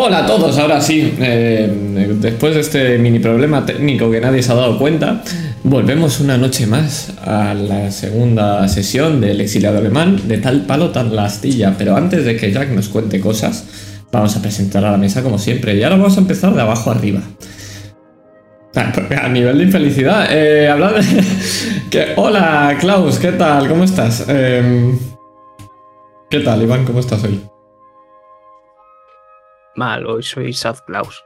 Hola a todos, ahora sí, eh, después de este mini problema técnico que nadie se ha dado cuenta, volvemos una noche más a la segunda sesión del exiliado alemán de tal palo tal la astilla, pero antes de que Jack nos cuente cosas, vamos a presentar a la mesa como siempre y ahora vamos a empezar de abajo arriba. Ah, a nivel de infelicidad, eh, hablar de... que, hola Klaus, ¿qué tal? ¿Cómo estás? Eh, ¿Qué tal, Iván? ¿Cómo estás hoy? Mal, hoy soy South Klaus.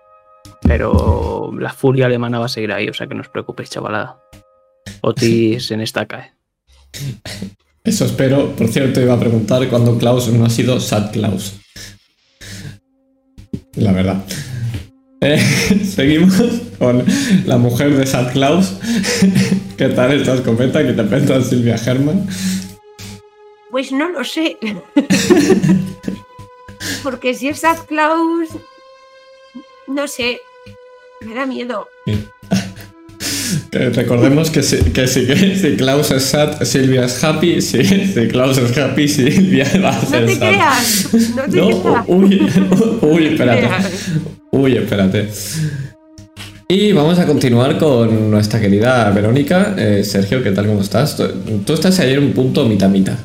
Pero la furia alemana va a seguir ahí, o sea que no os preocupéis, chavalada. Otis en esta cae. Eso espero. Por cierto, iba a preguntar cuándo Klaus no ha sido Sad Klaus. La verdad. Eh, seguimos con la mujer de Sad Klaus. ¿Qué tal esta escopeta que te penta Silvia Herman? Pues no lo sé. Porque si es Sad Klaus, no sé, me da miedo. Que recordemos que si, que si, que si Klaus es sad, Silvia es happy. Si, si Klaus es happy, Silvia va a ser No te sad. creas, no te No, creas. uy, uy, espérate. Uy, espérate. Y vamos a continuar con nuestra querida Verónica. Eh, Sergio, ¿qué tal? ¿Cómo estás? Tú, tú estás ayer un punto mitad-mitad.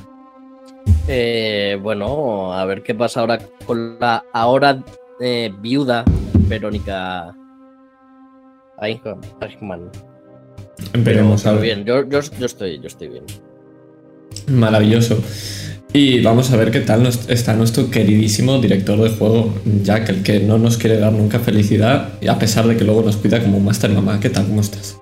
Eh, bueno, a ver qué pasa ahora con la ahora eh, viuda Verónica Eichmann. Veremos a ver. bien, yo, yo, yo estoy, yo estoy bien. Maravilloso. Y vamos a ver qué tal nos- está nuestro queridísimo director de juego, Jack, el que no nos quiere dar nunca felicidad, y a pesar de que luego nos cuida como un master mamá. ¿Qué tal? ¿Cómo estás?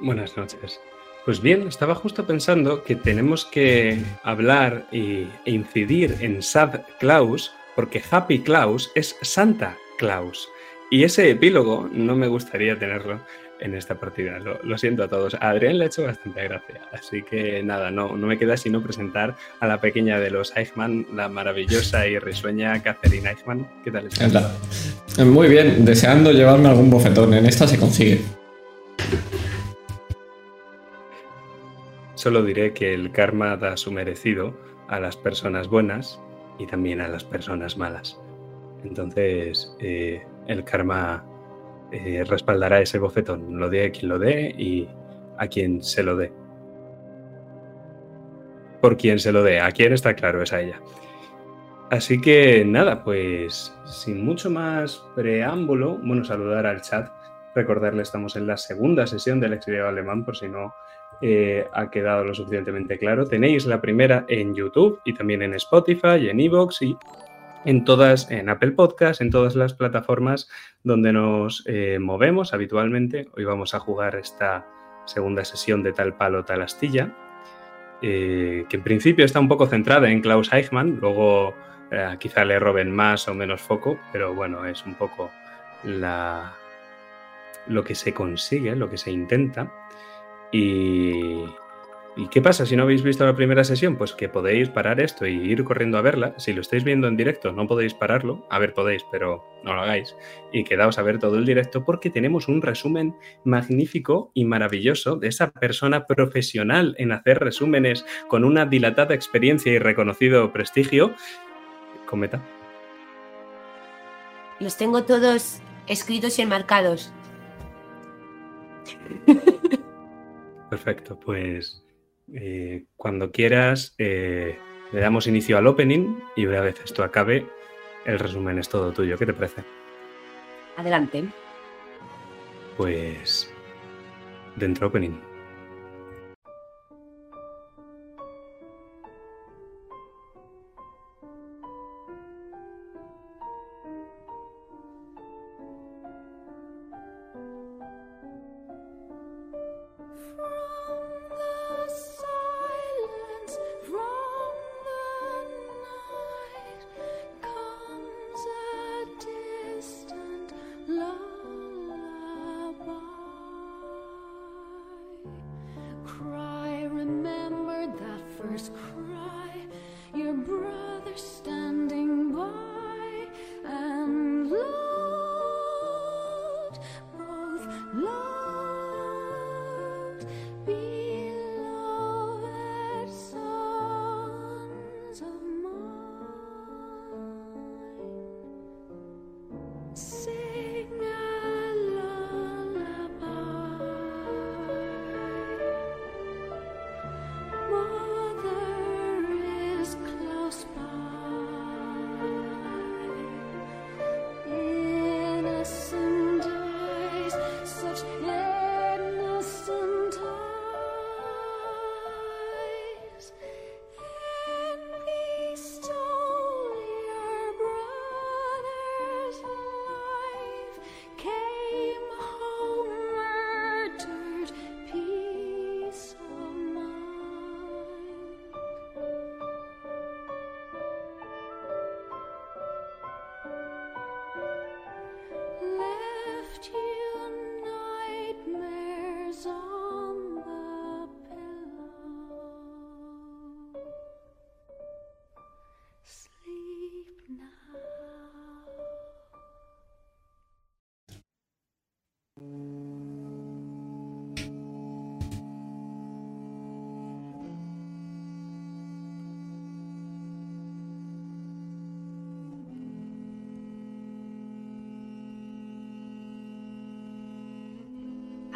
Buenas noches. Pues bien, estaba justo pensando que tenemos que hablar y, e incidir en Sad Claus, porque Happy Claus es Santa Claus. Y ese epílogo no me gustaría tenerlo en esta partida. Lo, siento a todos. A Adrián le ha hecho bastante gracia. Así que nada, no, me queda sino presentar a la pequeña de los Eichmann, la maravillosa y risueña Catherine Eichmann. ¿Qué tal estás? Muy bien, deseando llevarme algún bofetón. En esta se consigue. Solo diré que el karma da su merecido a las personas buenas y también a las personas malas. Entonces, eh, el karma eh, respaldará ese bofetón, lo dé a quien lo dé y a quien se lo dé. Por quien se lo dé, a quien está claro, es a ella. Así que nada, pues sin mucho más preámbulo, bueno, saludar al chat, recordarle estamos en la segunda sesión del exilio alemán, por si no eh, ha quedado lo suficientemente claro. Tenéis la primera en YouTube y también en Spotify, y en Evox y en todas, en Apple Podcast, en todas las plataformas donde nos eh, movemos habitualmente. Hoy vamos a jugar esta segunda sesión de Tal Palo, Tal Astilla, eh, que en principio está un poco centrada en Klaus Eichmann, luego quizá le roben más o menos foco, pero bueno, es un poco lo que se consigue, lo que se intenta. Y, ¿Y qué pasa si no habéis visto la primera sesión? Pues que podéis parar esto y ir corriendo a verla. Si lo estáis viendo en directo, no podéis pararlo. A ver, podéis, pero no lo hagáis. Y quedaos a ver todo el directo porque tenemos un resumen magnífico y maravilloso de esa persona profesional en hacer resúmenes con una dilatada experiencia y reconocido prestigio. Cometa. Los tengo todos escritos y enmarcados. Perfecto, pues eh, cuando quieras eh, le damos inicio al opening y una vez esto acabe, el resumen es todo tuyo. ¿Qué te parece? Adelante. Pues dentro opening.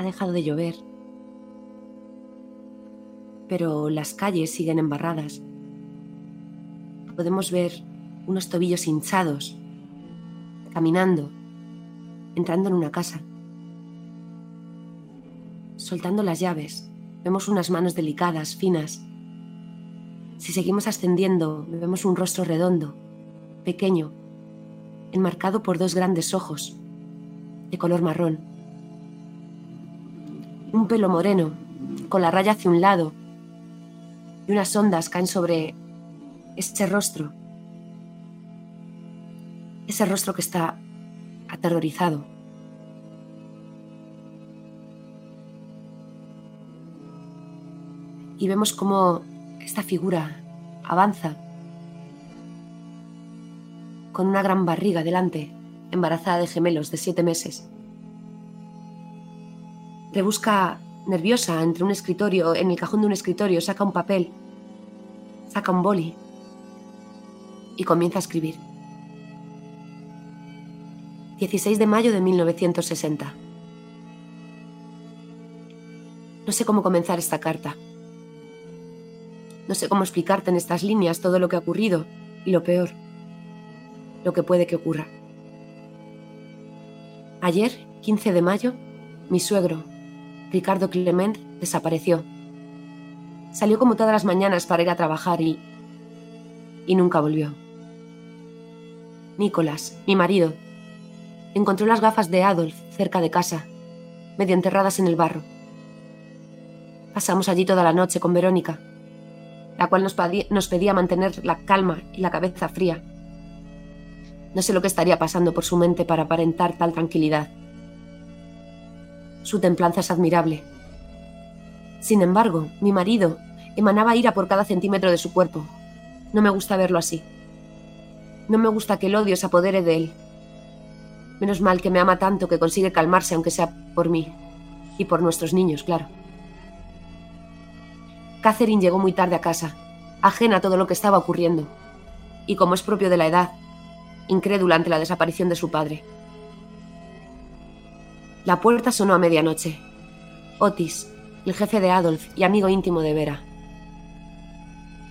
Ha dejado de llover. Pero las calles siguen embarradas. Podemos ver unos tobillos hinchados, caminando, entrando en una casa. Soltando las llaves, vemos unas manos delicadas, finas. Si seguimos ascendiendo, vemos un rostro redondo, pequeño, enmarcado por dos grandes ojos, de color marrón pelo moreno, con la raya hacia un lado, y unas ondas caen sobre ese rostro, ese rostro que está aterrorizado. Y vemos cómo esta figura avanza con una gran barriga delante, embarazada de gemelos de siete meses rebusca nerviosa entre un escritorio, en el cajón de un escritorio, saca un papel, saca un boli y comienza a escribir. 16 de mayo de 1960. No sé cómo comenzar esta carta. No sé cómo explicarte en estas líneas todo lo que ha ocurrido y lo peor, lo que puede que ocurra. Ayer, 15 de mayo, mi suegro, Ricardo Clement desapareció. Salió como todas las mañanas para ir a trabajar y... y nunca volvió. Nicolás, mi marido, encontró las gafas de Adolf cerca de casa, medio enterradas en el barro. Pasamos allí toda la noche con Verónica, la cual nos, nos pedía mantener la calma y la cabeza fría. No sé lo que estaría pasando por su mente para aparentar tal tranquilidad. Su templanza es admirable. Sin embargo, mi marido emanaba ira por cada centímetro de su cuerpo. No me gusta verlo así. No me gusta que el odio se apodere de él. Menos mal que me ama tanto que consigue calmarse aunque sea por mí. Y por nuestros niños, claro. Catherine llegó muy tarde a casa, ajena a todo lo que estaba ocurriendo. Y como es propio de la edad, incrédula ante la desaparición de su padre. La puerta sonó a medianoche. Otis, el jefe de Adolf y amigo íntimo de Vera.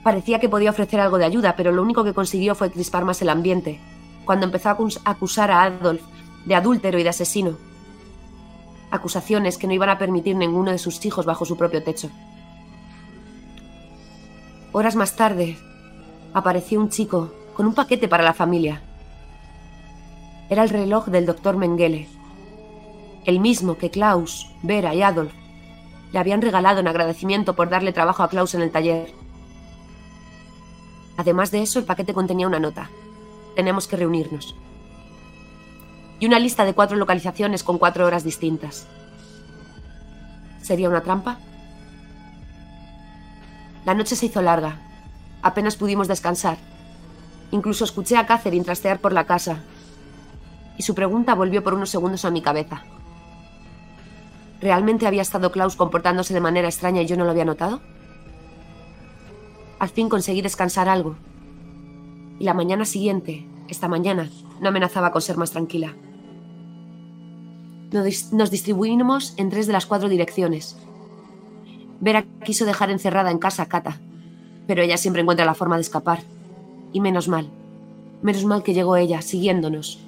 Parecía que podía ofrecer algo de ayuda, pero lo único que consiguió fue crispar más el ambiente, cuando empezó a acus- a acusar a Adolf de adúltero y de asesino. Acusaciones que no iban a permitir ninguno de sus hijos bajo su propio techo. Horas más tarde, apareció un chico con un paquete para la familia. Era el reloj del doctor Mengele, el mismo que Klaus, Vera y Adolf le habían regalado en agradecimiento por darle trabajo a Klaus en el taller. Además de eso, el paquete contenía una nota. Tenemos que reunirnos. Y una lista de cuatro localizaciones con cuatro horas distintas. ¿Sería una trampa? La noche se hizo larga. Apenas pudimos descansar. Incluso escuché a Catherine trastear por la casa. Y su pregunta volvió por unos segundos a mi cabeza. ¿Realmente había estado Klaus comportándose de manera extraña y yo no lo había notado? Al fin conseguí descansar algo. Y la mañana siguiente, esta mañana, no amenazaba con ser más tranquila. Nos dis- Nos distribuimos en tres de las cuatro direcciones. Vera quiso dejar encerrada en casa a Kata, pero ella siempre encuentra la forma de escapar. Y menos mal. Menos mal que llegó ella, siguiéndonos,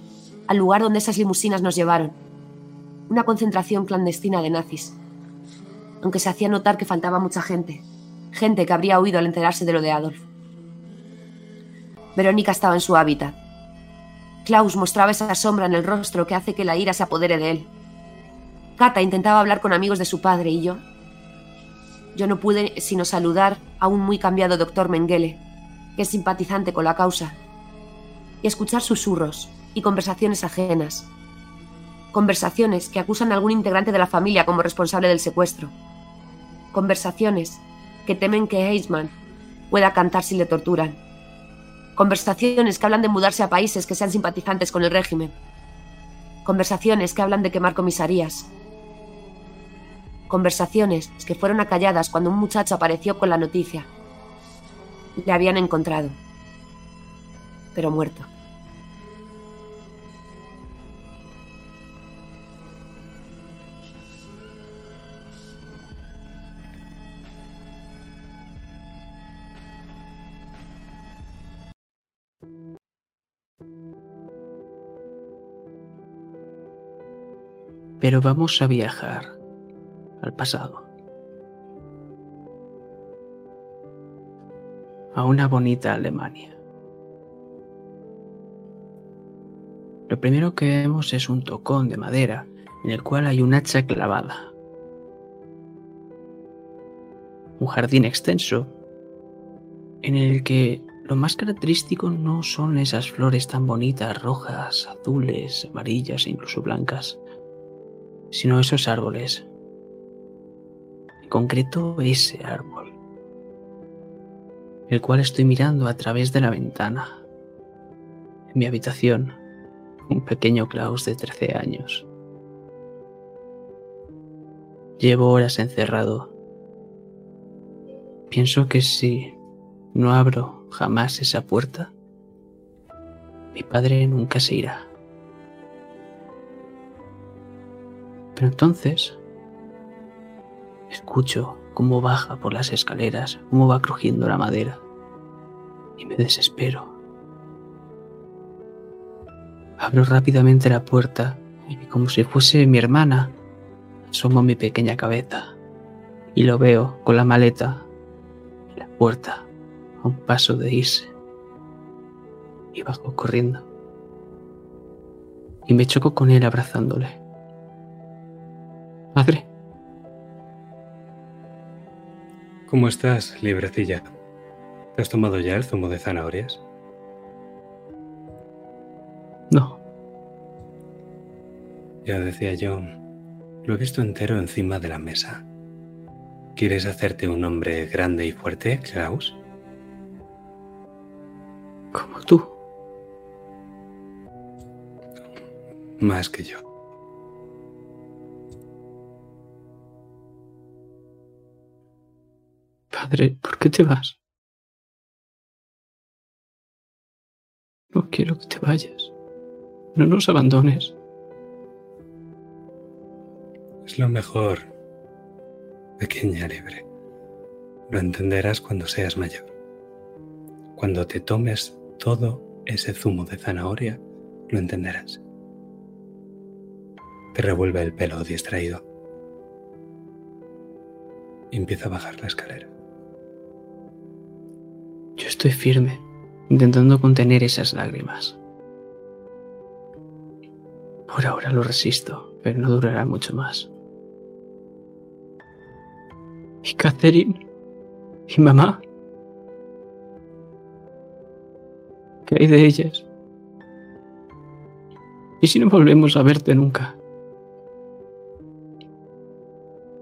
al lugar donde esas limusinas nos llevaron. Una concentración clandestina de nazis. Aunque se hacía notar que faltaba mucha gente. Gente que habría huido al enterarse de lo de Adolf. Verónica estaba en su hábitat. Klaus mostraba esa sombra en el rostro que hace que la ira se apodere de él. Kata intentaba hablar con amigos de su padre y yo. Yo no pude sino saludar a un muy cambiado doctor Mengele, que es simpatizante con la causa, y escuchar susurros y conversaciones ajenas. Conversaciones que acusan a algún integrante de la familia como responsable del secuestro. Conversaciones que temen que Eisman pueda cantar si le torturan. Conversaciones que hablan de mudarse a países que sean simpatizantes con el régimen. Conversaciones que hablan de quemar comisarías. Conversaciones que fueron acalladas cuando un muchacho apareció con la noticia. Le habían encontrado. Pero muerto. Pero vamos a viajar al pasado. A una bonita Alemania. Lo primero que vemos es un tocón de madera en el cual hay un hacha clavada. Un jardín extenso en el que lo más característico no son esas flores tan bonitas, rojas, azules, amarillas e incluso blancas, sino esos árboles. En concreto ese árbol, el cual estoy mirando a través de la ventana. En mi habitación, un pequeño Klaus de 13 años. Llevo horas encerrado. Pienso que si no abro jamás esa puerta, mi padre nunca se irá. Pero entonces escucho cómo baja por las escaleras, cómo va crujiendo la madera. Y me desespero. Abro rápidamente la puerta y como si fuese mi hermana, asomo mi pequeña cabeza y lo veo con la maleta en la puerta a un paso de irse. Y bajo corriendo. Y me choco con él abrazándole. Padre, ¿Cómo estás, librecilla? ¿Te has tomado ya el zumo de zanahorias? no, Ya decía yo, lo he visto entero encima de la mesa. ¿Quieres hacerte un hombre grande y fuerte, Klaus? como tú. Más que yo. Padre, ¿por qué te vas? No quiero que te vayas. No nos abandones. Es lo mejor, pequeña libre. Lo entenderás cuando seas mayor. Cuando te tomes todo ese zumo de zanahoria, lo entenderás. Te revuelve el pelo distraído. Y empieza a bajar la escalera. Yo estoy firme, intentando contener esas lágrimas. Por ahora lo resisto, pero no durará mucho más. ¿Y Catherine? ¿Y mamá? ¿Qué hay de ellas? ¿Y si no volvemos a verte nunca?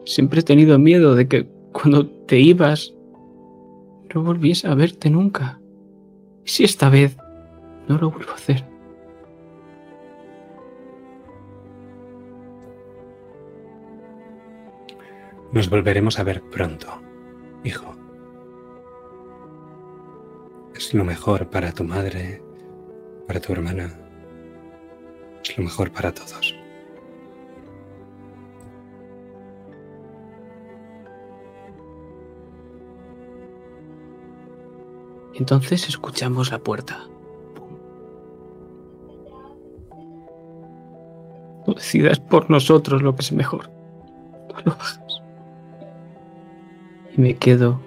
Siempre he tenido miedo de que cuando te ibas no volviese a verte nunca. ¿Y si esta vez no lo vuelvo a hacer? Nos volveremos a ver pronto, hijo. Es lo mejor para tu madre, para tu hermana. Es lo mejor para todos. Entonces escuchamos la puerta. No decidas por nosotros lo que es mejor. No lo hagas. Y me quedo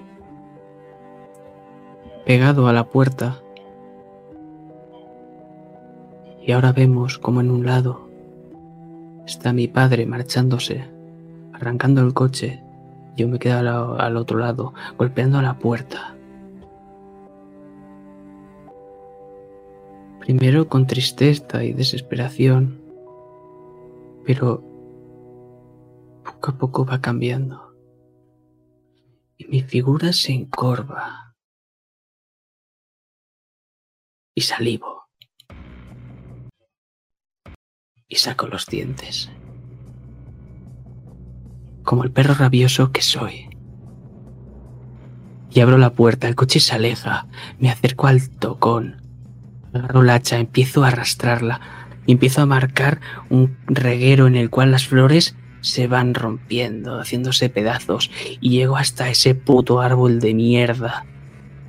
pegado a la puerta. Y ahora vemos como en un lado está mi padre marchándose, arrancando el coche. Yo me quedo al, al otro lado, golpeando la puerta. Primero con tristeza y desesperación, pero poco a poco va cambiando. Y mi figura se encorva. Y salivo. Y saco los dientes. Como el perro rabioso que soy. Y abro la puerta, el coche se aleja, me acerco al tocón. Agarro la hacha, empiezo a arrastrarla y empiezo a marcar un reguero en el cual las flores se van rompiendo, haciéndose pedazos, y llego hasta ese puto árbol de mierda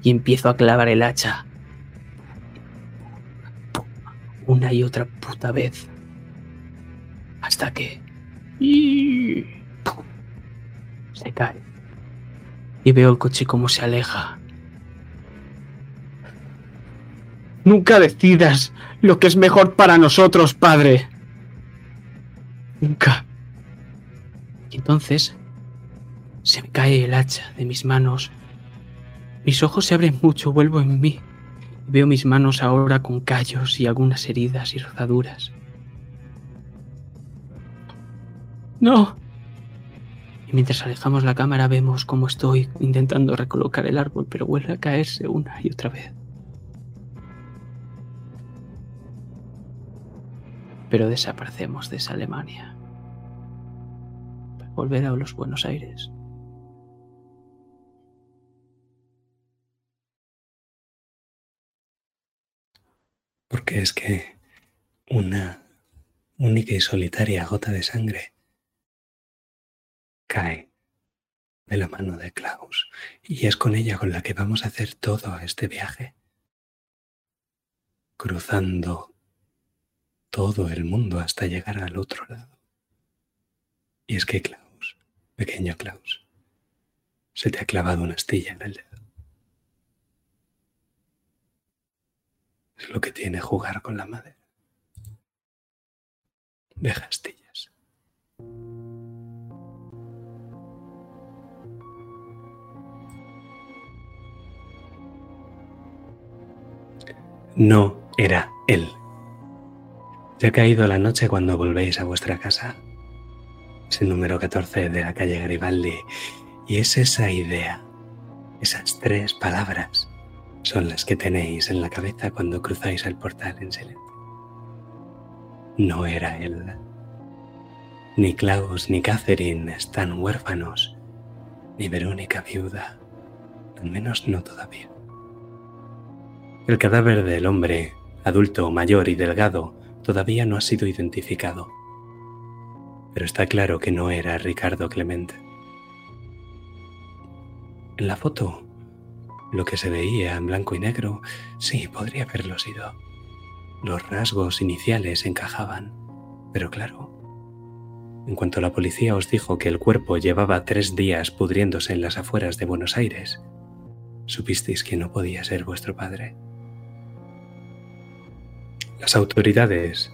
y empiezo a clavar el hacha. Una y otra puta vez. Hasta que... Se cae. Y veo el coche como se aleja. Nunca decidas lo que es mejor para nosotros, padre. Nunca. Y entonces se me cae el hacha de mis manos. Mis ojos se abren mucho, vuelvo en mí. Veo mis manos ahora con callos y algunas heridas y rozaduras. No. Y mientras alejamos la cámara vemos cómo estoy intentando recolocar el árbol, pero vuelve a caerse una y otra vez. Pero desaparecemos de esa Alemania para volver a los Buenos Aires. Porque es que una única y solitaria gota de sangre cae de la mano de Klaus y es con ella con la que vamos a hacer todo este viaje, cruzando todo el mundo hasta llegar al otro lado. Y es que Klaus, pequeño Klaus, se te ha clavado una astilla en el dedo. Es lo que tiene jugar con la madera. Deja astillas. No era él. Se ha caído la noche cuando volvéis a vuestra casa. Es el número 14 de la calle Garibaldi. Y es esa idea, esas tres palabras, son las que tenéis en la cabeza cuando cruzáis el portal en silencio. No era él. Ni Klaus ni Catherine están huérfanos, ni Verónica viuda, al menos no todavía. El cadáver del hombre, adulto, mayor y delgado, todavía no ha sido identificado, pero está claro que no era Ricardo Clemente. En la foto, lo que se veía en blanco y negro, sí, podría haberlo sido. Los rasgos iniciales encajaban, pero claro, en cuanto la policía os dijo que el cuerpo llevaba tres días pudriéndose en las afueras de Buenos Aires, supisteis que no podía ser vuestro padre. Las autoridades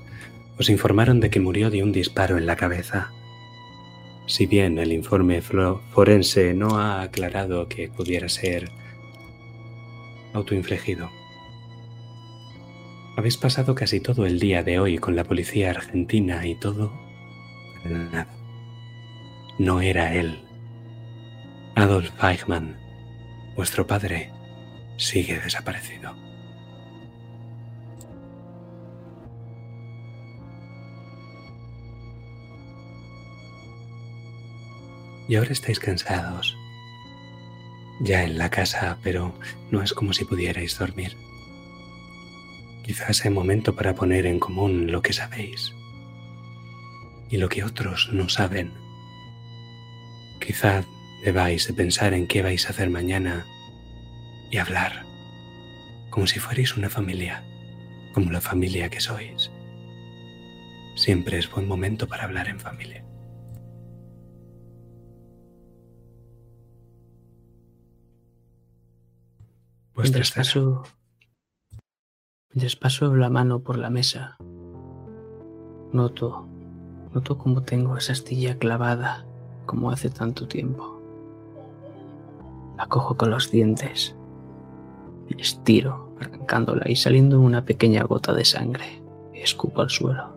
os informaron de que murió de un disparo en la cabeza. Si bien el informe forense no ha aclarado que pudiera ser autoinfligido. Habéis pasado casi todo el día de hoy con la policía argentina y todo nada. No era él. Adolf Eichmann, vuestro padre, sigue desaparecido. Y ahora estáis cansados. Ya en la casa, pero no es como si pudierais dormir. Quizás hay momento para poner en común lo que sabéis y lo que otros no saben. Quizá debáis de pensar en qué vais a hacer mañana y hablar como si fuerais una familia, como la familia que sois. Siempre es buen momento para hablar en familia. Vuestra Mientras escena. paso, mientras paso la mano por la mesa, noto, noto cómo tengo esa astilla clavada como hace tanto tiempo. La cojo con los dientes y estiro, arrancándola y saliendo una pequeña gota de sangre. Y escupo al suelo.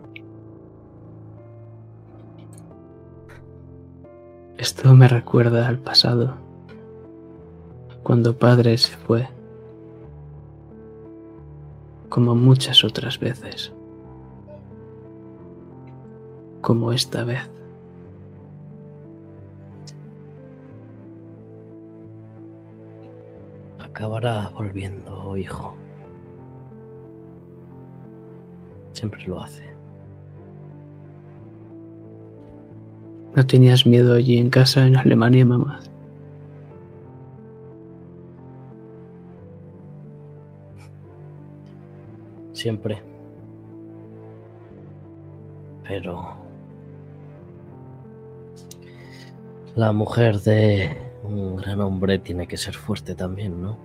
Esto me recuerda al pasado, cuando padre se fue como muchas otras veces, como esta vez. Acabará volviendo, hijo. Siempre lo hace. ¿No tenías miedo allí en casa en Alemania, mamá? Siempre. Pero... La mujer de un gran hombre tiene que ser fuerte también, ¿no?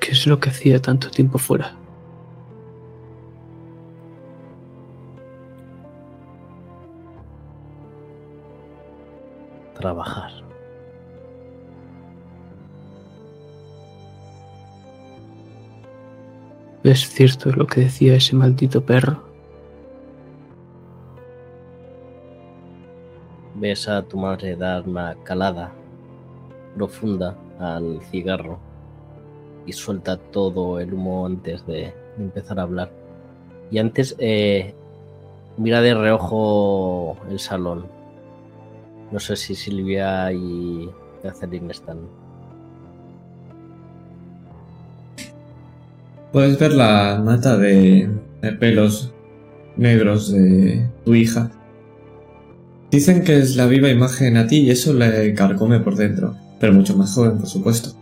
¿Qué es lo que hacía tanto tiempo fuera? Trabajar. ¿Es cierto lo que decía ese maldito perro? Ves a tu madre dar una calada profunda al cigarro y suelta todo el humo antes de, empezar a hablar. Y antes eh, mira de reojo el salón. No sé si Silvia y Catherine están. Puedes ver la mata de, pelos negros de tu hija. Dicen que es la viva imagen a ti y eso le carcome por dentro, pero mucho más joven, por supuesto.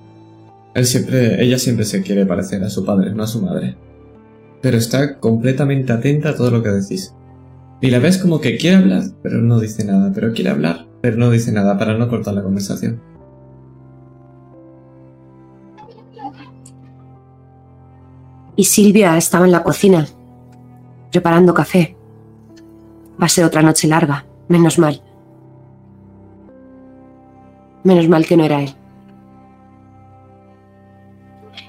Ella siempre se quiere parecer a su padre, no a su madre. Pero está completamente atenta a todo lo que decís. Y la ves como que quiere hablar, pero no dice nada, pero quiere hablar, pero no dice nada para no cortar la conversación. Y Silvia estaba en la cocina, preparando café. Va a ser otra noche larga, menos mal. Menos mal que no era él.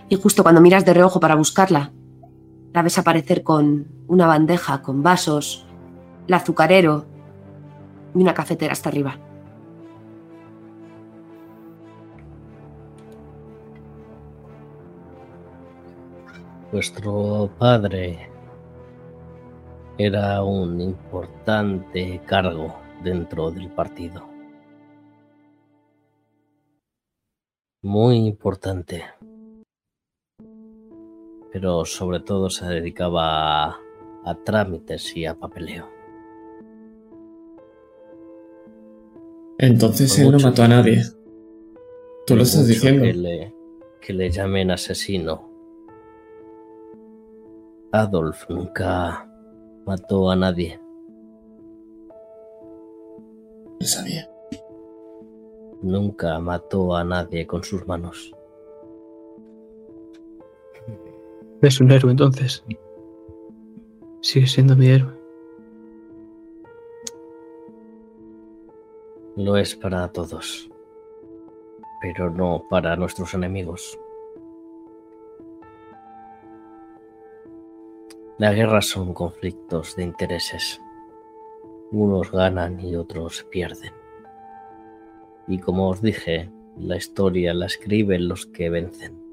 Y justo cuando miras de reojo para buscarla, la ves aparecer con una bandeja, con vasos, el azucarero y una cafetera hasta arriba. Vuestro padre era un importante cargo dentro del partido. Muy importante. Pero sobre todo se dedicaba a, a trámites y a papeleo. Entonces Por él no mató a nadie. Tú lo estás diciendo. Que le, que le llamen asesino. Adolf nunca mató a nadie. Lo sabía. Nunca mató a nadie con sus manos. Es un héroe entonces. Sigue siendo mi héroe. Lo es para todos. Pero no para nuestros enemigos. La guerra son conflictos de intereses. Unos ganan y otros pierden. Y como os dije, la historia la escriben los que vencen.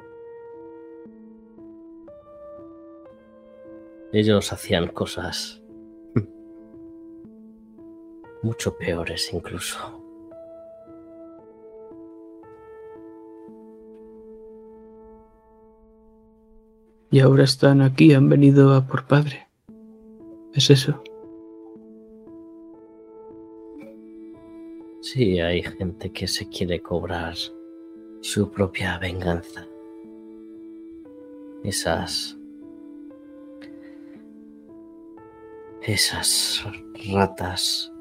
Ellos hacían cosas mucho peores incluso. Y ahora están aquí, han venido a por padre. ¿Es eso? Sí, hay gente que se quiere cobrar su propia venganza. Esas... Esas ratas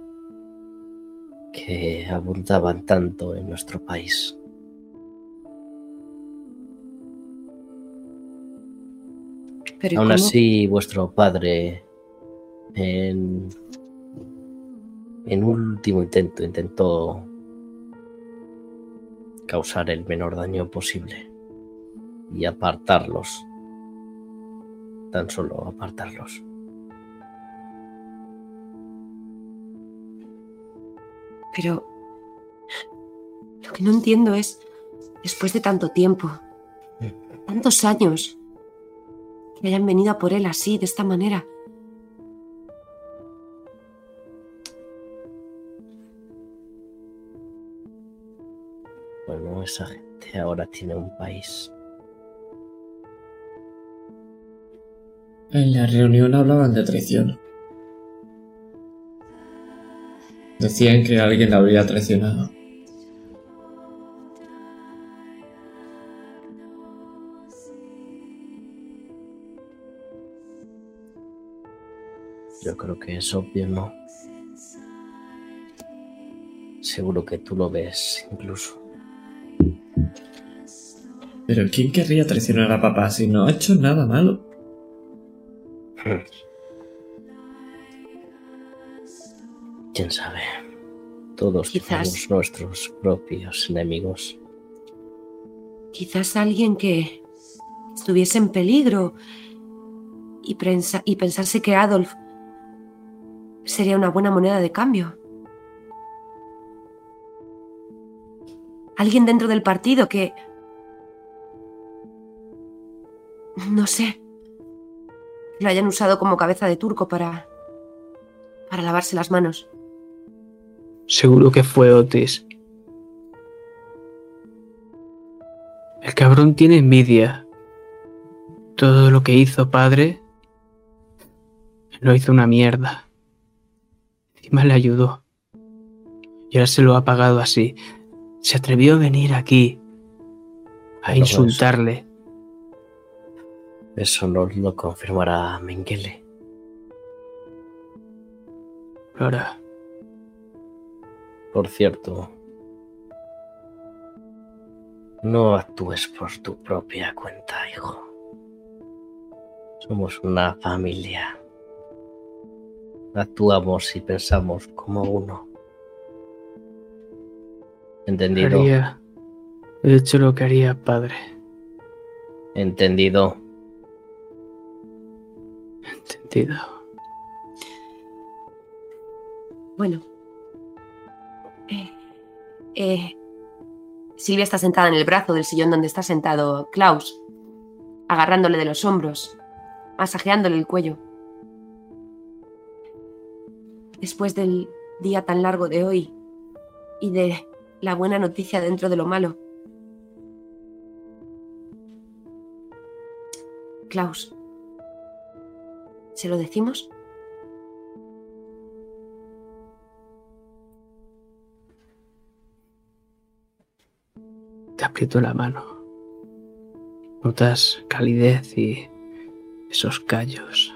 que abundaban tanto en nuestro país. Pero ¿y Aún cómo? así, vuestro padre, en, en un último intento, intentó causar el menor daño posible y apartarlos. Tan solo apartarlos. Pero lo que no entiendo es, después de tanto tiempo, tantos años, que hayan venido a por él así, de esta manera. Bueno, esa gente ahora tiene un país. En la reunión hablaban de traición. Decían que alguien la habría traicionado. Yo creo que es obvio, ¿no? Seguro que tú lo ves incluso. Pero ¿quién querría traicionar a papá si no ha hecho nada malo? ¿Quién sabe? Todos Quizás. tenemos nuestros propios enemigos. Quizás alguien que estuviese en peligro y, prensa- y pensarse que Adolf sería una buena moneda de cambio. Alguien dentro del partido que... No sé. Lo hayan usado como cabeza de turco para... para lavarse las manos. Seguro que fue Otis. El cabrón tiene envidia. Todo lo que hizo padre lo hizo una mierda. Encima le ayudó. Y ahora se lo ha pagado así. Se atrevió a venir aquí a insultarle. Eso no lo confirmará Mengele. Ahora, Por cierto, no actúes por tu propia cuenta, hijo. Somos una familia. Actuamos y pensamos como uno. ¿Entendido? haría. He hecho lo que haría padre. ¿Entendido? Entendido. Bueno. Eh, eh, Silvia está sentada en el brazo del sillón donde está sentado Klaus, agarrándole de los hombros, masajeándole el cuello. Después del día tan largo de hoy y de la buena noticia dentro de lo malo. Klaus, ¿se lo decimos? Te aprieto la mano. Notas calidez y esos callos,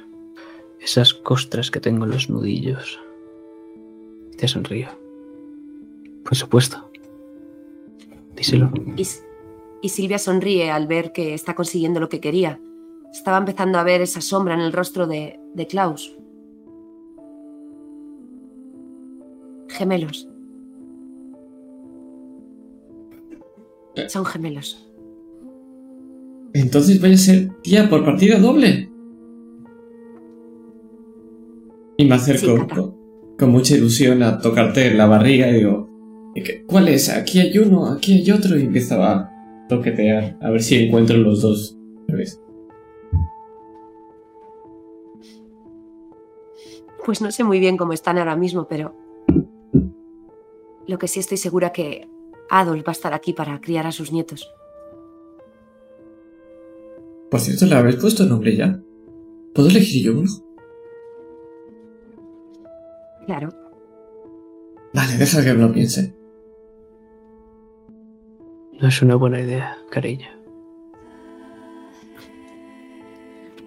esas costras que tengo en los nudillos. Te sonrío. Por supuesto. Díselo. Y, Silvia sonríe al ver que está consiguiendo lo que quería. Estaba empezando a ver esa sombra en el rostro de, de Klaus. Gemelos. Son gemelos. Entonces voy a ser tía por partida doble. Y me acerco Sí. Con, mucha ilusión a tocarte la barriga y digo, "¿Y qué- ¿cuál es? Aquí hay uno, aquí hay otro. Y empiezo a toquetear, a ver si encuentro los dos. Pues no sé muy bien cómo están ahora mismo, pero lo que sí estoy segura que Adolf va a estar aquí para criar a sus nietos. Por cierto, ¿le habéis puesto nombre ya? ¿Puedo elegir yo uno? Claro. Vale, deja que lo piense. No es una buena idea, cariño.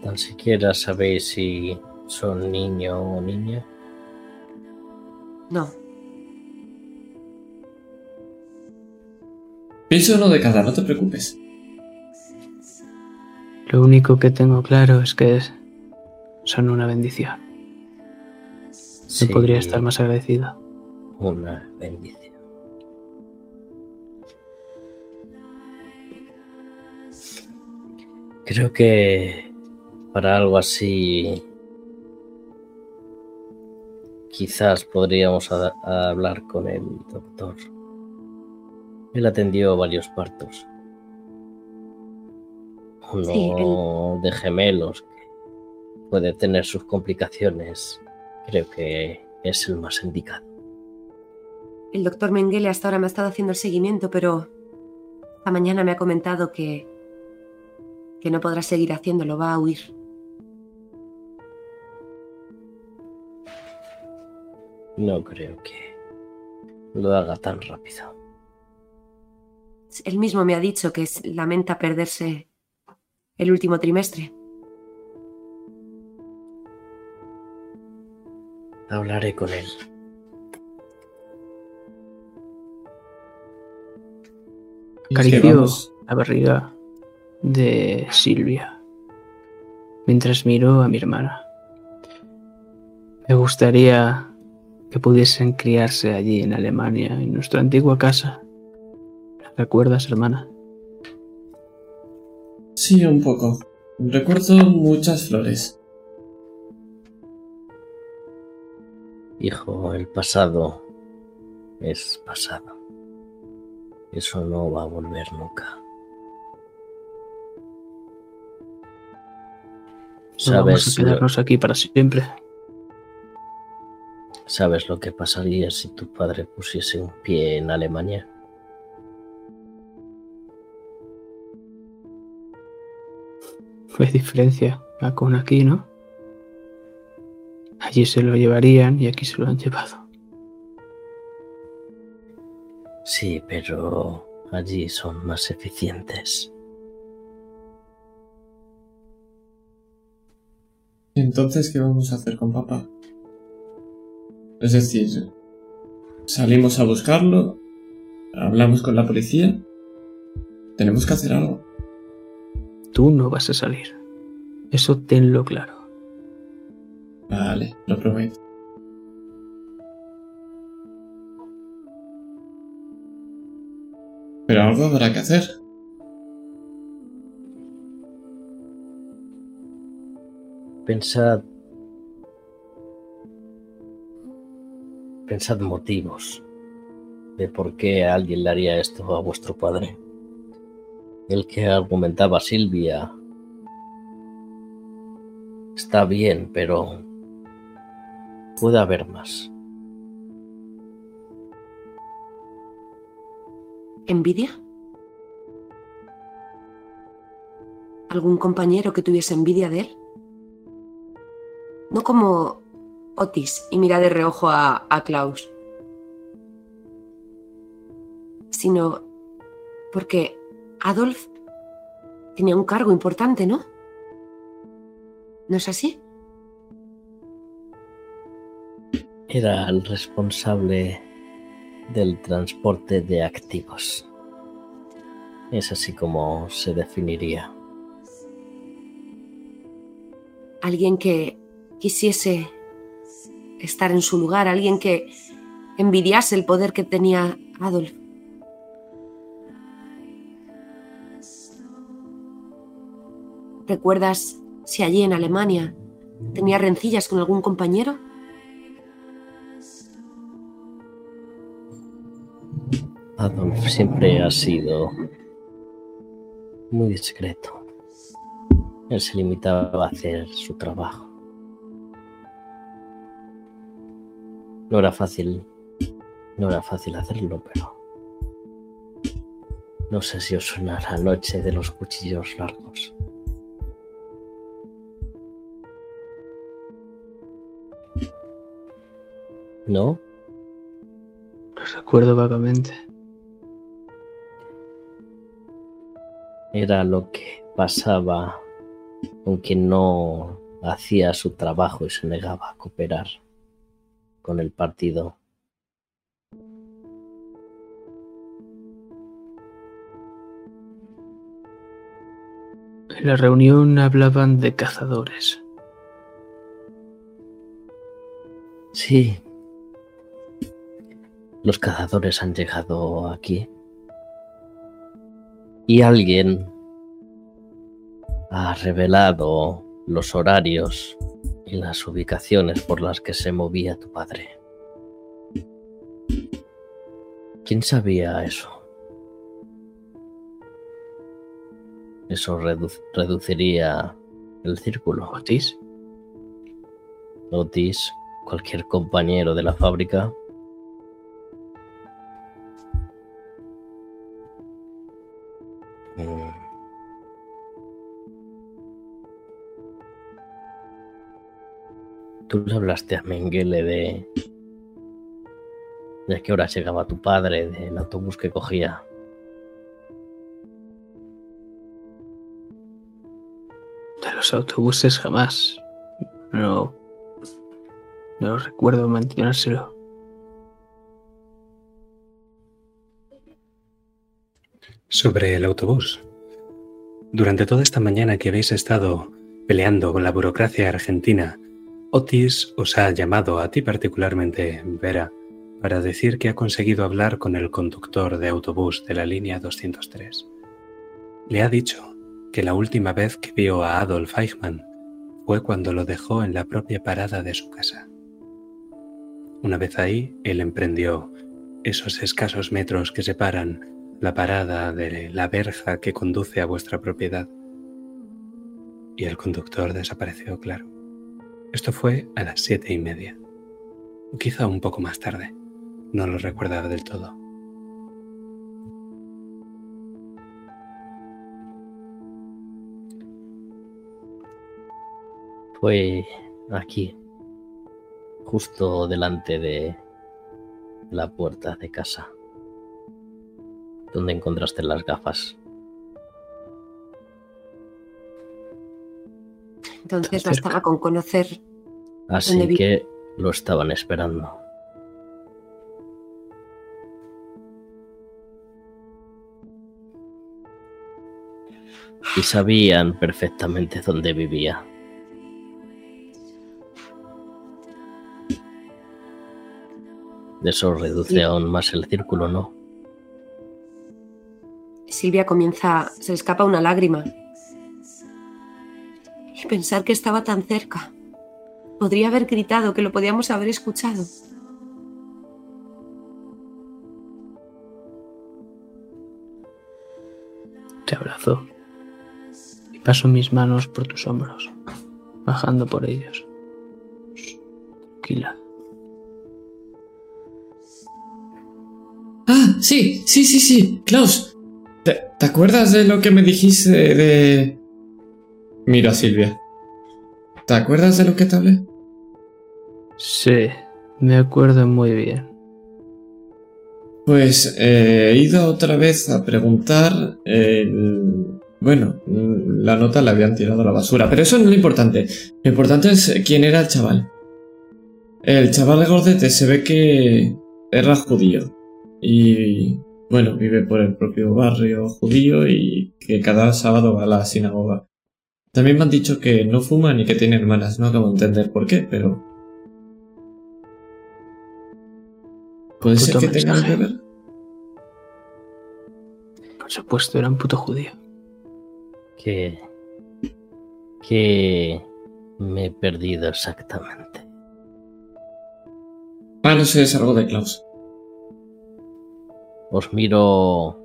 Tan siquiera sabéis si son niño o niña. No, Pienso uno de cada, no te preocupes. Lo único que tengo claro es que es- son una bendición. Sí, No podría estar más agradecido. Una bendición. Creo que para algo así quizás podríamos a- a hablar con el doctor. Él atendió varios partos. Uno Sí, de gemelos que puede tener sus complicaciones. Creo que es el más indicado. el doctor Mengele hasta ahora me ha estado haciendo el seguimiento, pero esta mañana me ha comentado que, que no podrá seguir haciéndolo, va a huir. No creo que lo haga tan rápido. Él mismo me ha dicho que lamenta perderse el último trimestre. Hablaré con él. Acarició la barriga de Silvia mientras miró a mi hermana. Me gustaría que pudiesen criarse allí en Alemania, en nuestra antigua casa. ¿Recuerdas, hermana? Sí, un poco. Recuerdo muchas flores. Hijo, el pasado es pasado. Eso no va a volver nunca. No vamos ¿Sabes a lo, quedarnos aquí para siempre. ¿Sabes lo que pasaría si tu padre pusiese un pie en Alemania? Hay diferencia con aquí, ¿no? Allí se lo llevarían y aquí se lo han llevado. Sí, pero allí son más eficientes. ¿Y entonces qué vamos a hacer con papá? Es decir, salimos a buscarlo, hablamos con la policía. Tenemos que hacer algo. Tú no vas a salir. Eso tenlo claro. Lo prometo. Pero algo habrá que hacer. Pensad. Pensad motivos de por qué alguien le haría esto a vuestro padre. El que argumentaba Silvia está bien, pero puede haber más. ¿Envidia? ¿Algún compañero que tuviese envidia de él? No como Otis y mira de reojo a, a Klaus, sino porque Adolf tenía un cargo importante, ¿no? ¿No es así? Era el responsable del transporte de activos. Es así como se definiría. Alguien que quisiese estar en su lugar, alguien que envidiase el poder que tenía Adolf. ¿Recuerdas si allí en Alemania tenía rencillas con algún compañero? Siempre ha sido muy discreto. Él se limitaba a hacer su trabajo. No era fácil, no era fácil hacerlo, pero no sé si os suena la noche de los cuchillos largos. ¿No? Lo recuerdo vagamente. Era lo que pasaba con quien no hacía su trabajo y se negaba a cooperar con el partido. En la reunión hablaban de cazadores. Sí. Los cazadores han llegado aquí. Y alguien ha revelado los horarios y las ubicaciones por las que se movía tu padre. ¿Quién sabía eso? Eso redu- reduciría el círculo. ¿Otis? Otis, cualquier compañero de la fábrica. Tú le hablaste a Mengele de... de a qué hora llegaba tu padre, del autobús que cogía. De los autobuses jamás. No. No recuerdo mencionárselo. Sobre el autobús. Durante toda esta mañana que habéis estado peleando con la burocracia argentina, Otis os ha llamado a ti particularmente, Vera, para decir que ha conseguido hablar con el conductor de autobús de la línea 203. Le ha dicho que la última vez que vio a Adolf Eichmann fue cuando lo dejó en la propia parada de su casa. Una vez ahí, él emprendió esos escasos metros que separan la parada de la verja que conduce a vuestra propiedad. Y el conductor desapareció, claro. Esto fue a las siete y media. O quizá un poco más tarde. No lo recuerda del todo. Fue aquí, justo delante de la puerta de casa, donde encontraste las gafas. Entonces bastaba con conocer. Así ¿Dónde vi- que lo estaban esperando. Y sabían perfectamente dónde vivía. Eso reduce Sí. aún más el círculo, ¿no? Silvia comienza. Se le escapa una lágrima. Y pensar que estaba tan cerca. Podría haber gritado, que lo podíamos haber escuchado. Te abrazo. Y paso mis manos por tus hombros, bajando por ellos. Tranquila. Ah, sí, sí, sí, sí. Klaus, ¿te, te acuerdas de lo que me dijiste de... Mira, Silvia. ¿Te acuerdas de lo que te hablé? Sí, me acuerdo muy bien. Pues eh, he ido otra vez a preguntar. el- Bueno, la nota la habían tirado a la basura, pero eso no es lo importante. Lo importante es quién era el chaval. El chaval gordete se ve que era judío. Y bueno, vive por el propio barrio judío y que cada sábado va a la sinagoga. También me han dicho que no fuma ni que tiene hermanas. No acabo de entender por qué, pero... ¿Puede ser que tenga algo que mensaje. ver? Por supuesto, era un puto judío. Que. que. me he perdido exactamente. Ah, no sé, es algo de Klaus. Os miro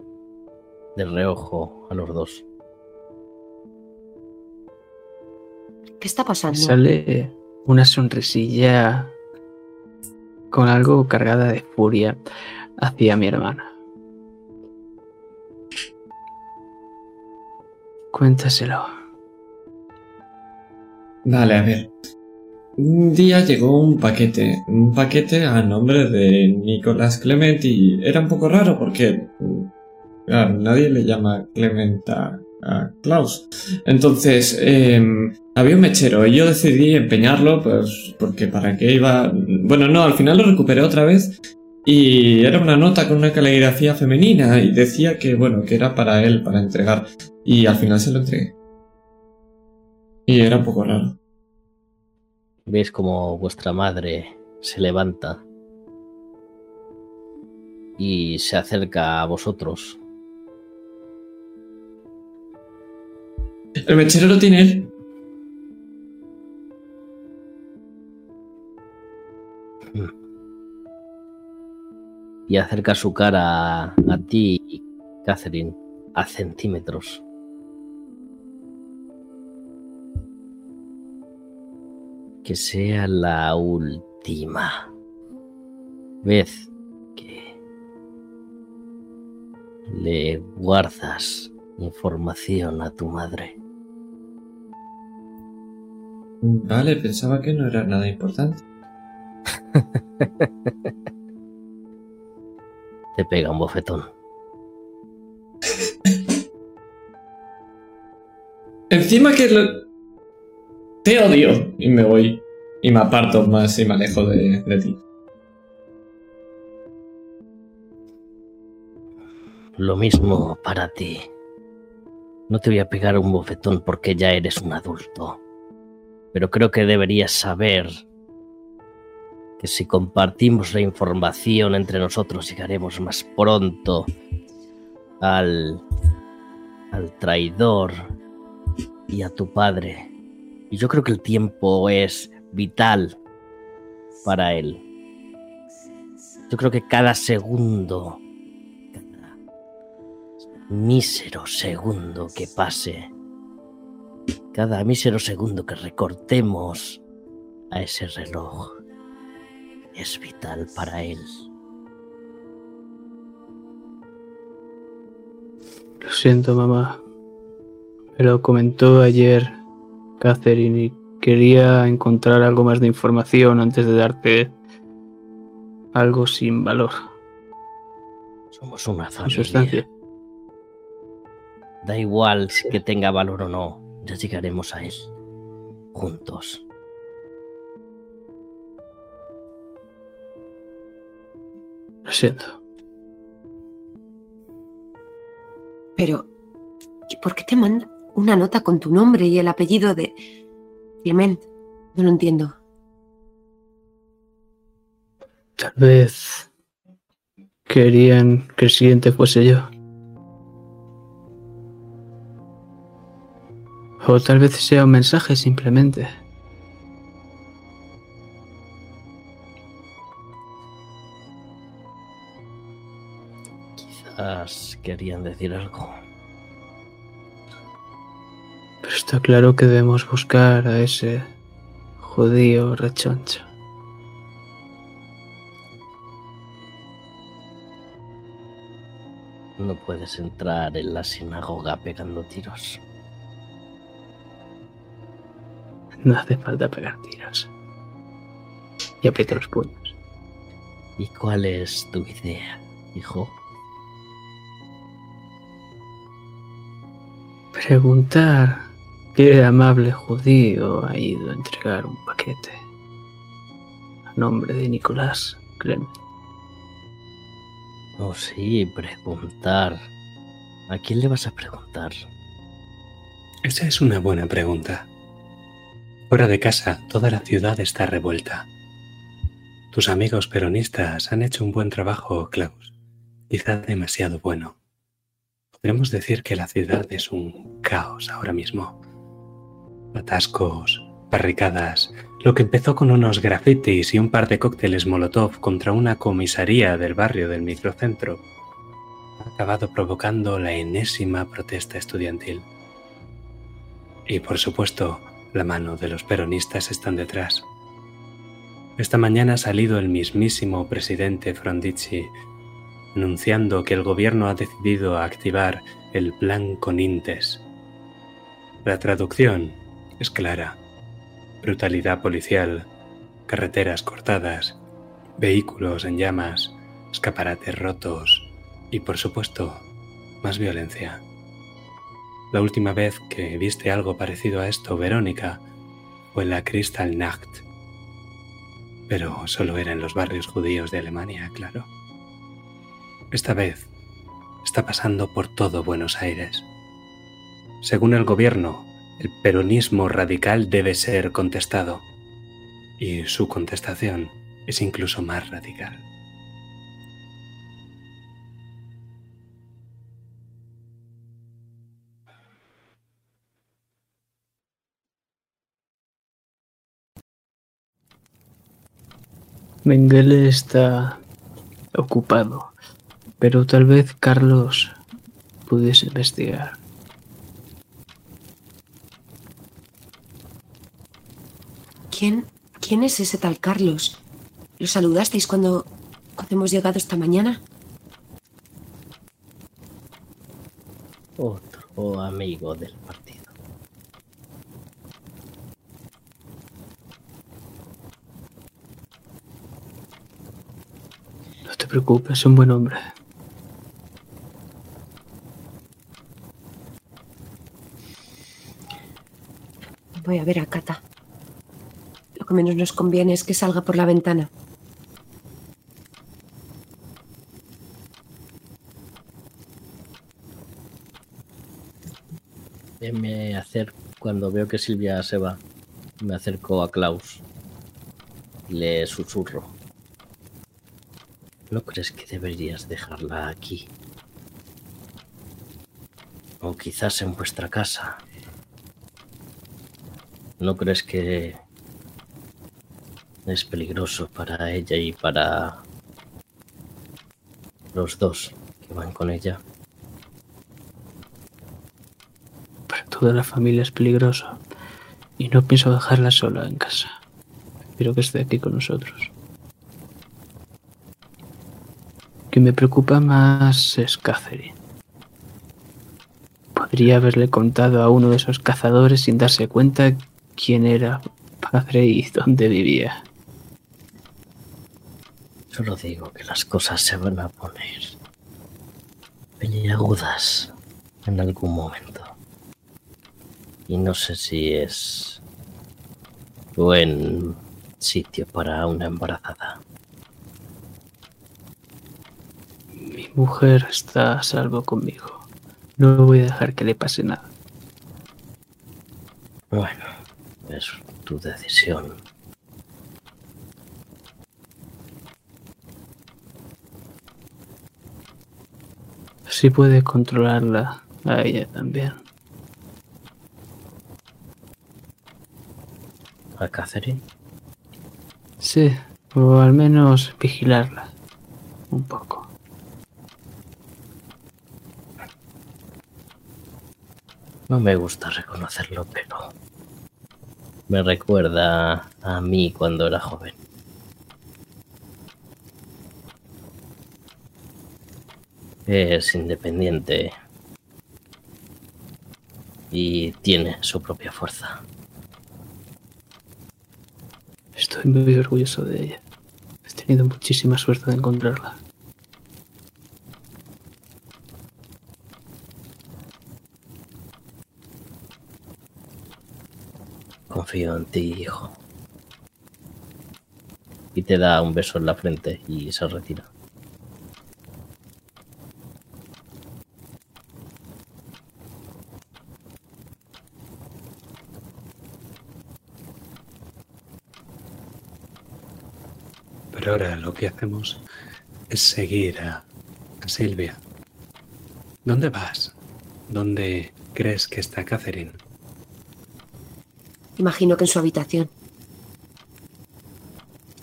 de reojo a los dos. ¿Qué está pasando? Sale una sonrisilla con algo cargada de furia hacia mi hermana. Cuéntaselo. Vale, a ver. Un día llegó un paquete, un paquete a nombre de Nicolás Clement y era un poco raro porque claro, nadie le llama Clement a a Klaus. Entonces, eh, había un mechero y yo decidí empeñarlo, pues, porque para qué iba... Bueno, no, al final lo recuperé otra vez y era una nota con una caligrafía femenina y decía que, bueno, que era para él, para entregar. Y al final se lo entregué. Y era un poco raro. Veis como vuestra madre se levanta y se acerca a vosotros. El mechero lo tiene él. Y acerca su cara a, a ti, Catherine, a centímetros. Que sea la última vez que le guardas información a tu madre. Vale, pensaba que no era nada importante. Te pega un bofetón. Encima que lo... Te odio. Y me voy. Y me aparto más y me alejo de, de ti. Lo mismo para ti. No te voy a pegar un bofetón porque ya eres un adulto. Pero creo que deberías saber que si compartimos la información entre nosotros llegaremos más pronto al, al traidor y a tu padre. Y yo creo que el tiempo es vital para él. Yo creo que cada segundo, cada mísero segundo que pase, cada mísero segundo que recortemos a ese reloj, es vital para él. Lo siento, mamá. Me lo comentó ayer Catherine y quería encontrar algo más de información antes de darte algo sin valor. Somos una familia. sustancia. Da igual si que tenga valor o no, ya llegaremos a él. Juntos. Lo siento. Pero, ¿y por qué te manda una nota con tu nombre y el apellido de Clement? No lo entiendo. Tal vez querían que el siguiente fuese yo. O tal vez sea un mensaje simplemente. Quizás querían decir algo. Pero está claro que debemos buscar a ese judío rechoncho. No puedes entrar en la sinagoga pegando tiros. No hace falta pegar tiros. Y aprieta los puños. ¿Y cuál es tu idea, hijo? Preguntar qué amable judío ha ido a entregar un paquete a nombre de Nicolás Clement. Oh, sí, preguntar. ¿A quién le vas a preguntar? Esa es una buena pregunta. Fuera de casa, toda la ciudad está revuelta. Tus amigos peronistas han hecho un buen trabajo, Klaus. Quizá demasiado bueno. Podríamos decir que la ciudad es un caos ahora mismo. Atascos, barricadas, lo que empezó con unos grafitis y un par de cócteles Molotov contra una comisaría del barrio del microcentro ha acabado provocando la enésima protesta estudiantil. Y por supuesto, la mano de los peronistas están detrás. Esta mañana ha salido el mismísimo presidente Frondizi anunciando que el gobierno ha decidido activar el plan Conintes. La traducción es clara. Brutalidad policial, carreteras cortadas, vehículos en llamas, escaparates rotos y, por supuesto, más violencia. La última vez que viste algo parecido a esto, Verónica, fue la Kristallnacht. Pero solo era en los barrios judíos de Alemania, claro. Esta vez está pasando por todo Buenos Aires. Según el gobierno, el peronismo radical debe ser contestado. Y su contestación es incluso más radical. Mengele está ocupado, pero tal vez Carlos pudiese investigar. ¿Quién, ¿Quién es ese tal Carlos? ¿Lo saludasteis cuando, cuando hemos llegado esta mañana? Otro amigo del partido. No te preocupes, es un buen hombre. A ver a Cata. Lo que menos nos conviene es que salga por la ventana. Eh, Me acerco, cuando veo que Silvia se va, me acerco a Klaus. Le susurro. ¿No crees que deberías dejarla aquí? O quizás en vuestra casa. ¿No crees que es peligroso para ella y para los dos que van con ella? Para toda la familia es peligroso. Y no pienso dejarla sola en casa. Quiero que esté aquí con nosotros. Que me preocupa más es Catherine. Podría haberle contado a uno de esos cazadores sin darse cuenta quién era padre y dónde vivía. Solo digo que las cosas se van a poner peliagudas en algún momento. Y no sé si es buen sitio para una embarazada. Mi mujer está a salvo conmigo. No voy a dejar que le pase nada. Bueno, es tu decisión. Si puede controlarla a ella también. ¿A Catherine? Sí, o al menos vigilarla. Un poco. No me gusta reconocerlo, pero me recuerda a mí cuando era joven. Es independiente y tiene su propia fuerza. Estoy muy orgulloso de ella. He tenido muchísima suerte de encontrarla. En ti, hijo. Y te da un beso en la frente y se retira. Pero ahora lo que hacemos es seguir a, a Silvia. ¿Dónde vas? ¿Dónde crees que está Catherine? Imagino que en su habitación.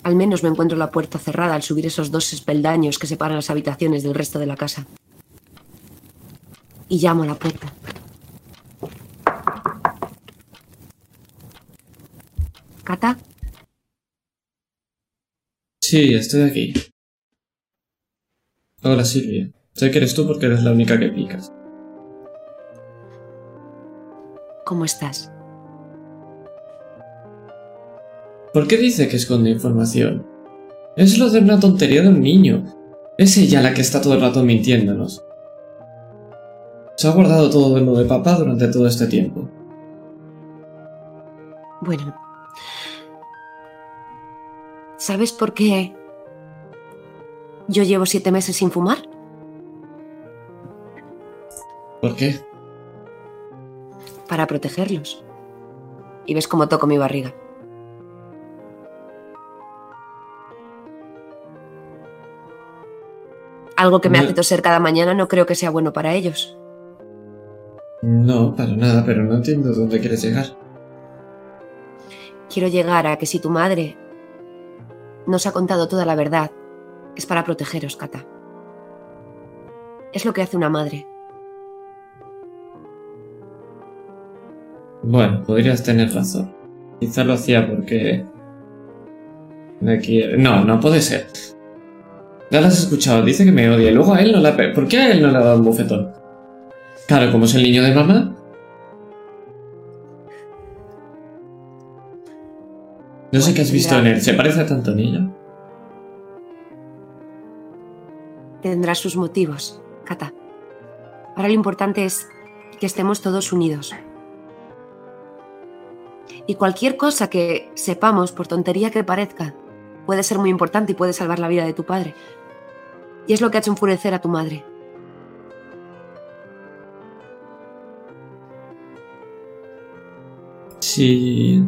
Al menos me encuentro la puerta cerrada al subir esos dos espeldaños que separan las habitaciones del resto de la casa. Y llamo a la puerta. ¿Cata? Sí, estoy aquí. Hola Silvia. Sé que eres tú porque eres la única que picas. ¿Cómo estás? ¿Por qué dice que esconde información? Es lo de una tontería de un niño. Es ella la que está todo el rato mintiéndonos. Se ha guardado todo lo de papá durante todo este tiempo. Bueno. ¿Sabes por qué yo llevo siete meses sin fumar? ¿Por qué? Para protegerlos. Y ves cómo toco mi barriga. Algo que me No- hace toser cada mañana no creo que sea bueno para ellos. No, para nada, pero no entiendo dónde quieres llegar. Quiero llegar a que si tu madre nos ha contado toda la verdad, es para protegeros, Kata. Es lo que hace una madre. Bueno, podrías tener razón. Quizá lo hacía porque... No, no puede ser. Ya lo has escuchado, dice que me odia y luego a él no pe- ¿Por qué a él no le ha dado un bofetón? Claro, como es el niño de mamá. No sé qué has visto en él, ¿se parece tanto a niño? Tendrá sus motivos, Kata. Ahora lo importante es que estemos todos unidos. Y cualquier cosa que sepamos, por tontería que parezca, puede ser muy importante y puede salvar la vida de tu padre. Y es lo que ha hecho enfurecer a tu madre. Sí...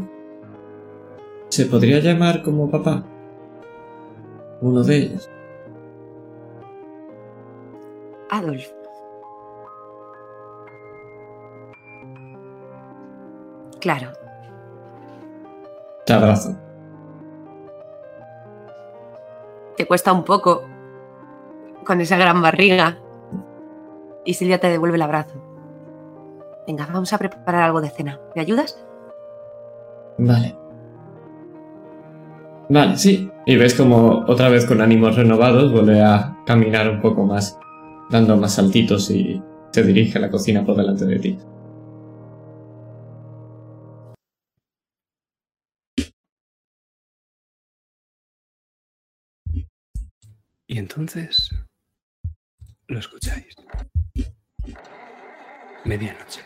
¿Se podría llamar como papá? Uno de ellos. Adolf. Claro, Te abrazo. te cuesta un poco con esa gran barriga. Y Silvia te devuelve el abrazo. Venga, vamos a preparar algo de cena. ¿Me ayudas? Vale. Vale, sí. Y ves como otra vez con ánimos renovados vuelve a caminar un poco más, dando más saltitos y se dirige a la cocina por delante de ti. Y entonces lo escucháis. Medianoche.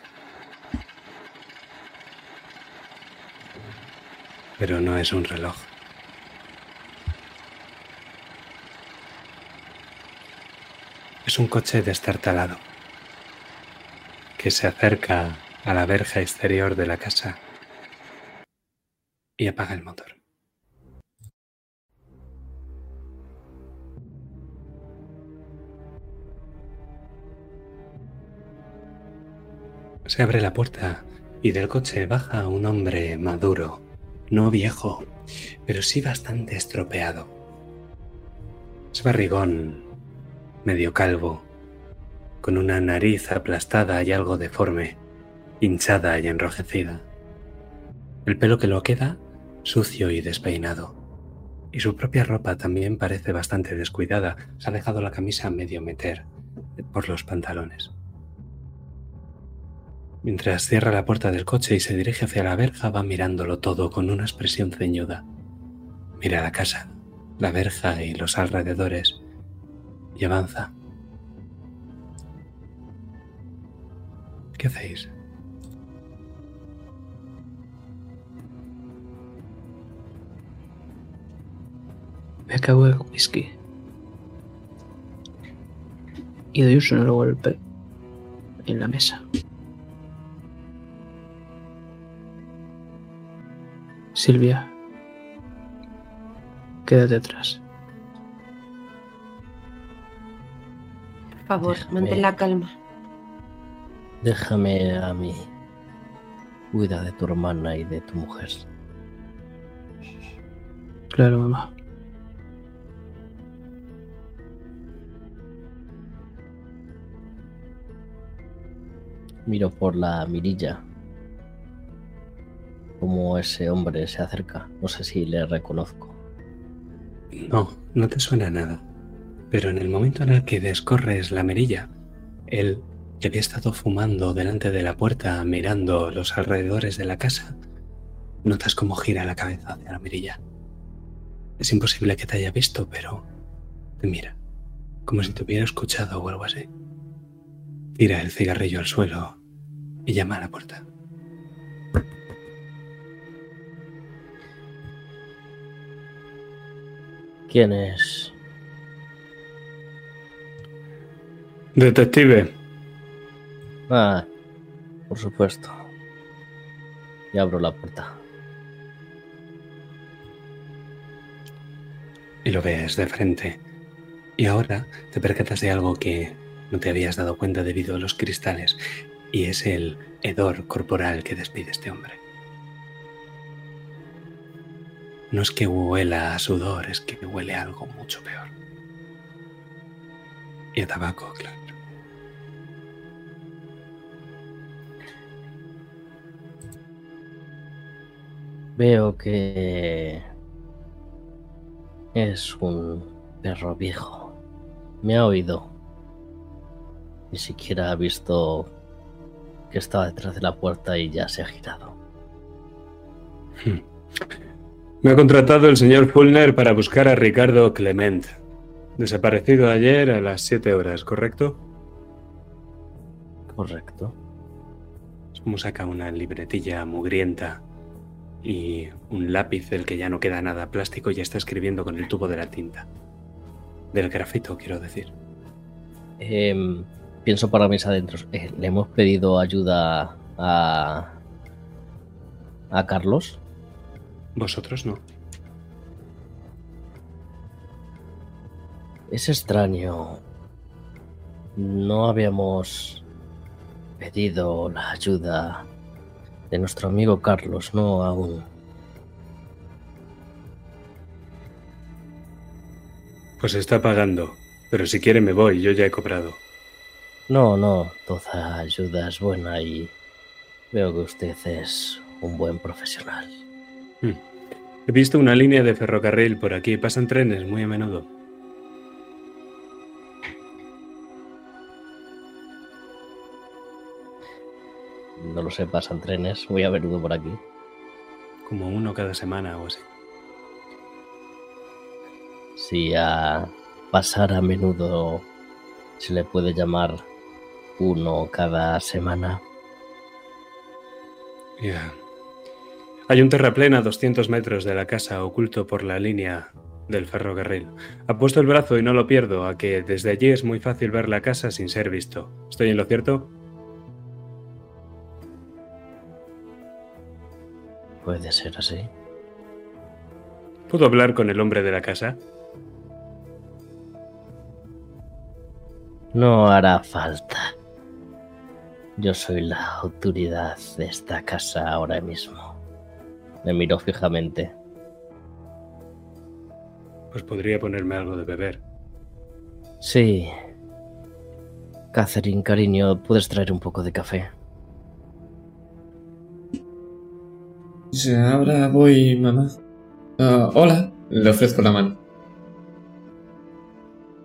Pero no es un reloj. Es un coche destartalado que se acerca a la verja exterior de la casa y apaga el motor. Se abre la puerta y del coche baja un hombre maduro, no viejo, pero sí bastante estropeado. Es barrigón, medio calvo, con una nariz aplastada y algo deforme, hinchada y enrojecida. El pelo que lo queda sucio y despeinado. Y su propia ropa también parece bastante descuidada. Se ha dejado la camisa medio meter por los pantalones. Mientras cierra la puerta del coche y se dirige hacia la verja, va mirándolo todo con una expresión ceñuda. Mira la casa, la verja y los alrededores y avanza. ¿Qué hacéis? Me acabo el whisky. Y doy un sonoro golpe en la mesa. Silvia, quédate atrás. Por favor, Déjame. mantén la calma. Déjame a mí. Cuida de tu hermana y de tu mujer. Claro, mamá. Miro por la mirilla. Como ese hombre se acerca. No sé si le reconozco. No, no te suena nada. Pero en el momento en el que descorres la mirilla, él, que había estado fumando delante de la puerta mirando los alrededores de la casa, notas cómo gira la cabeza hacia la mirilla. Es imposible que te haya visto, pero te mira, como si te hubiera escuchado o algo así. tira el cigarrillo al suelo y llama a la puerta. ¿Quién es? Detective, Ah, por supuesto. Y abro la puerta. y lo ves de frente. Y ahora te percatas de algo que no te habías dado cuenta debido a los cristales, y es el hedor corporal que despide este hombre. No es que huela a sudor, es que huele a algo mucho peor. Y a tabaco, claro. Veo que es un perro viejo. Me ha oído. Ni siquiera ha visto que estaba detrás de la puerta y ya se ha girado. Me ha contratado el señor Fulner para buscar a Ricardo Clement. Desaparecido ayer a las 7 horas, ¿correcto? Correcto. Es como saca una libretilla mugrienta y un lápiz del que ya no queda nada plástico y está escribiendo con el tubo de la tinta. Del grafito, quiero decir. Em, pienso para mis adentros. eh, ¿Le hemos pedido ayuda a. a Carlos? Vosotros no. Es extraño. No habíamos pedido la ayuda de nuestro amigo Carlos, no aún. Pues está pagando. Pero si quiere me voy, yo ya he cobrado. No, no, toda ayuda es buena y veo que usted es un buen profesional. He visto una línea de ferrocarril por aquí. Pasan trenes muy a menudo. No lo sé, pasan trenes muy a menudo por aquí. Como uno cada semana o así. Si a pasar a menudo se le puede llamar uno cada semana. Ya. Hay un terraplén a 200 metros de la casa oculto por la línea del ferrocarril. Ha puesto el brazo y no lo pierdo a que desde allí es muy fácil ver la casa sin ser visto. ¿Estoy en lo cierto? Puede ser así. ¿Puedo hablar con el hombre de la casa? No hará falta. Yo soy la autoridad de esta casa ahora mismo. Me miró fijamente. Pues podría ponerme algo de beber. Sí. Catherine, cariño, ¿puedes traer un poco de café? Sí, ahora voy, mamá. Ah, hola. Le ofrezco la mano.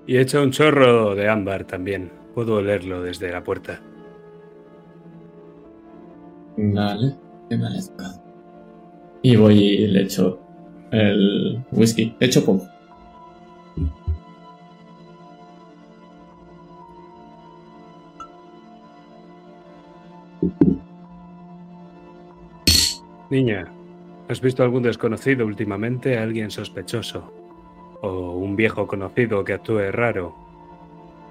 Y he hecho un chorro de ámbar también. Puedo olerlo desde la puerta. Vale, que me parezca. Y voy y le echo el whisky. Le echo poco. Niña, ¿has visto algún desconocido últimamente? ¿Alguien sospechoso? ¿O un viejo conocido que actúe raro?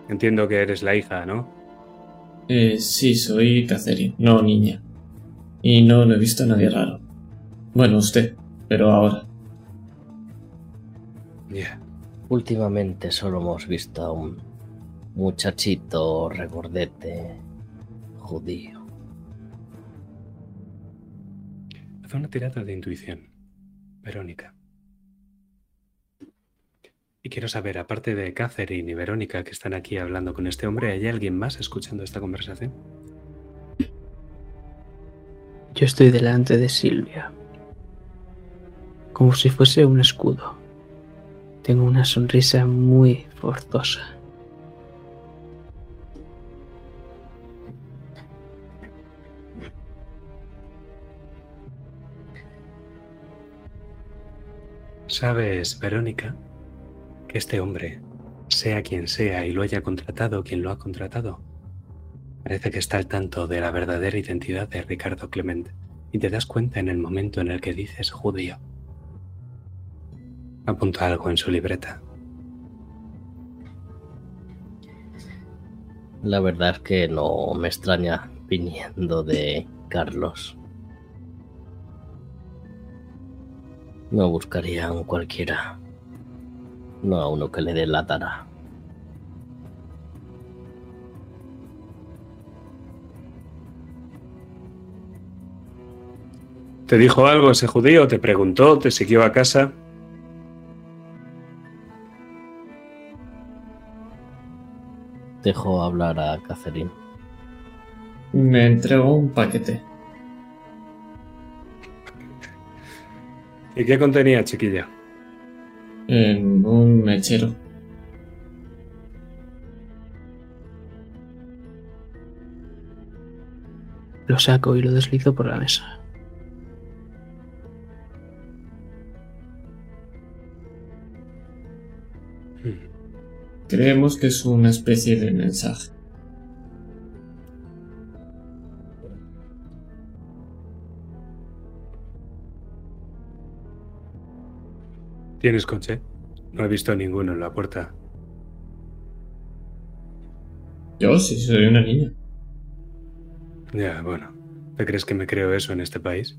Entiendo que eres la hija, ¿no? Eh, sí, soy Catherine, no niña. Y no, no he visto a nadie raro. Bueno, usted, pero ahora. Ya. Últimamente solo hemos visto a un muchachito regordete judío. Haz una tirada de intuición, Verónica. Y quiero saber, aparte de Catherine y Verónica que están aquí hablando con este hombre, ¿hay alguien más escuchando esta conversación? Yo estoy delante de Silvia, como si fuese un escudo. Tengo una sonrisa muy forzosa. Sabes, Verónica, que este hombre, sea quien sea y lo haya contratado quien lo ha contratado, Parece que está al tanto de la verdadera identidad de Ricardo Clement y te das cuenta en el momento en el que dices judío. Apunta algo en su libreta. La verdad es que no me extraña viniendo de Carlos. No buscaría a un cualquiera. No a uno que le delatara. ¿Te dijo algo ese judío? ¿Te preguntó? ¿Te siguió a casa? Dejo hablar a Catherine. Me entregó un paquete. ¿Y qué contenía, chiquilla? En un mechero. Lo saco y lo deslizo por la mesa. Creemos que es una especie de mensaje. ¿Tienes coche? No he visto ninguno en la puerta. Yo sí soy una niña. Ya, bueno. ¿Te crees que me creo eso en este país?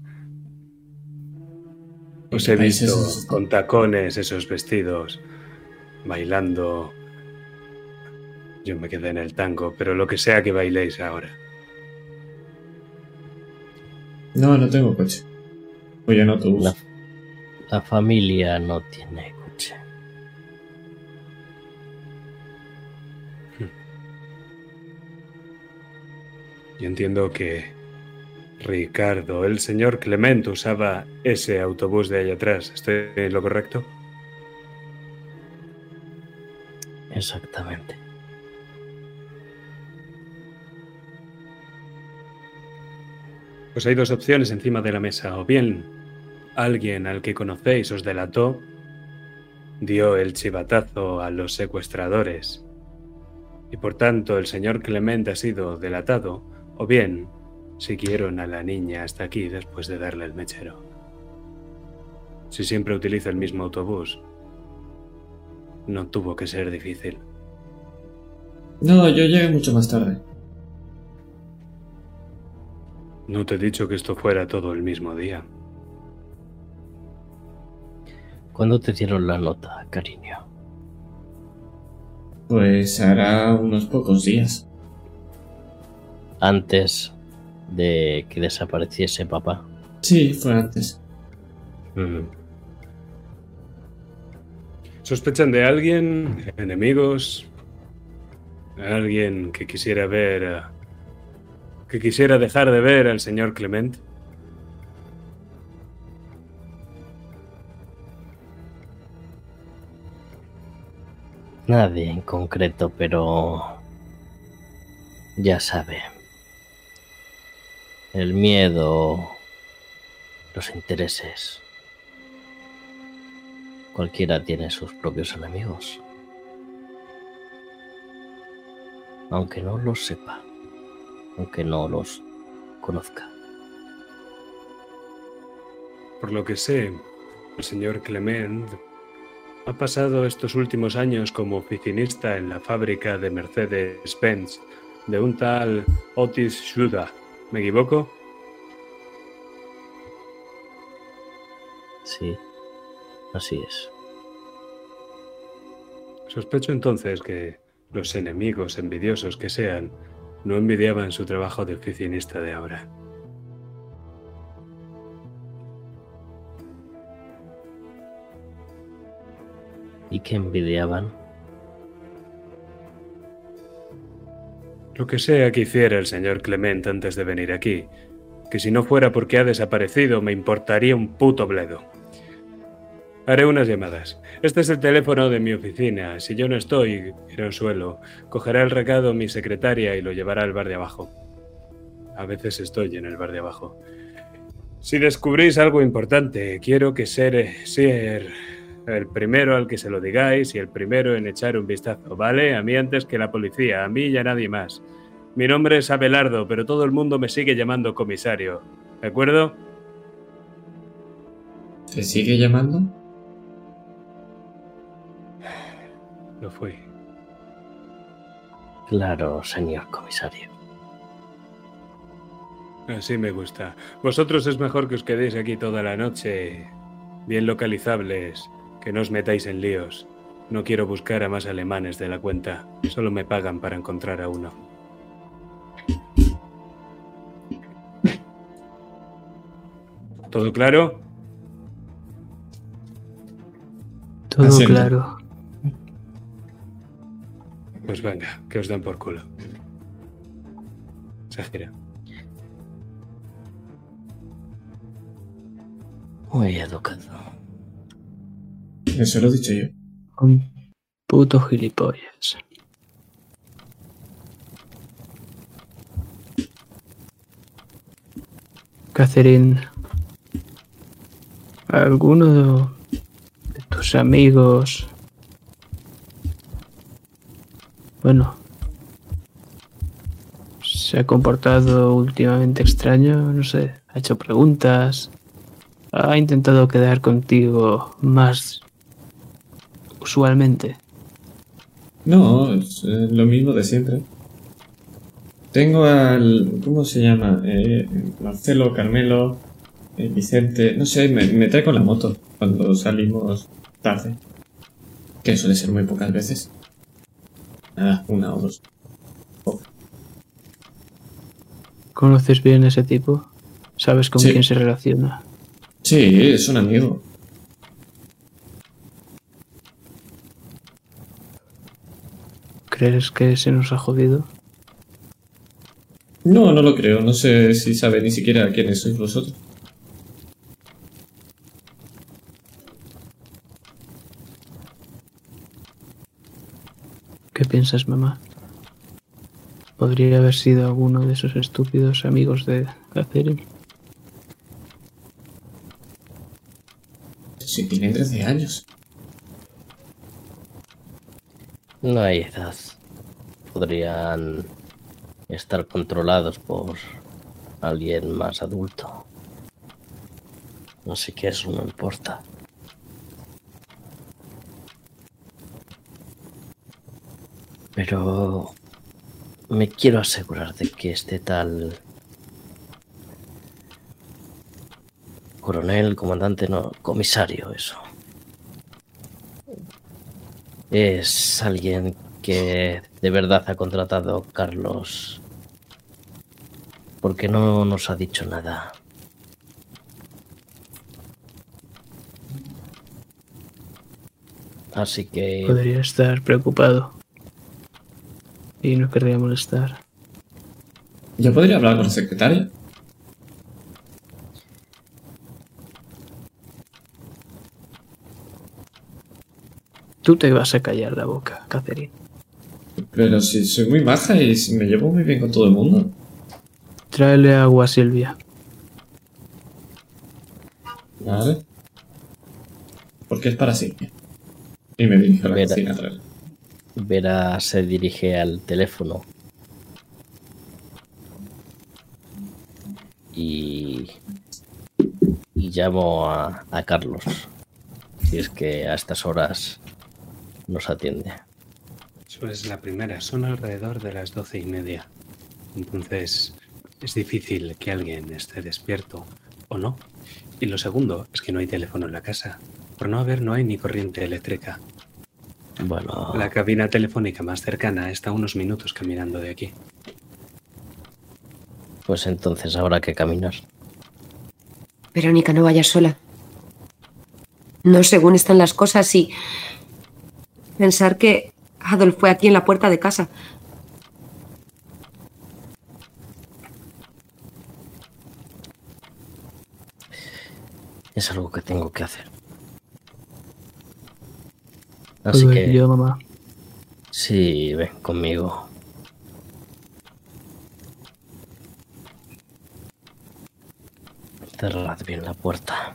¿En Os he visto es con tacones, esos vestidos, bailando. Yo me quedé en el tango, pero lo que sea que bailéis ahora. No, no tengo coche. Voy en autobús. La, la familia no tiene coche. Yo entiendo que Ricardo, el señor Clement, usaba ese autobús de ahí atrás. ¿Estoy en lo correcto? Exactamente. Pues hay dos opciones encima de la mesa. O bien alguien al que conocéis os delató, dio el chivatazo a los secuestradores y por tanto el señor Clement ha sido delatado, o bien siguieron a la niña hasta aquí después de darle el mechero. Si siempre utiliza el mismo autobús, no tuvo que ser difícil. No, yo llegué mucho más tarde. No te he dicho que esto fuera todo el mismo día. ¿Cuándo te dieron la nota, cariño? Pues hará unos pocos días. Antes de que desapareciese papá. Sí, fue antes. Mm. ¿Sospechan de alguien? ¿Enemigos? ¿Alguien que quisiera ver... a- que quisiera dejar de ver al señor Clement? Nadie en concreto, pero ya sabe. El miedo, los intereses. Cualquiera tiene sus propios enemigos. Aunque no los sepa, aunque no los conozca. Por lo que sé, el señor Clement ha pasado estos últimos años como oficinista en la fábrica de Mercedes-Benz de un tal Otis Schuda. ¿Me equivoco? Sí, así es. Sospecho entonces que los enemigos envidiosos que sean no envidiaban su trabajo de oficinista de ahora. ¿Y qué envidiaban? Lo que sea que hiciera el señor Clement antes de venir aquí, que si no fuera porque ha desaparecido me importaría un puto bledo. Haré unas llamadas. Este es el teléfono de mi oficina. Si yo no estoy, iré al suelo. Cogerá el recado mi secretaria y lo llevará al bar de abajo. A veces estoy en el bar de abajo. Si descubrís algo importante, quiero que ser, ser el primero al que se lo digáis y el primero en echar un vistazo, ¿vale? A mí antes que la policía, a mí y a nadie más. Mi nombre es Abelardo, pero todo el mundo me sigue llamando comisario. ¿De acuerdo? ¿Se sigue llamando? Lo fui. Claro, señor comisario. Así me gusta. Vosotros es mejor que os quedéis aquí toda la noche, bien localizables, que no os metáis en líos. No quiero buscar a más alemanes de la cuenta. Solo me pagan para encontrar a uno. ¿Todo claro? Todo Asiento. claro. Pues venga, que os den por culo. Exagera. Muy educado. Eso lo he dicho yo. Un puto gilipollas. Catherine, ¿alguno de tus amigos? Bueno, se ha comportado últimamente extraño, no sé, ha hecho preguntas, ha intentado quedar contigo más usualmente. No, es eh, lo mismo de siempre. Tengo al. ¿Cómo se llama? Eh, Marcelo, Carmelo, eh, Vicente. No sé, me, me trae con la moto cuando salimos tarde. Que suele ser muy pocas veces. Nada, una o dos. ¿Conoces bien a ese tipo? ¿Sabes con Sí. quién se relaciona? Sí, es un amigo. ¿Crees que se nos ha jodido? No, no lo creo. No sé si sabe ni siquiera quiénes sois vosotros. Piensas, mamá? ¿Podría haber sido alguno de esos estúpidos amigos de Catherine? Si tienen 13 años. No hay edad. Podrían estar controlados por alguien más adulto. Así que eso no importa. Pero me quiero asegurar de que este tal coronel, comandante, no, comisario, eso. Es alguien que de verdad ha contratado Carlos. Porque no nos ha dicho nada. Así que Podría estar preocupado. Y no querría molestar. Yo podría hablar con la secretaria. Tú te vas a callar la boca, Catherine. Pero si soy muy maja y si me llevo muy bien con todo el mundo. Tráele agua a Silvia. Vale. Porque es para sí. Y me dirijo a la cocina a traer. Vera se dirige al teléfono. Y, y llamo a, a Carlos. Si es que a estas horas nos atiende. Eso es la primera. Son alrededor de las doce y media. Entonces, es difícil que alguien esté despierto o no. Y lo segundo es que no hay teléfono en la casa. Por no haber, no hay ni corriente eléctrica. Bueno, La cabina telefónica más cercana está a unos minutos caminando de aquí. pues entonces habrá que caminar. Verónica, no vayas sola. No según están las cosas y pensar que Adolf fue aquí en la puerta de casa. Es algo que tengo que hacer. Así Puedo que ir yo, mamá. sí, ven conmigo. Cerrad bien la puerta.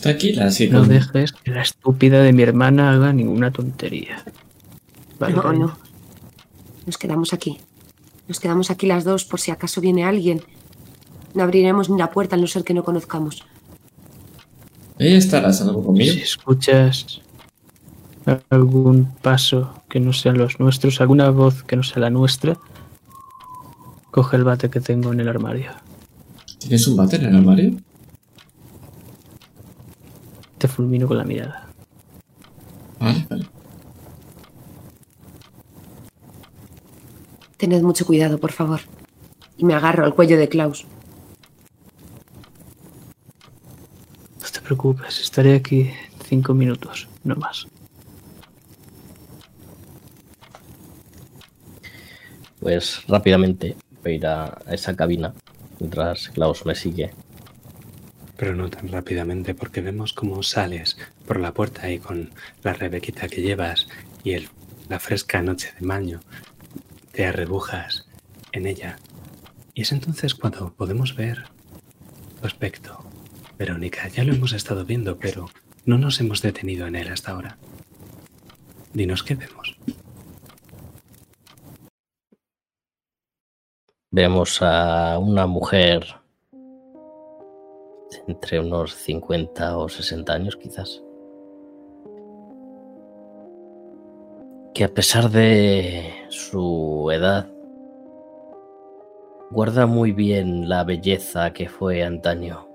Tranquila, sí. No con- dejes que la estúpida de mi hermana haga ninguna tontería. Vale, no, cariño. no. Nos quedamos aquí. Nos quedamos aquí las dos por si acaso viene alguien. No abriremos ni la puerta al no ser que no conozcamos. Ella estará salvo conmigo. Si escuchas algún paso que no sean los nuestros, alguna voz que no sea la nuestra, coge el bate que tengo en el armario. ¿Tienes un bate en el armario? Te fulmino con la mirada. Vale, vale. Tened mucho cuidado, por favor. Y me agarro al cuello de Klaus. No te preocupes, estaré aquí cinco minutos, no más. Pues rápidamente voy a ir a esa cabina mientras Klaus me sigue. Pero no tan rápidamente porque vemos cómo sales por la puerta y con la rebequita que llevas y el, la fresca noche de mayo te arrebujas en ella. Y es entonces cuando podemos ver tu aspecto. Verónica, ya lo hemos estado viendo, pero no nos hemos detenido en él hasta ahora. Dinos qué vemos. Vemos a una mujer entre unos 50 o 60 años quizás. Que a pesar de su edad, guarda muy bien la belleza que fue antaño.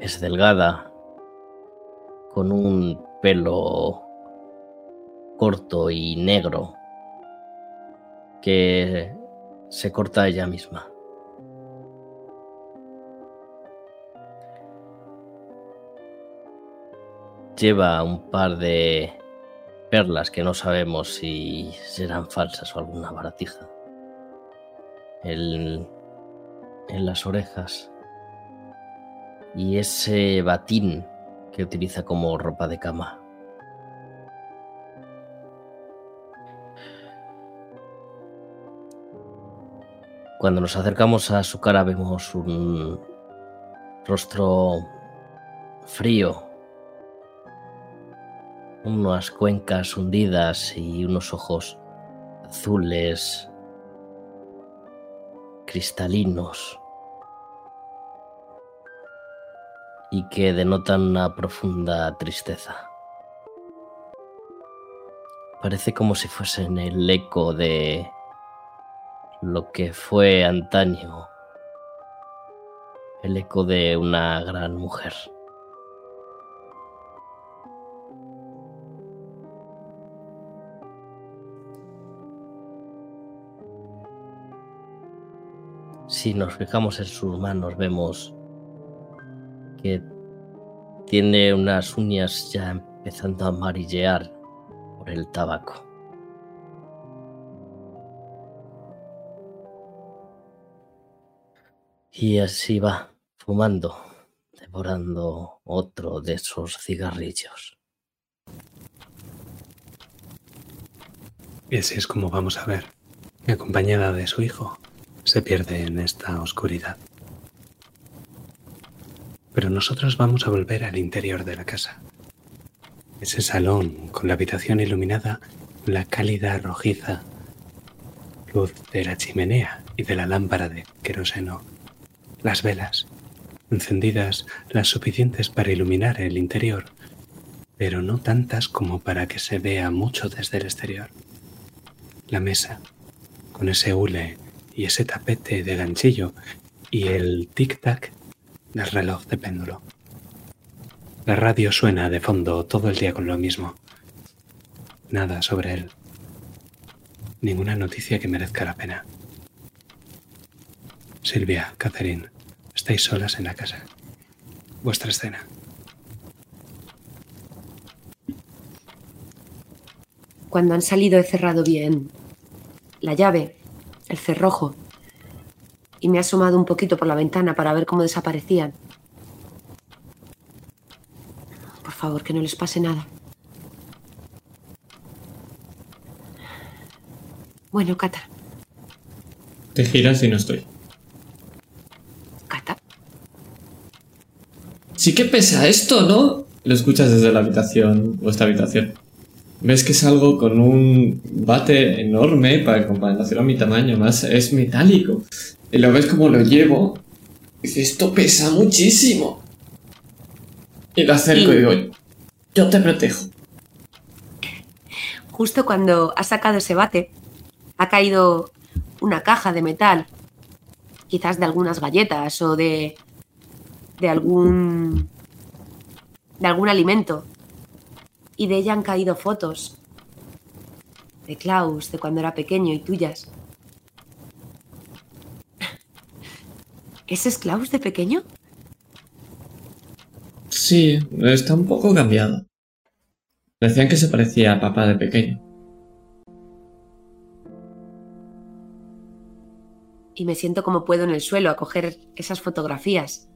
Es delgada, con un pelo corto y negro que se corta ella misma. Lleva un par de perlas que no sabemos si serán falsas o alguna baratija en, en las orejas y ese batín que utiliza como ropa de cama. Cuando nos acercamos a su cara vemos un rostro frío, unas cuencas hundidas y unos ojos azules, cristalinos, y que denotan una profunda tristeza. Parece como si fuesen el eco de lo que fue antaño, el eco de una gran mujer. Si nos fijamos en sus manos vemos que tiene unas uñas ya empezando a amarillear por el tabaco. Y así va, fumando, devorando otro de esos cigarrillos. Y así es como vamos a ver, que acompañada de su hijo, se pierde en esta oscuridad. Pero nosotros vamos a volver al interior de la casa. Ese salón con la habitación iluminada la cálida rojiza luz de la chimenea y de la lámpara de queroseno. Las velas, encendidas las suficientes para iluminar el interior, pero no tantas como para que se vea mucho desde el exterior. La mesa, con ese hule y ese tapete de ganchillo y el tic-tac del reloj de péndulo. La radio suena de fondo todo el día con lo mismo. Nada sobre él. Ninguna noticia que merezca la pena. Silvia, Catherine, estáis solas en la casa. Vuestra escena. Cuando han salido he cerrado bien la llave, el cerrojo, y me he asomado un poquito por la ventana para ver cómo desaparecían. Por favor, que no les pase nada. Bueno, Cata. Te giras y no estoy. Cata. Sí que pesa esto, ¿no? Lo escuchas desde la habitación, vuestra habitación. ves que es algo con un bate enorme para comparación a mi tamaño, más es metálico. Y lo ves como lo llevo. Y dices, esto pesa muchísimo. Y lo acerco y digo, yo te protejo. Justo cuando has sacado ese bate, ha caído una caja de metal, quizás de algunas galletas o de de algún de algún alimento. Y de ella han caído fotos de Klaus, de cuando era pequeño y tuyas. ¿Ese es Klaus de pequeño? Sí, está un poco cambiado. Decían que se parecía a papá de pequeño. Y me siento como puedo en el suelo a coger esas fotografías.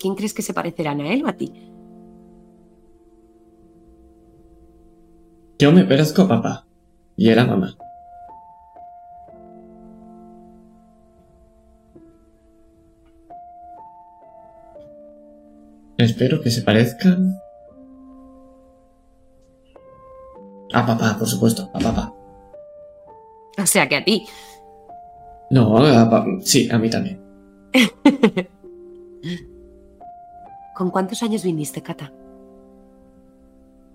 Quién crees que se parecerán a él o a ti? Yo me parezco a papá. Y era mamá. Espero que se parezcan. A papá, por supuesto, a papá. O sea que a ti. No, a pa- sí, a mí también. ¿Con cuántos años viniste, Cata?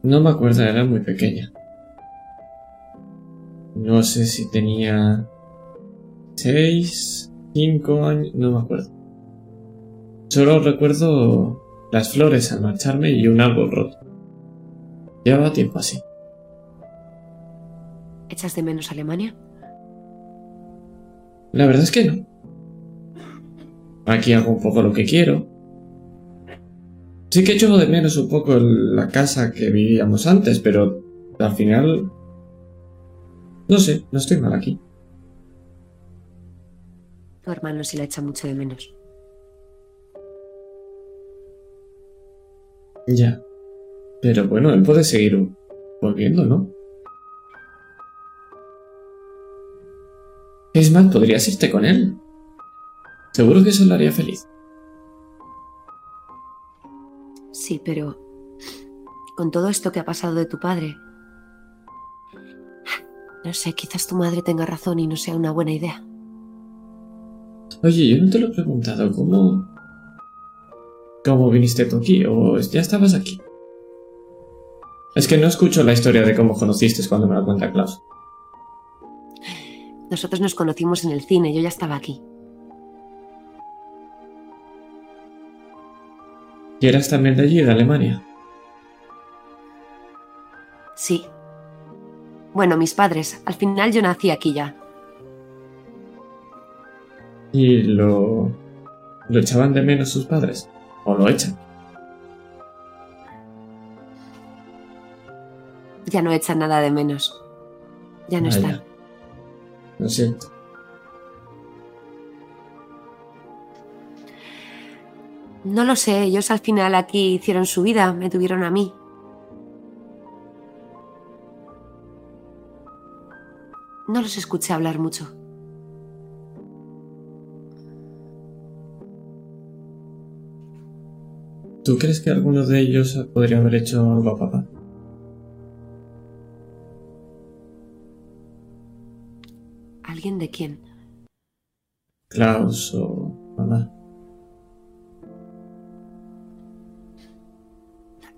No me acuerdo, era muy pequeña. No sé si tenía seis, cinco años, no me acuerdo. Solo recuerdo las flores al marcharme y un árbol roto. Llevaba tiempo así. ¿Echas de menos Alemania? La verdad es que no. Aquí hago un poco lo que quiero. Sí que echo de menos un poco la casa que vivíamos antes, pero al final... No sé, no estoy mal aquí. Tu hermano sí la echa mucho de menos. Ya. Pero bueno, él puede seguir volviendo, ¿no? Es más, podrías irte con él. Seguro que eso le haría feliz. Sí, pero con todo esto que ha pasado de tu padre, no sé, quizás tu madre tenga razón y no sea una buena idea. Oye, yo no te lo he preguntado, ¿cómo... ¿Cómo viniste tú aquí? ¿O ya estabas aquí? Es que no escucho la historia de cómo conociste cuando me la cuenta Klaus. Nosotros nos conocimos en el cine, yo ya estaba aquí. ¿Y eras también de allí, de Alemania? Sí. Bueno, mis padres. Al final yo nací aquí ya. ¿Y lo... lo echaban de menos sus padres? ¿O lo echan? Ya no echan nada de menos. Ya no Vaya. están. Lo siento. No lo sé, ellos al final aquí hicieron su vida, me tuvieron a mí. No los escuché hablar mucho. ¿Tú crees que alguno de ellos podría haber hecho algo a papá? ¿Alguien de quién? Klaus o mamá.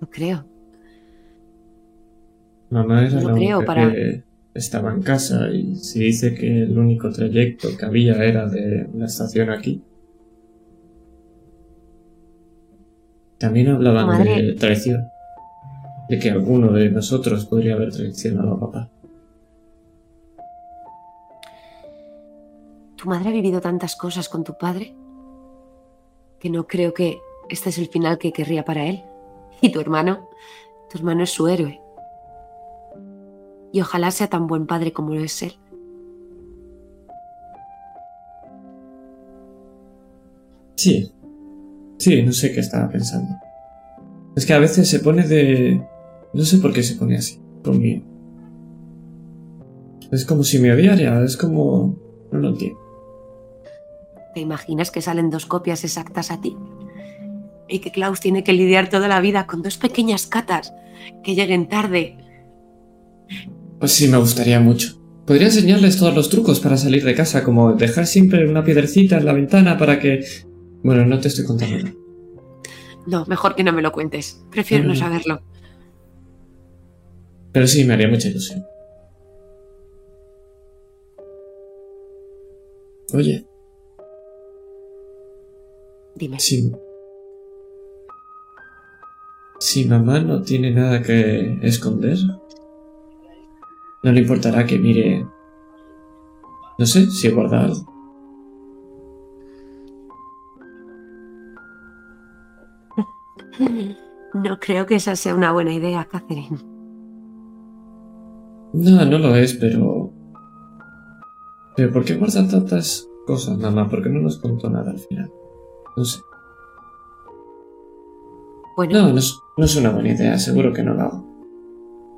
No lo creo. Mamá era No la creo, única para- que estaba en casa y si dice que el único trayecto que había era de la estación aquí. También hablaban Madre. de traición. De que alguno de nosotros podría haber traicionado a papá. Tu madre ha vivido tantas cosas con tu padre que no creo que este es el final que querría para él. Y tu hermano, tu hermano es su héroe. Y ojalá sea tan buen padre como lo es él. Sí. Sí, no sé qué estaba pensando. Es que a veces se pone de... No sé por qué se pone así, conmigo. Es como si me odiara, es como... No lo entiendo. ¿Te imaginas que salen dos copias exactas a ti? Y que Klaus tiene que lidiar toda la vida con dos pequeñas catas que lleguen tarde. Pues sí, me gustaría mucho. Podría enseñarles todos los trucos para salir de casa, como dejar siempre una piedrecita en la ventana para que... Bueno, no te estoy contando nada. No, mejor que no me lo cuentes. Prefiero no Mm. saberlo. Pero sí, me haría mucha ilusión. Oye, Dime. si... Si mamá no tiene nada que esconder, no le importará que mire... No sé si guarda algo. No creo que esa sea una buena idea, Catherine. No, no lo es, pero... ¿Pero por qué guardan tantas cosas, mamá? ¿Por qué no nos contó nada al final? No sé. Bueno, No, no es, no es una buena idea, seguro que no lo hago.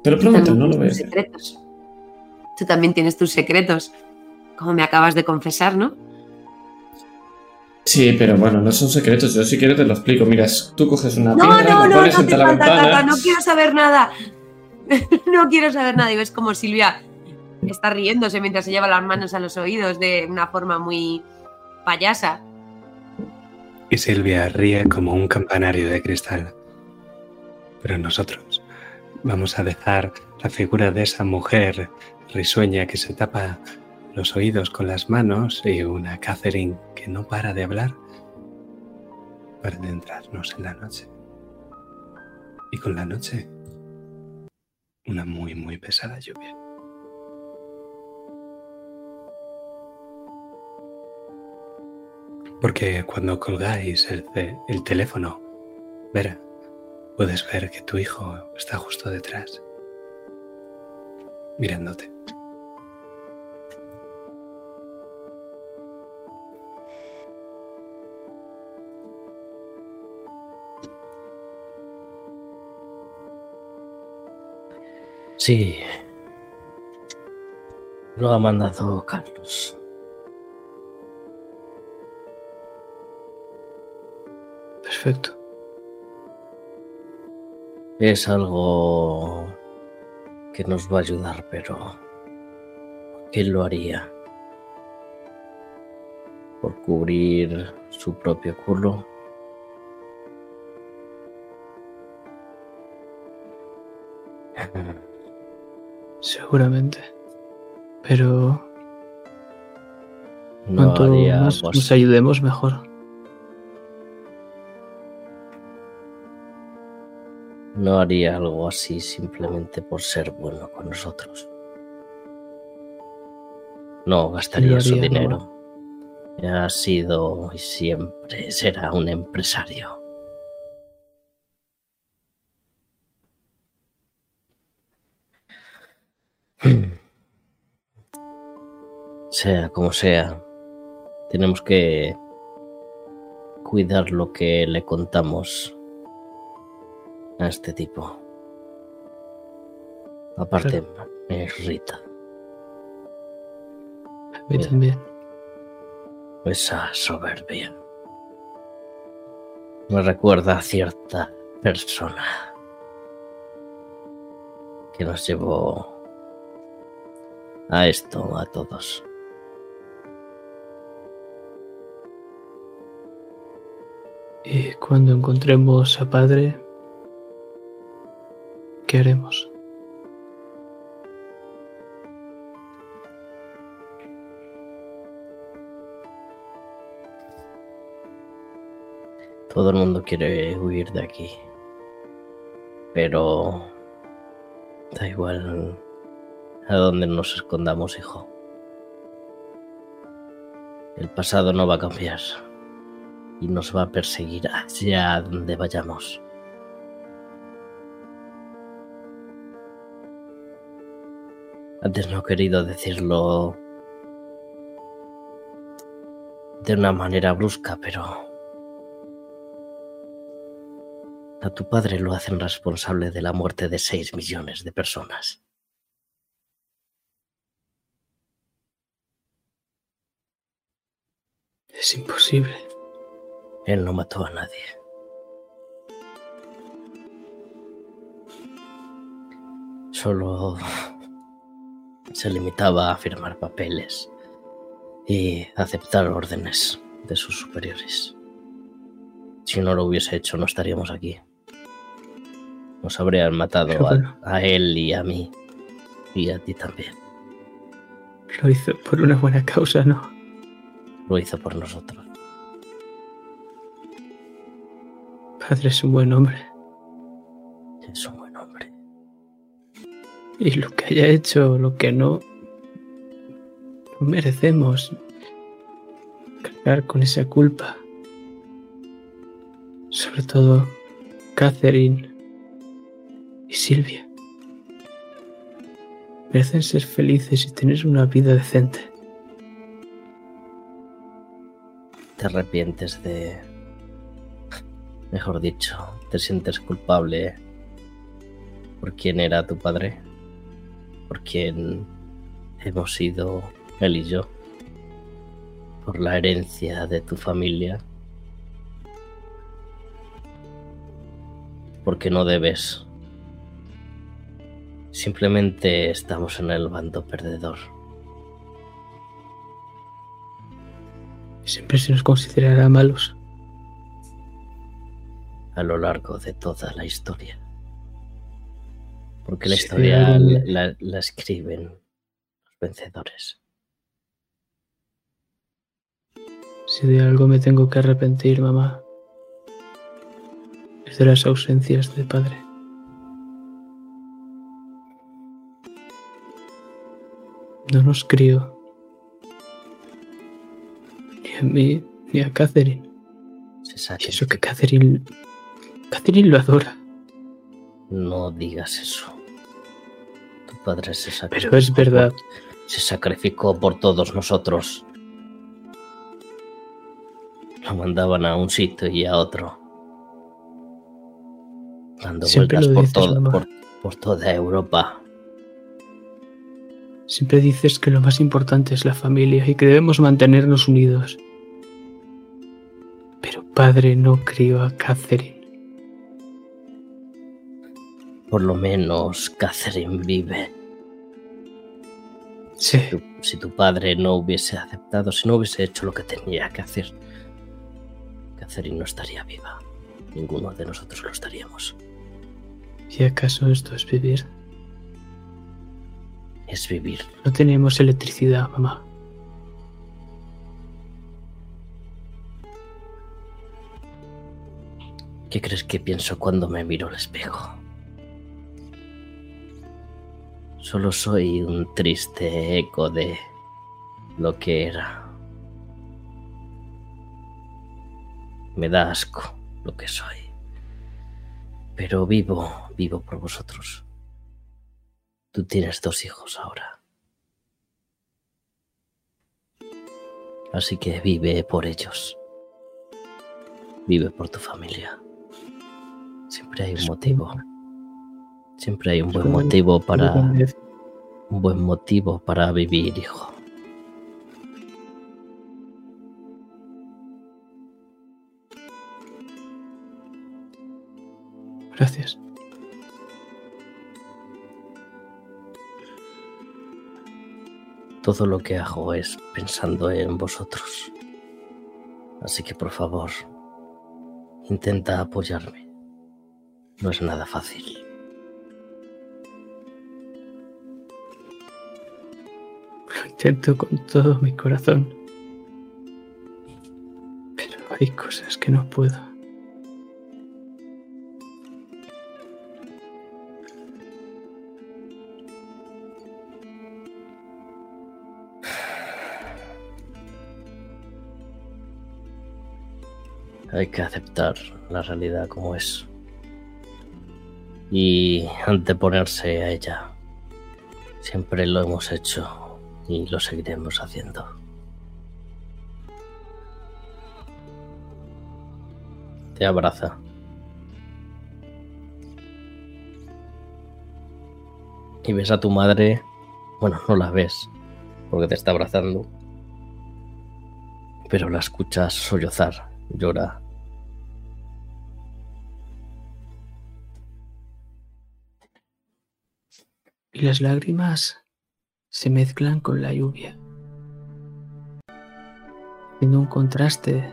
Te lo prometo, no lo voy a hacer. secretos. Tú también tienes tus secretos, como me acabas de confesar, ¿no? Sí, pero bueno, no son secretos. Yo si quieres te lo explico. Mira, tú coges una No, piedra, no, no, pones no hace la falta, ventana. Tata, no quiero saber nada. no quiero saber nada. Y ves como Silvia está riéndose mientras se lleva las manos a los oídos de una forma muy payasa. Y Silvia ríe como un campanario de cristal. Pero nosotros vamos a dejar la figura de esa mujer risueña que se tapa los oídos con las manos y una Catherine que no para de hablar para adentrarnos en la noche. Y con la noche, una muy, muy pesada lluvia. Porque cuando colgáis el, teléfono, Vera, puedes ver que tu hijo está justo detrás, mirándote. Sí. Lo ha mandado Carlos. Perfecto. Es algo que nos va a ayudar, pero ¿quién lo haría? ¿Por cubrir su propio culo? Seguramente. Pero No cuanto haría más nos ayudemos, mejor. No haría algo así simplemente por ser bueno con nosotros. No gastaría su dinero. Ha sido y siempre será un empresario. Sea como sea, tenemos que cuidar lo que le contamos a este tipo. Aparte, me irrita A mí también. esa soberbia. Me recuerda a cierta persona que nos llevó a esto a todos. Y cuando encontremos a padre, ¿qué haremos? Todo el mundo quiere huir de aquí. Pero da igual a dónde nos escondamos, hijo. El pasado no va a cambiar y nos va a perseguir hacia donde vayamos. Antes no he querido decirlo de una manera brusca, pero a tu padre lo hacen responsable de la muerte de 6 millones de personas. Es imposible. Él no mató a nadie. Solo se limitaba a firmar papeles y aceptar órdenes de sus superiores. Si no lo hubiese hecho, no estaríamos aquí. Nos habrían matado a, a él y a mí. Y a ti también. Lo hizo por una buena causa, ¿no? Lo hizo por nosotros. Padre es un buen hombre. Es un buen hombre. Y lo que haya hecho, lo que no, no merecemos cargar con esa culpa. Sobre todo Catherine y Silvia. Merecen ser felices y tener una vida decente. Te arrepientes de... Mejor dicho, te sientes culpable por quién era tu padre. Por quién hemos sido él y yo. Por la herencia de tu familia. Porque no debes. Simplemente estamos en el bando perdedor. Siempre se nos considerará malos. a lo largo de toda la historia. Porque la historia la, escriben los vencedores. Si de algo me tengo que arrepentir, mamá, es de las ausencias de padre. No nos crió. Ni a mí, ni a Catherine. Se Y eso que Catherine... Catherine lo adora. No digas eso. Tu padre se sacrificó. Pero es verdad. por- se sacrificó por todos nosotros. Lo mandaban a un sitio y a otro. Dando Siempre vueltas por, dices, toda- por- por toda Europa. Siempre dices que lo más importante es la familia y que debemos mantenernos unidos. Pero padre no crió a Catherine. Por lo menos Catherine vive. Sí, tu- si tu padre no hubiese aceptado, si no hubiese hecho lo que tenía que hacer, Catherine no estaría viva. Ninguno de nosotros lo estaríamos. ¿y acaso esto es vivir? Es vivir. No tenemos electricidad, mamá. ¿Qué crees que pienso cuando me miro al espejo? Solo soy un triste eco de lo que era. Me da asco lo que soy. Pero vivo, vivo por vosotros. Tú tienes dos hijos ahora. Así que vive por ellos. Vive por tu familia. Siempre hay un motivo. Siempre hay un buen motivo para un buen motivo para vivir, hijo. Gracias. Todo lo que hago es pensando en vosotros. Así que por favor, intenta apoyarme. No es nada fácil. Intento con todo mi corazón. Pero hay cosas que no puedo. Hay que aceptar la realidad como es. Y anteponerse a ella. Siempre lo hemos hecho y lo seguiremos haciendo. Te abraza. Y ves a tu madre. Bueno, no la ves porque te está abrazando. Pero la escuchas sollozar, llora. y las lágrimas se mezclan con la lluvia, haciendo un contraste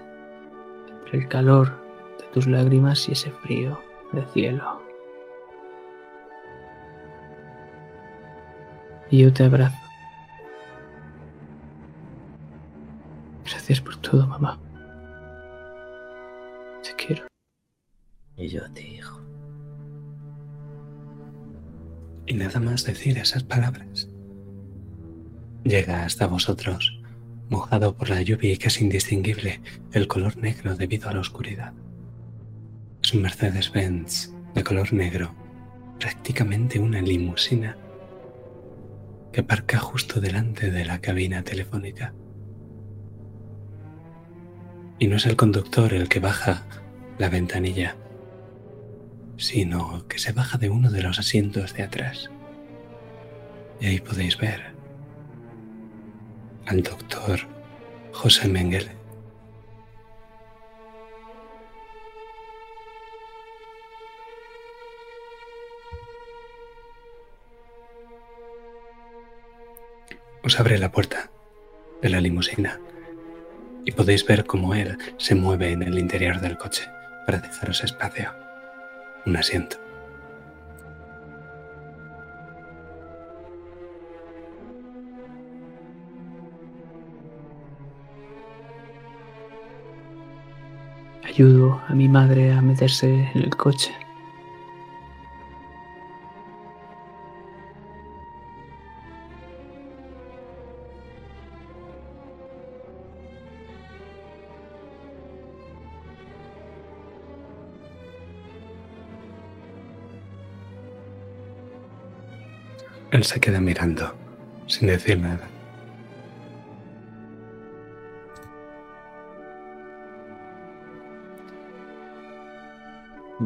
entre el calor de tus lágrimas y ese frío del cielo. Y yo te abrazo. Gracias por todo, mamá. Te quiero. Y yo a ti, hijo. Y nada más decir esas palabras. Llega hasta vosotros, mojado por la lluvia y casi indistinguible el color negro debido a la oscuridad. Es un Mercedes-Benz de color negro, prácticamente una limusina, que aparca justo delante de la cabina telefónica. Y no es el conductor el que baja la ventanilla, sino que se baja de uno de los asientos de atrás. Y ahí podéis ver al doctor José Mengele. Os abre la puerta de la limusina y podéis ver cómo él se mueve en el interior del coche para dejaros espacio, un asiento. Ayudo a mi madre a meterse en el coche. Él se queda mirando, sin decir nada.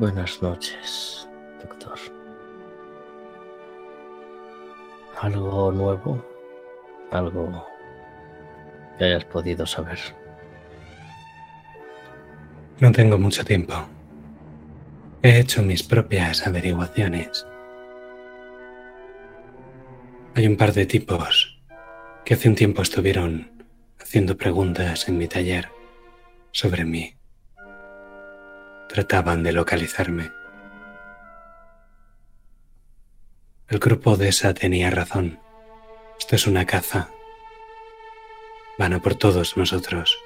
Buenas noches, doctor. ¿Algo nuevo? ¿Algo que hayas podido saber? No tengo mucho tiempo. He hecho mis propias averiguaciones. Hay un par de tipos que hace un tiempo estuvieron haciendo preguntas en mi taller sobre mí. Trataban de localizarme. El grupo de esa tenía razón. Esto es una caza. Van a por todos nosotros.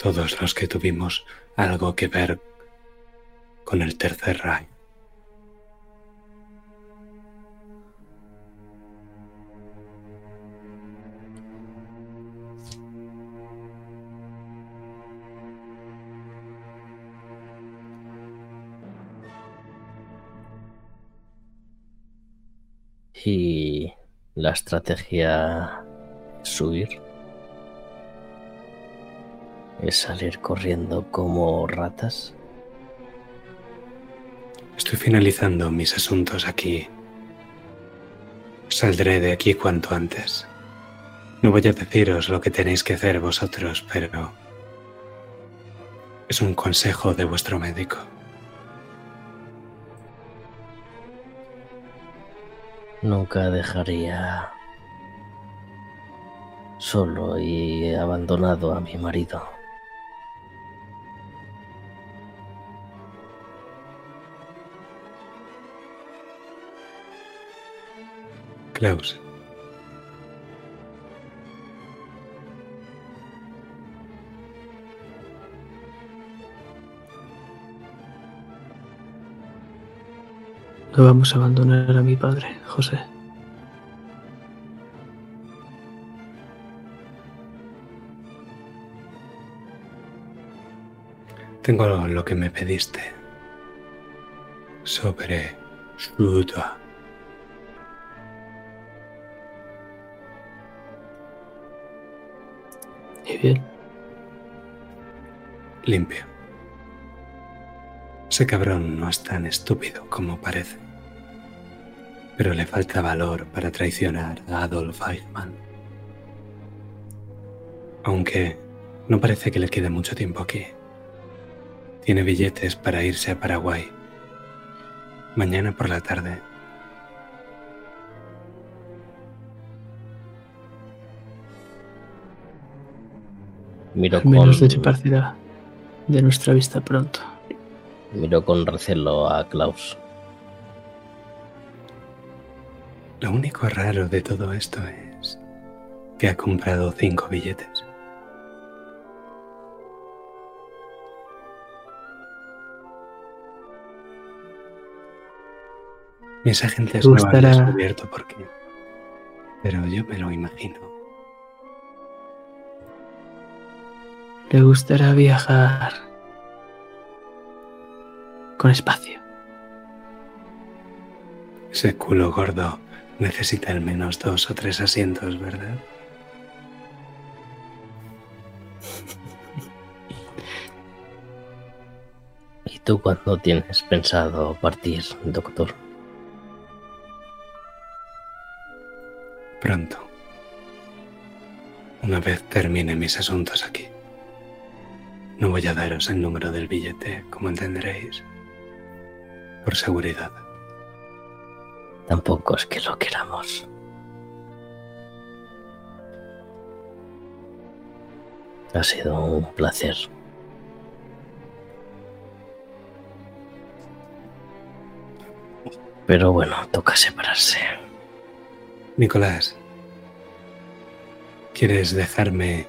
Todos los que tuvimos algo que ver con el tercer Reich. Y la estrategia es huir. Es salir corriendo como ratas. Estoy finalizando mis asuntos aquí. Saldré de aquí cuanto antes. No voy a deciros lo que tenéis que hacer vosotros, pero es un consejo de vuestro médico. Nunca dejaría solo y abandonado a mi marido. Klaus, No vamos a abandonar a mi padre, José. tengo lo que me pediste sobre Shuda. Y bien, limpio. Ese cabrón no es tan estúpido como parece. Pero le falta valor para traicionar a Adolf Eichmann. Aunque no parece que le quede mucho tiempo aquí. Tiene billetes para irse a Paraguay. Mañana por la tarde. Miro con... Menos desaparecerá de nuestra vista pronto miro con recelo a Klaus. Lo único raro de todo esto es que ha comprado cinco billetes. Mis agentes no han descubierto por qué, pero yo me lo imagino. Le gustará viajar con espacio. Ese culo gordo necesita al menos dos o tres asientos, ¿verdad? ¿Y tú cuándo tienes pensado partir, doctor? Pronto. Una vez termine mis asuntos aquí. No voy a daros el número del billete, como entenderéis. Por seguridad. Tampoco es que lo queramos. Ha sido un placer. Pero bueno, toca separarse. Nicolás, ¿quieres dejarme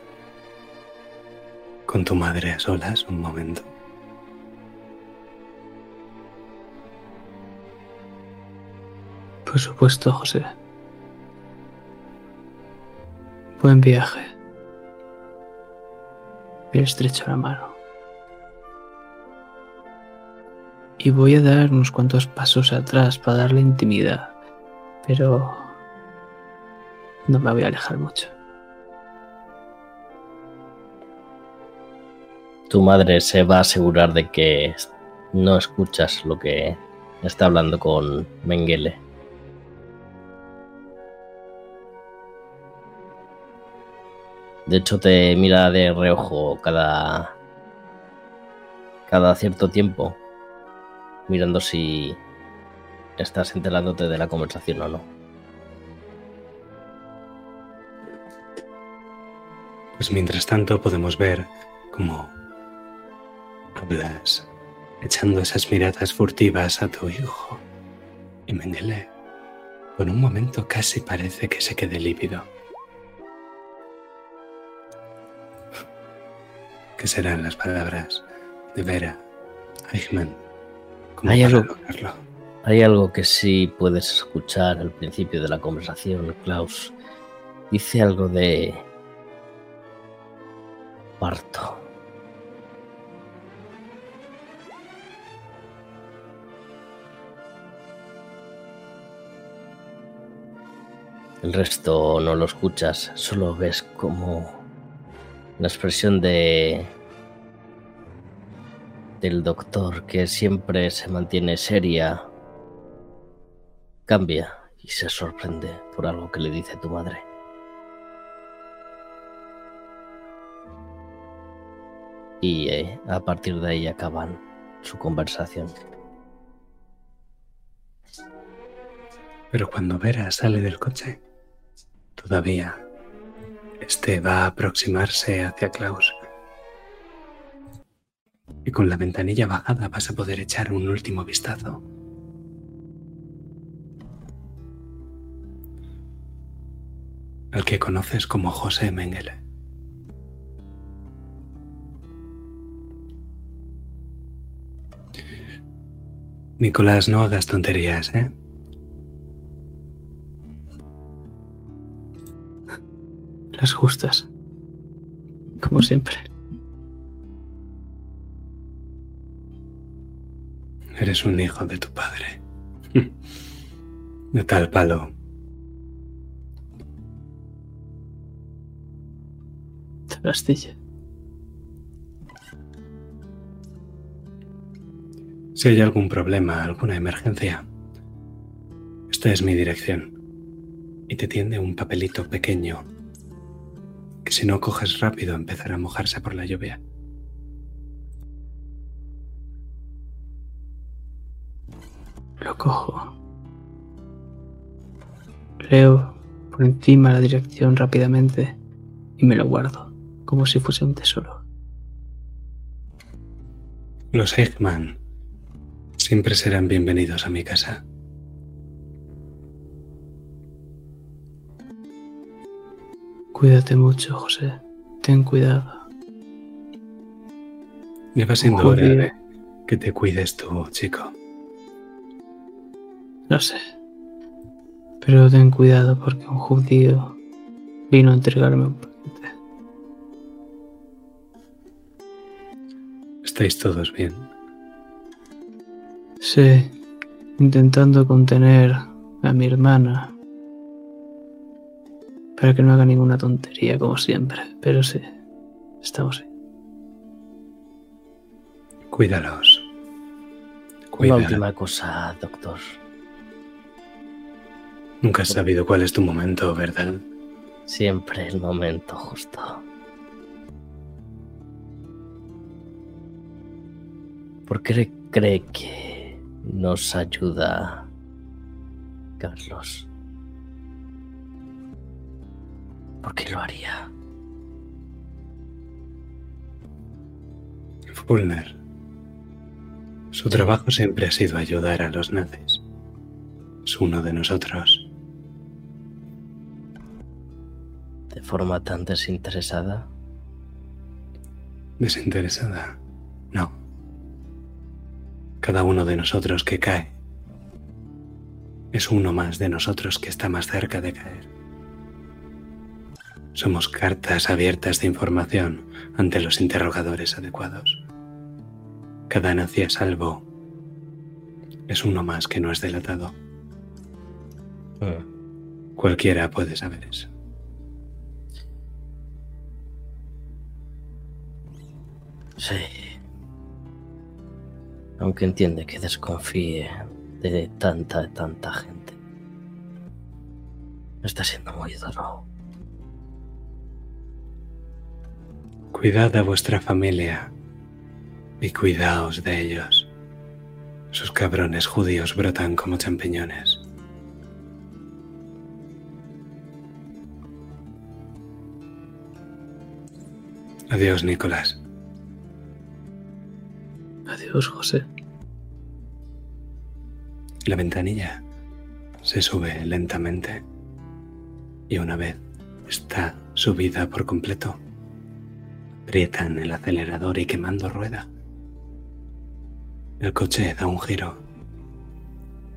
con tu madre a solas un momento? Por supuesto, José. Buen viaje. Me estrecho la mano. Y voy a dar unos cuantos pasos atrás para darle intimidad. Pero no me voy a alejar mucho. Tu madre se va a asegurar de que no escuchas lo que está hablando con Mengele. De hecho, te mira de reojo cada. cada cierto tiempo. Mirando si estás enterándote de la conversación o no. Pues mientras tanto podemos ver cómo hablas echando esas miradas furtivas a tu hijo. Y Mengele, por un momento casi parece que se quede lívido. ¿Qué serán las palabras de Vera, Eichmann? ¿Cómo Hay algo- lograrlo? Hay algo que sí puedes escuchar al principio de la conversación, Klaus. Dice algo de... parto. El resto no lo escuchas, solo ves como la expresión de del doctor que siempre se mantiene seria cambia y se sorprende por algo que le dice tu madre. Y eh, a partir de ahí acaban su conversación. Pero cuando Vera sale del coche, todavía este va a aproximarse hacia Klaus. Y con la ventanilla bajada vas a poder echar un último vistazo. Al que conoces como José Mengele. Nicolás, no hagas tonterías, ¿eh? Las justas. Como siempre. Eres un hijo de tu padre. De tal palo. Tal astilla. Si hay algún problema, alguna emergencia, esta es mi dirección. Y te tiende un papelito pequeño que si no coges rápido empezará a mojarse por la lluvia. Lo cojo. Leo por encima la dirección rápidamente y me lo guardo como si fuese un tesoro. Los Eggman siempre serán bienvenidos a mi casa. Cuídate mucho, José. Ten cuidado. Ya va siendo hora de que te cuides tú, chico. No sé. Pero ten cuidado porque un judío vino a entregarme un paquete. ¿Estáis todos bien? Sí, intentando contener a mi hermana para que no haga ninguna tontería como siempre. Pero sí, estamos bien. Cuídalos. Una Cuídalos. última cosa, doctor. Nunca has sabido cuál es tu momento, ¿verdad? Siempre el momento justo. ¿Por qué cree que nos ayuda Carlos? ¿Por qué lo haría? Fulner. Su trabajo siempre ha sido ayudar a los nazis. Es uno de nosotros. ¿De forma tan desinteresada? Desinteresada. No. Cada uno de nosotros que cae es uno más de nosotros que está más cerca de caer. Somos cartas abiertas de información ante los interrogadores adecuados. Cada nazi a salvo es uno más que no es delatado. Cualquiera puede saber eso. Sí. Aunque entiende que desconfíe de tanta, tanta gente. Está siendo muy duro. Cuidad a vuestra familia y cuidaos de ellos. Sus cabrones judíos brotan como champiñones. Adiós, Nicolás. Adiós, José. La ventanilla se sube lentamente y una vez está subida por completo, aprietan el acelerador y quemando rueda. El coche da un giro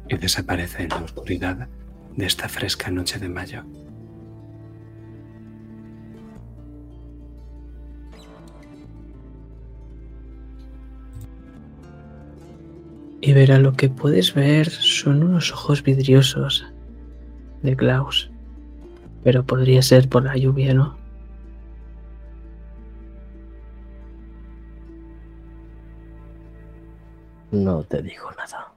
y desaparece en la oscuridad de esta fresca noche de mayo. Y verá lo que puedes ver son unos ojos vidriosos de Klaus. Pero podría ser por la lluvia, ¿no? No te digo nada.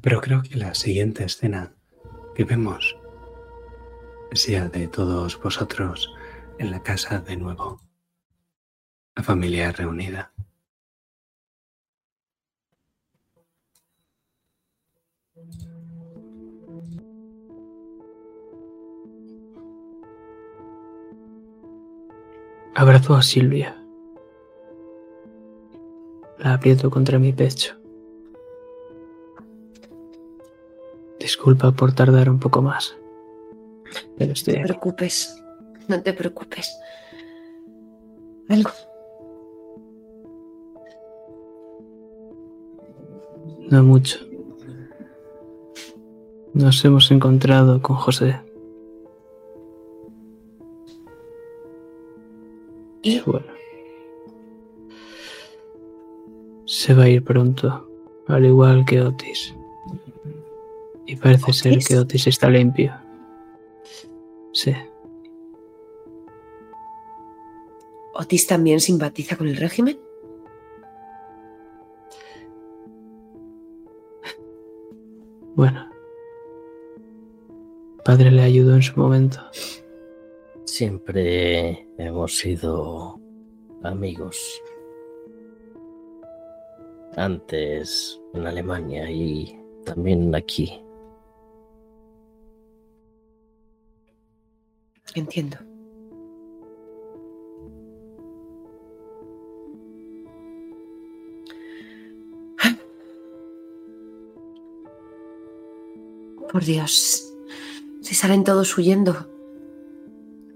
Pero creo que la siguiente escena que vemos es ya de todos vosotros en la casa de nuevo. La familia reunida. Abrazo a Silvia. La aprieto contra mi pecho. Disculpa por tardar un poco más. Pero estoy No te aquí. preocupes. No te preocupes. Algo. No mucho. Nos hemos encontrado con José. Y bueno. Se va a ir pronto, al igual que Otis. Y parece ser que Otis está limpio. Sí. ¿Otis también simpatiza con el régimen? Bueno. Padre le ayudó en su momento. Siempre hemos sido amigos. antes en Alemania y también aquí. Entiendo. Por Dios, si salen todos huyendo,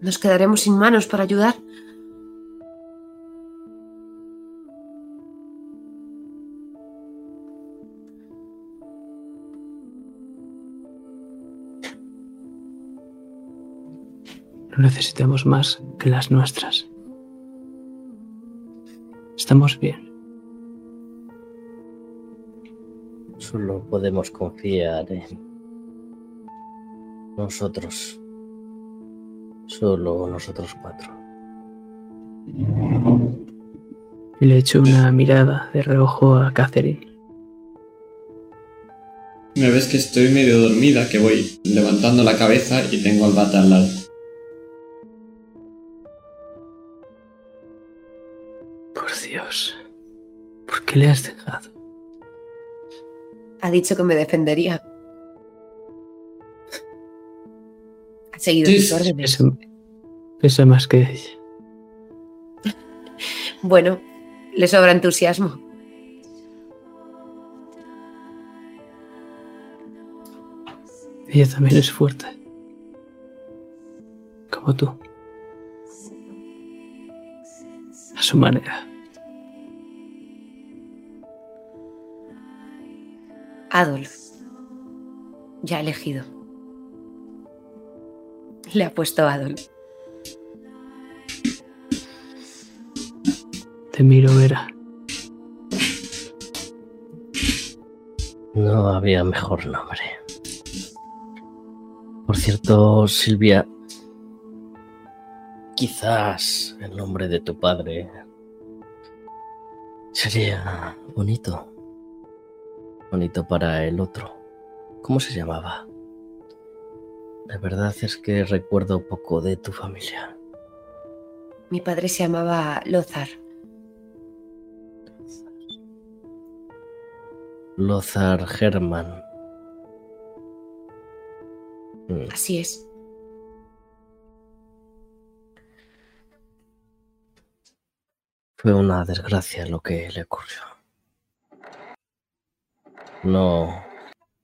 nos quedaremos sin manos para ayudar. No necesitamos más que las nuestras. Estamos bien. Solo podemos confiar en nosotros. Solo nosotros cuatro. Y le echo una mirada de reojo a Catherine. Me ves que estoy medio dormida, que voy levantando la cabeza y tengo al bata al lado. Por Dios. ¿Por qué le has dejado? Ha dicho que me defendería. Seguido Sí, órdenes. Más que ella. Bueno, le sobra entusiasmo. Ella también es fuerte. Como tú. A su manera. Adolf. Ya elegido. Le ha puesto Adolf. Te miro, Vera. No había mejor nombre. Por cierto, Silvia, quizás el nombre de tu padre sería bonito. Bonito para el otro. ¿Cómo se llamaba? La verdad es que recuerdo poco de tu familia. Mi padre se llamaba Lothar. Lothar Hermann. Mm, Así es. Fue una desgracia lo que le ocurrió. No,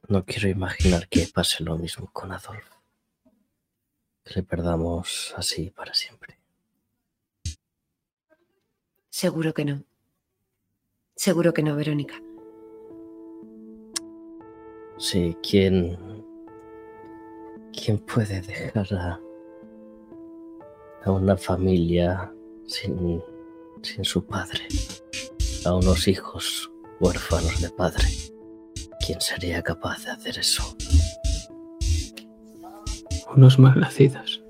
no quiero imaginar que pase lo mismo con Adolf. Que le perdamos así para siempre. Seguro que no. Seguro que no, Verónica. Sí, ¿quién, quién puede dejar a, a una familia sin, sin su padre? A unos hijos huérfanos de padre. ¿Quién sería capaz de hacer eso? Unos mal nacidos.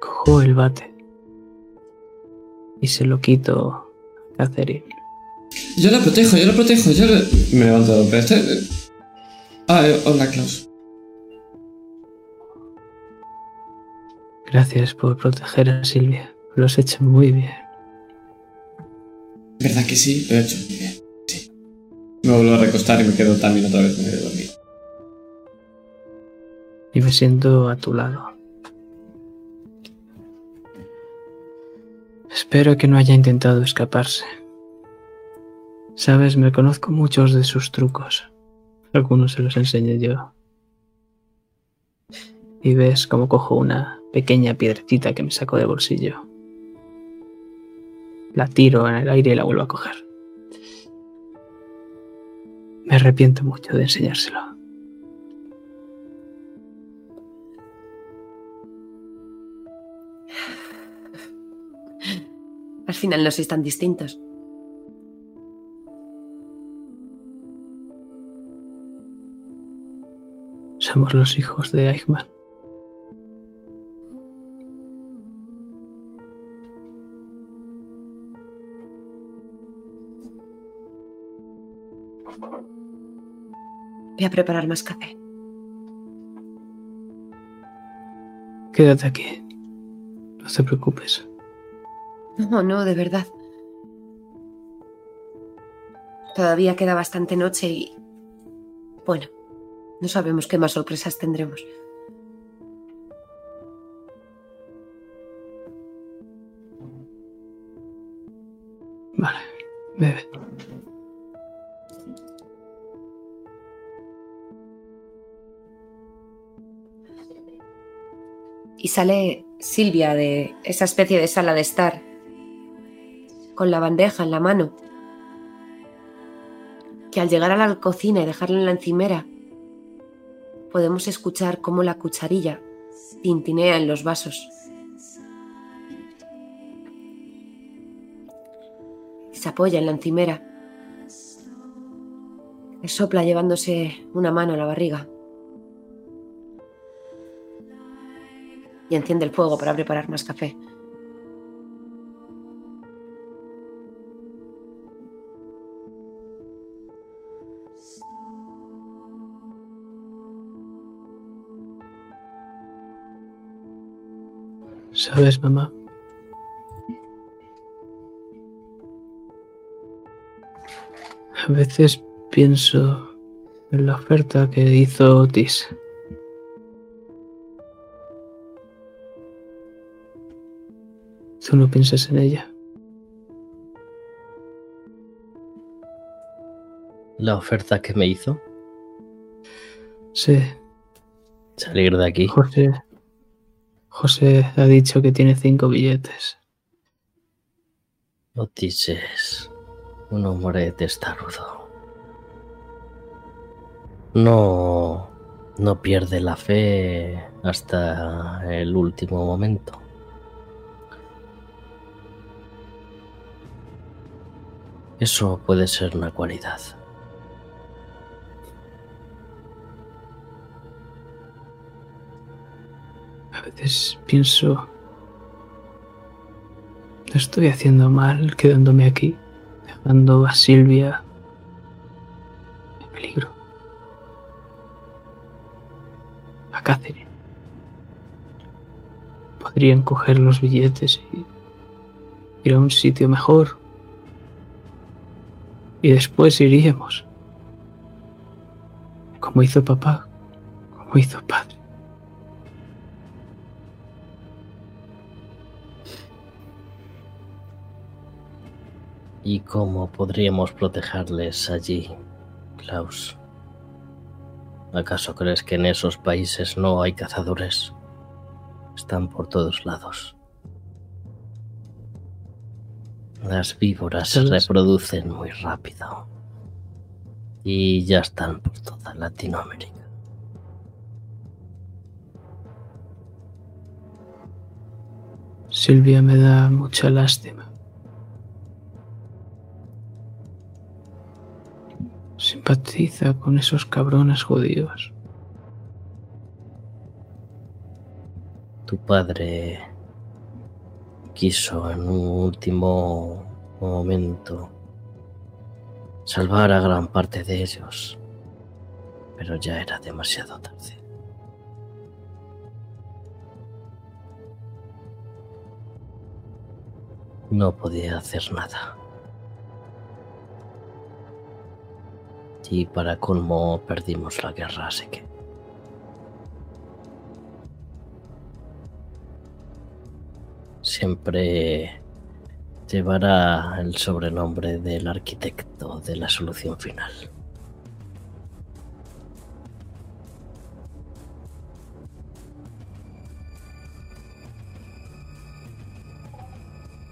Cojo el bate y se lo quito a Catherine. Yo la protejo, yo la protejo, yo la... Me levanto, pero este... Ah, eh, hola, Klaus. Gracias por proteger a Silvia. Lo has hecho muy bien. ¿Verdad que sí? Lo he hecho muy bien. Sí. Me vuelvo a recostar y me quedo también otra vez medio dormido. y me siento a tu lado. Espero que no haya intentado escaparse. Sabes, me conozco muchos de sus trucos. Algunos se los enseñé yo. Y ves cómo cojo una pequeña piedrecita que me saco de bolsillo. La tiro en el aire y la vuelvo a coger. Me arrepiento mucho de enseñárselo. Al final no sois tan distintos. Somos los hijos de Eichmann. Voy a preparar más café. Quédate aquí. No te preocupes. No, no, de verdad. Todavía queda bastante noche y... Bueno, no sabemos qué más sorpresas tendremos. Vale, bebe. Sale Silvia de esa especie de sala de estar, con la bandeja en la mano, que al llegar a la cocina y dejarla en la encimera, podemos escuchar cómo la cucharilla tintinea en los vasos. Se apoya en la encimera. Le sopla llevándose una mano a la barriga. Y enciende el fuego para preparar más café. ¿Sabes, mamá? A veces pienso en la oferta que hizo Otis. Tú no piensas en ella. La oferta que me hizo, Sí, salir de aquí. José. José ha dicho que tiene cinco billetes. Otis es un hombre testarudo. No, no pierde la fe hasta el último momento. Eso puede ser una cualidad. A veces pienso, no estoy haciendo mal quedándome aquí, dejando a Silvia en peligro. A Catherine. Podrían coger los billetes y ir a un sitio mejor. Y después iríamos. Como hizo papá, como hizo padre. ¿Y cómo podríamos protegerles allí, Klaus? ¿Acaso crees que en esos países no hay cazadores? Están por todos lados. Las víboras se reproducen muy rápido. Y ya están por toda Latinoamérica. Silvia me da mucha lástima. Simpatiza con esos cabrones judíos. Tu padre quiso en un último momento salvar a gran parte de ellos, pero ya era demasiado tarde. No podía hacer nada. Y para colmo perdimos la guerra, así que... siempre llevará el sobrenombre del arquitecto de la solución final.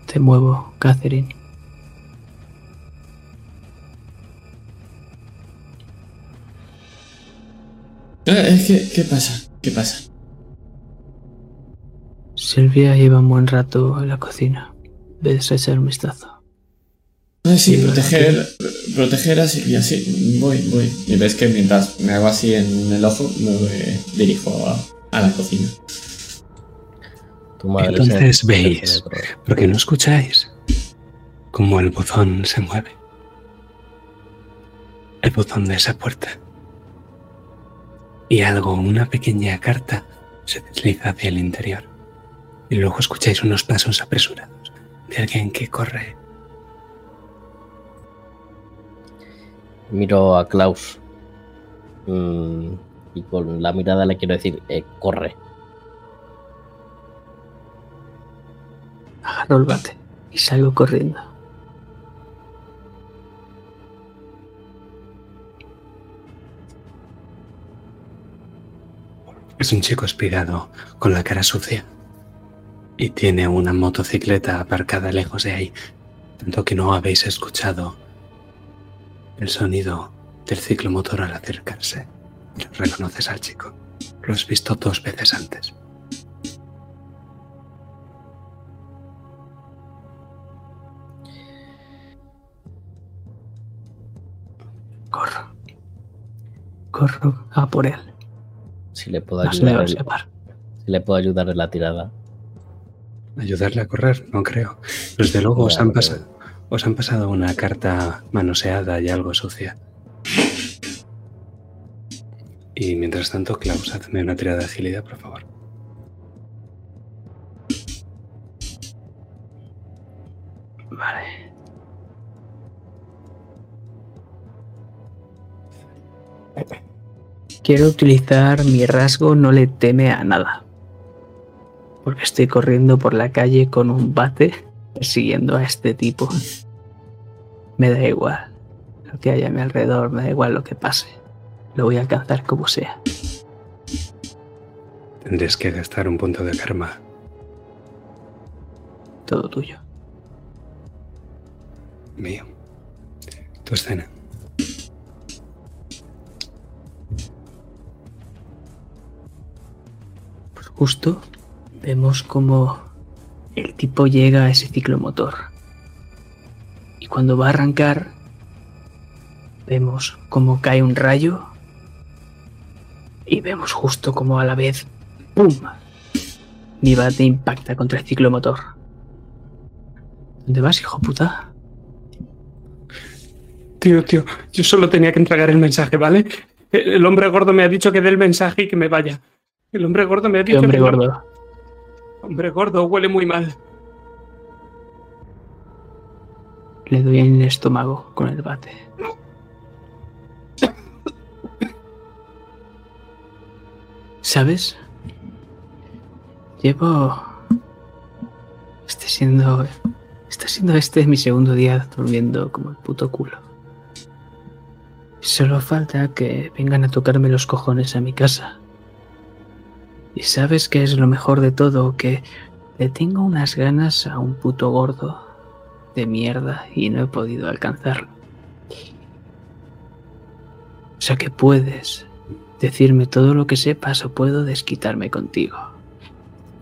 Te muevo, Catherine. Eh, ¿qué, ¿Qué pasa? ¿Qué pasa? Silvia lleva un buen rato en la cocina. Ves a echar un vistazo. Sí, proteger, proteger a Silvia, sí, voy, voy. Y ves que mientras me hago así en el ojo, me dirijo a, a la cocina. Tu madre Entonces se- veis. se- ¿Por qué no escucháis cómo el buzón se mueve? El buzón de esa puerta. y algo, una pequeña carta, se desliza hacia el interior. Y luego escucháis unos pasos apresurados de alguien que corre. Miro a Klaus. Mm, y con la mirada le quiero decir, eh, corre. Agarro el bate y salgo corriendo. Es un chico espigado, con la cara sucia. Y tiene una motocicleta aparcada lejos de ahí, tanto que no habéis escuchado el sonido del ciclomotor al acercarse. Reconoces al chico. Lo has visto dos veces antes. Corro. Corro a por él. Si le puedo Más me va ayudar, a si le puedo ayudar en la tirada. Ayudarle a correr, no creo. Desde luego os han, pasado, os han pasado una carta manoseada y algo sucia. Y mientras tanto, Klaus, hazme una tirada de agilidad, por favor. Vale. Quiero utilizar mi rasgo no le teme a nada. Porque estoy corriendo por la calle con un bate persiguiendo a este tipo. Me da igual lo que haya a mi alrededor, me da igual lo que pase. Lo voy a alcanzar como sea. Tendréis que gastar un punto de karma. Todo tuyo. Mío. Tu escena. Pues justo vemos como el tipo llega a ese ciclomotor. Y cuando va a arrancar, vemos como cae un rayo. Y vemos justo como a la vez, ¡pum! Mi bate impacta contra el ciclomotor. ¿Dónde vas, hijo puta? Tío, tío, yo solo tenía que entregar el mensaje, ¿vale? El el hombre gordo me ha dicho que dé el mensaje y que me vaya. El hombre gordo me ha ¿Qué dicho hombre que no- gordo? Hombre gordo, huele muy mal. Le doy en el estómago con el bate. ¿Sabes? Llevo... Está siendo... Está siendo este mi segundo día durmiendo como el puto culo. Solo falta que vengan a tocarme los cojones a mi casa. Y sabes que es lo mejor de todo, que le tengo unas ganas a un puto gordo de mierda y no he podido alcanzarlo. O sea que puedes decirme todo lo que sepas o puedo desquitarme contigo.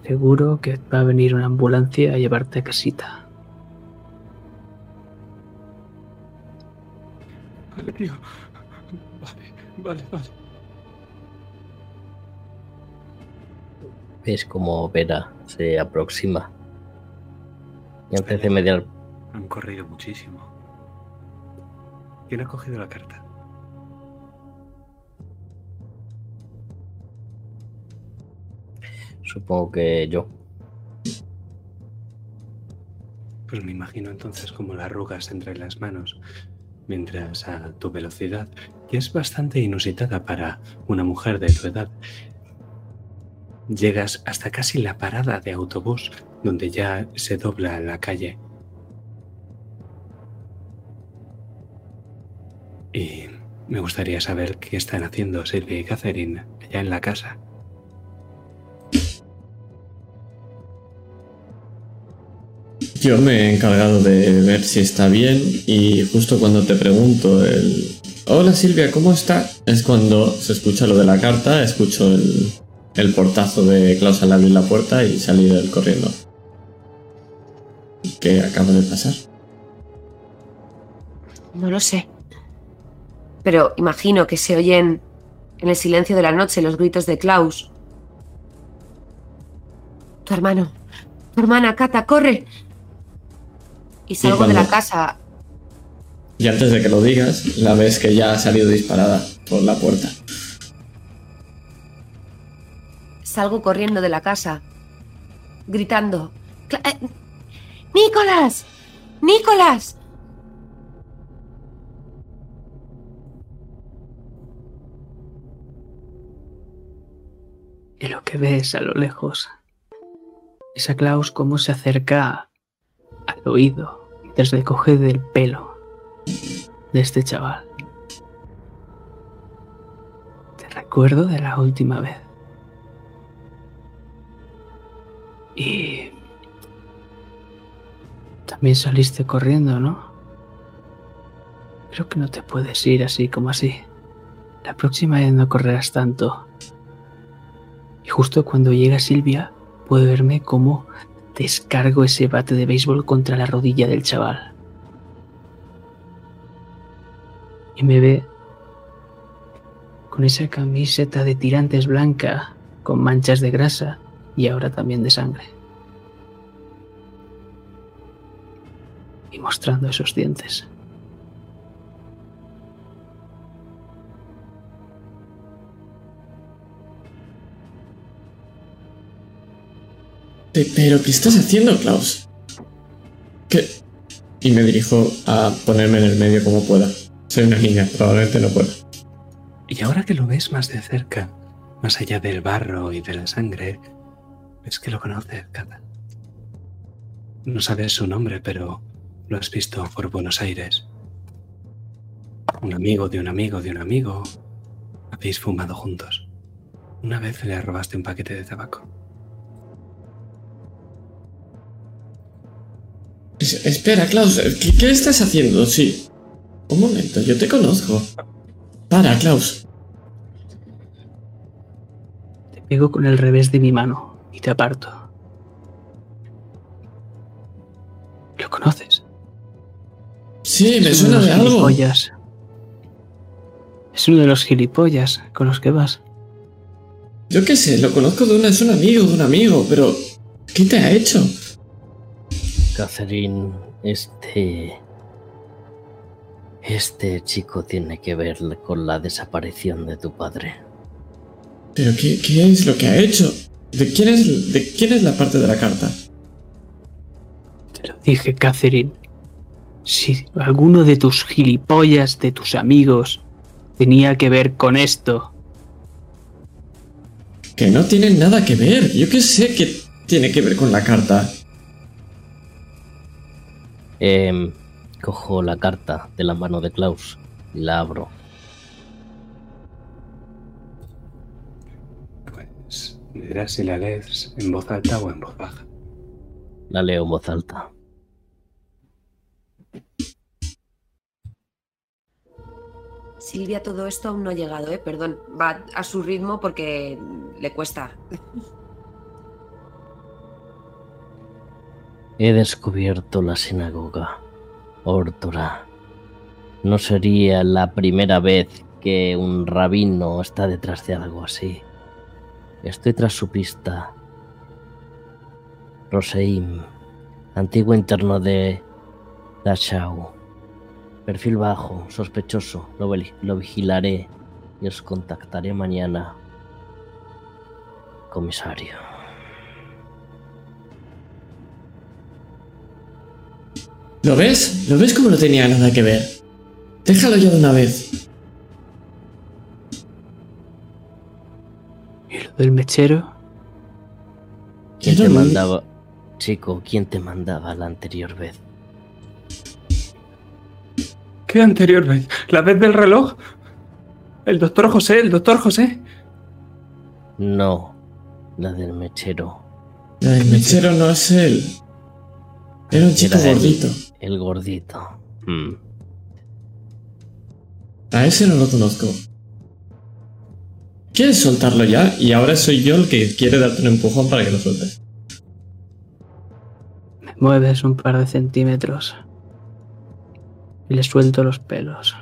Seguro que va a venir una ambulancia a llevarte a casita. Vale, tío. Vale, vale, vale. Ves como Vera se aproxima. Y antes de mediar, Han corrido muchísimo. ¿Quién ha cogido la carta? supongo que yo. Pues me imagino entonces como las arrugas entre las manos, mientras a tu velocidad, que es bastante inusitada para una mujer de tu edad, llegas hasta casi la parada de autobús, donde ya se dobla la calle. Y me gustaría saber qué están haciendo Silvia y Catherine allá en la casa. Yo me he encargado de ver si está bien y justo cuando te pregunto el... Hola Silvia, ¿cómo está? Es cuando se escucha lo de la carta, escucho el, el portazo de Klaus al abrir la puerta y salir corriendo. ¿Qué acaba de pasar? No lo sé. Pero imagino que se oyen en el silencio de la noche los gritos de Klaus. Tu hermano. Tu hermana, Cata, corre. Y salgo de la casa. Y antes de que lo digas, la ves que ya ha salido disparada por la puerta. Salgo corriendo de la casa, gritando. "Cla- eh, ¡Nicolás! ¡Nicolás! Y lo que ves a lo lejos es a Klaus cómo se acerca al oído mientras le coge del pelo de este chaval. Te recuerdo de la última vez. Y también saliste corriendo, ¿no? Creo que no te puedes ir así como así. La próxima vez no correrás tanto. Y justo cuando llega Silvia, puede verme cómo descargo ese bate de béisbol contra la rodilla del chaval. Y me ve con esa camiseta de tirantes blanca, con manchas de grasa y ahora también de sangre. Y mostrando esos dientes. Pe- ¿Pero qué estás haciendo, Klaus? ¿Qué? Y me dirijo a ponerme en el medio como pueda. Soy una niña, probablemente no pueda. Y ahora que lo ves más de cerca, más allá del barro y de la sangre, ves que lo conoces, Cata. No sabes su nombre, pero lo has visto por Buenos Aires. Un amigo de un amigo de un amigo. Habéis fumado juntos. Una vez le robaste un paquete de tabaco. Es- espera, Klaus, ¿qué, qué estás haciendo? Sí. Un momento, yo te conozco. Para, Klaus. Te pego con el revés de mi mano y te aparto. ¿Lo conoces? Sí, me Es uno suena de de los algo. gilipollas. Es uno de los gilipollas con los que vas. Yo qué sé, lo conozco de una, es un amigo de un amigo, pero ¿qué te ha hecho? Catherine, este. Este chico tiene que ver con la desaparición de tu padre. ¿Pero qué, qué es lo que ha hecho? ¿De quién, es, ¿De quién es la parte de la carta? Te lo dije, Catherine. Si alguno de tus gilipollas, de tus amigos, tenía que ver con esto, Que no tiene nada que ver. Yo qué sé que tiene que ver con la carta. Em, cojo la carta de la mano de Klaus y la abro. Dirás si la lees en voz alta o en voz baja. La leo en voz alta. Silvia, todo esto aún no ha llegado, ¿eh? Perdón. Va a su ritmo porque le cuesta. He descubierto la sinagoga. Órtora. No sería la primera vez que un rabino está detrás de algo así. Estoy tras su pista. Roseim, antiguo interno de Dachau. Perfil bajo, sospechoso. Lo, vigilaré y os contactaré mañana. Comisario. ¿Lo ves? ¿Lo ves como no tenía nada que ver? Déjalo ya de una vez. Del mechero, ¿Quién te mandaba? Chico, ¿quién te mandaba la anterior vez? ¿Qué anterior vez? ¿La vez del reloj? El doctor José, el doctor José. No, la del mechero. La del mechero no es él. Era un chico Era gordito. El gordito. Hmm. A ese no lo conozco. ¿Quieres soltarlo ya? Y ahora soy yo el que quiere darte un empujón para que lo sueltes. me mueves un par de centímetros y le suelto los pelos.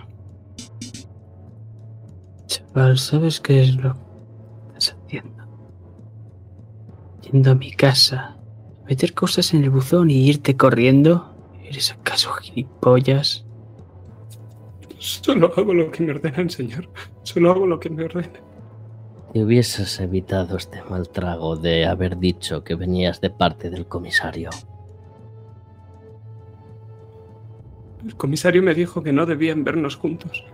Chaval, ¿sabes qué es lo que estás haciendo? Yendo a mi casa, meter cosas en el buzón y irte corriendo. ¿Eres acaso gilipollas? Solo hago lo que me ordenan, señor. Solo hago lo que me ordenan. Te hubieses evitado este mal trago de haber dicho que venías de parte del comisario. El comisario me dijo que no debían vernos juntos.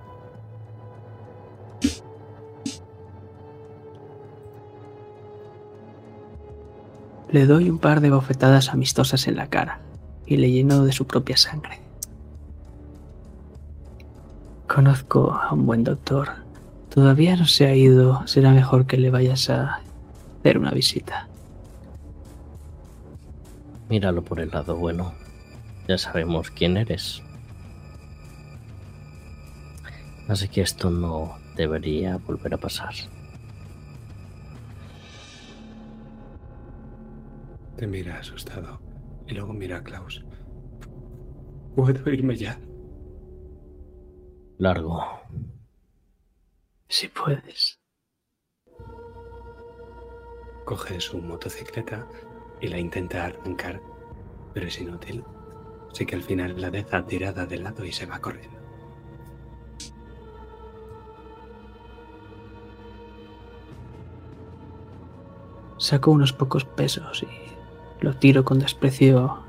Le doy un par de bofetadas amistosas en la cara y le lleno de su propia sangre. Conozco a un buen doctor. Todavía no se ha ido. Será mejor que le vayas a hacer una visita. Míralo por el lado bueno. Ya sabemos quién eres. Así que esto no debería volver a pasar. Te mira asustado y luego mira a Klaus. ¿Puedo irme ya? Largo. Si puedes. Coge su motocicleta y la intenta arrancar, pero es inútil. Así que al final la deja tirada de lado y se va corriendo. Saco unos pocos pesos y lo tiro con desprecio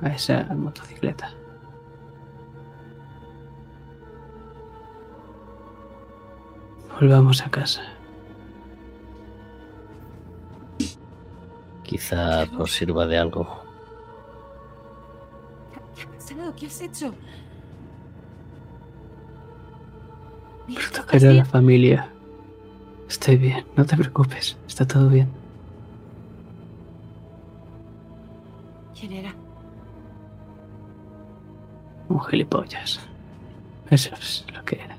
a esa motocicleta. Volvamos a casa. Quizá os sirva de algo. ¿Qué ha pasado? ¿Qué has hecho? Mira, ¿estás Proteger a la familia. Estoy bien, no te preocupes, está todo bien. ¿Quién era? Un gilipollas. Eso es lo que era.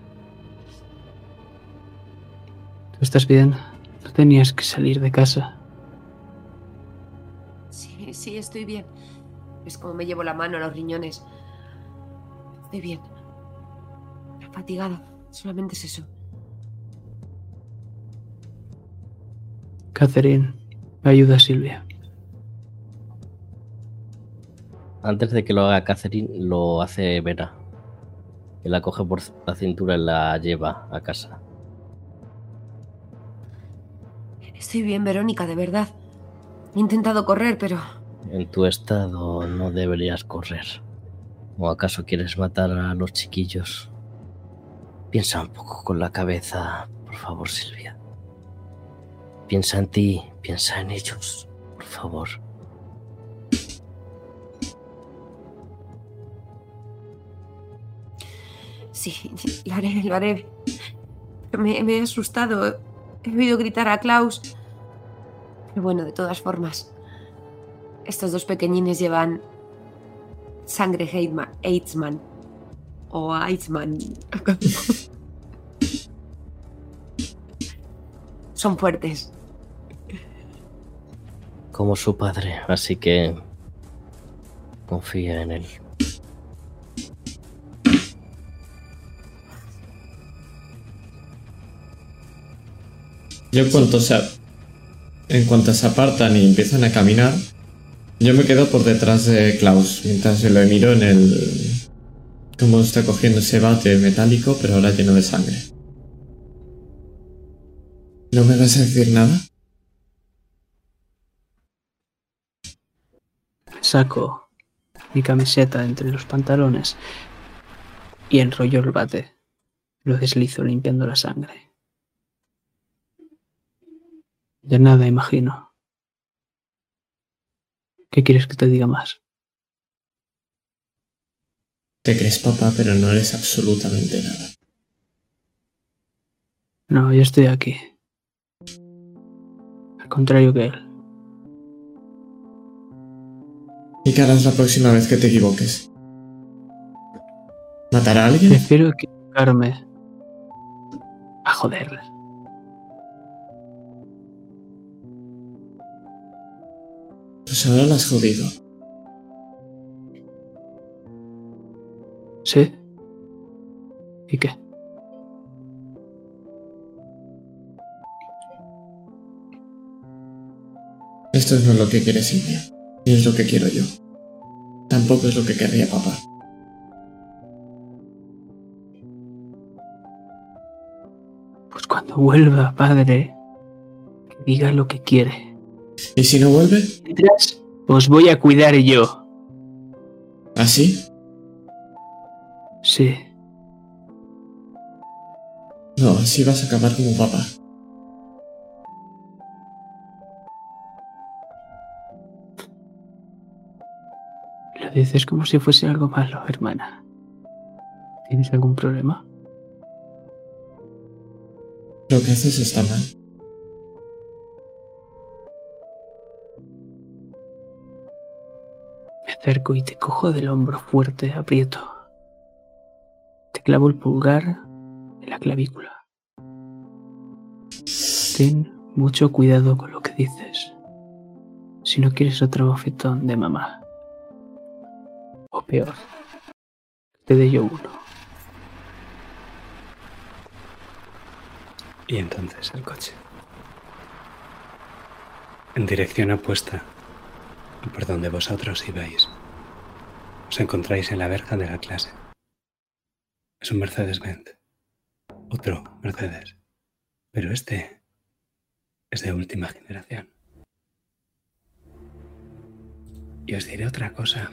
¿Tú estás bien? No tenías que salir de casa. Sí, sí, estoy bien. Es como me llevo la mano a los riñones. Estoy bien. Fatigado. Solamente es eso. Catherine, ayuda a Silvia. Antes de que lo haga Catherine, lo hace Vera. Que la coge por la cintura y la lleva a casa. Estoy bien, Verónica, de verdad. He intentado correr, pero En tu estado no deberías correr. ¿O acaso quieres matar a los chiquillos? Piensa un poco con la cabeza, por favor, Silvia. Piensa en ti, piensa en ellos, por favor. sí, lo haré, lo haré. Me, me he asustado. He oído gritar a Klaus. Bueno, de todas formas, estos dos pequeñines llevan sangre Eidsman. O Eidsman. Son fuertes. Como su padre, así que confía en él. Yo en cuanto se, en cuanto se apartan y empiezan a caminar, yo me quedo por detrás de Klaus, mientras se lo miro en el... Cómo está cogiendo ese bate metálico, pero ahora lleno de sangre. ¿No me vas a decir nada? Saco mi camiseta entre los pantalones y enrollo el bate. Lo deslizo limpiando la sangre. De nada, imagino. ¿Qué quieres que te diga más? Te crees papá, pero no eres absolutamente nada. No, yo estoy aquí. Al contrario que él. ¿Y qué harás la próxima vez que te equivoques? ¿Matar a alguien? Prefiero equivocarme a joderle. Pues ahora la has jodido. ¿Sí? ¿Y qué? Esto no es lo que quiere Silvia, ni es lo que quiero yo. Tampoco es lo que querría papá. Pues cuando vuelva, padre, Diga lo que quiere. ¿Y si no vuelve? Mientras, os voy a cuidar yo. ¿Así? Sí. No, así vas a acabar como papá. Lo dices como si fuese algo malo, hermana. ¿Tienes algún problema? Lo que haces está mal. Acerco y te cojo del hombro fuerte, aprieto. Te clavo el pulgar en la clavícula. Ten mucho cuidado con lo que dices. Si no quieres otro bofetón de mamá. O peor, te dé yo uno. Y entonces el coche. En dirección opuesta por donde vosotros ibais. Os encontráis en la verja de la clase. Es un Mercedes-Benz. Otro Mercedes. Pero este es de última generación. Y os diré otra cosa.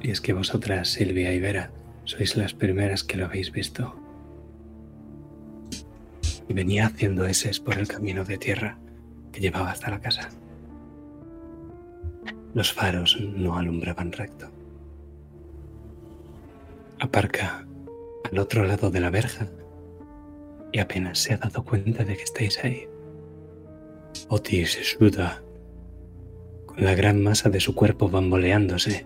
Y es que vosotras, Silvia y Vera, sois las primeras que lo habéis visto. Y venía haciendo eses por el camino de tierra que llevaba hasta la casa. Los faros no alumbraban recto. Aparca al otro lado de la verja y apenas se ha dado cuenta de que estáis ahí. Otis suda, con la gran masa de su cuerpo bamboleándose,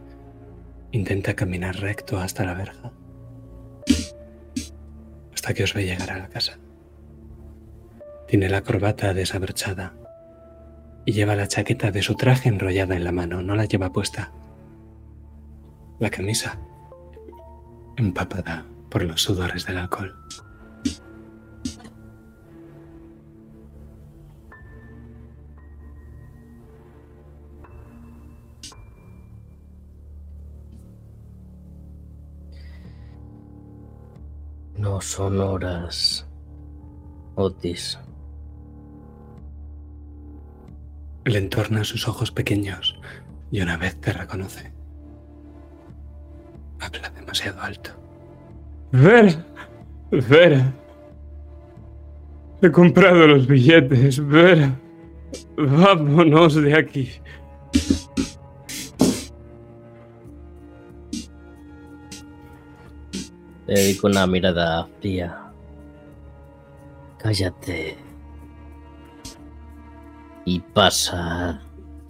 intenta caminar recto hasta la verja, hasta que os ve llegar a la casa. Tiene la corbata desabrochada y lleva la chaqueta de su traje enrollada en la mano, no la lleva puesta. La camisa empapada por los sudores del alcohol. No son horas, Otis. Le entorna sus ojos pequeños y una vez te reconoce. Habla demasiado alto. Vera, Vera. He comprado los billetes, Vera. Vámonos de aquí. Le dedico una mirada fría. Cállate. Y pasa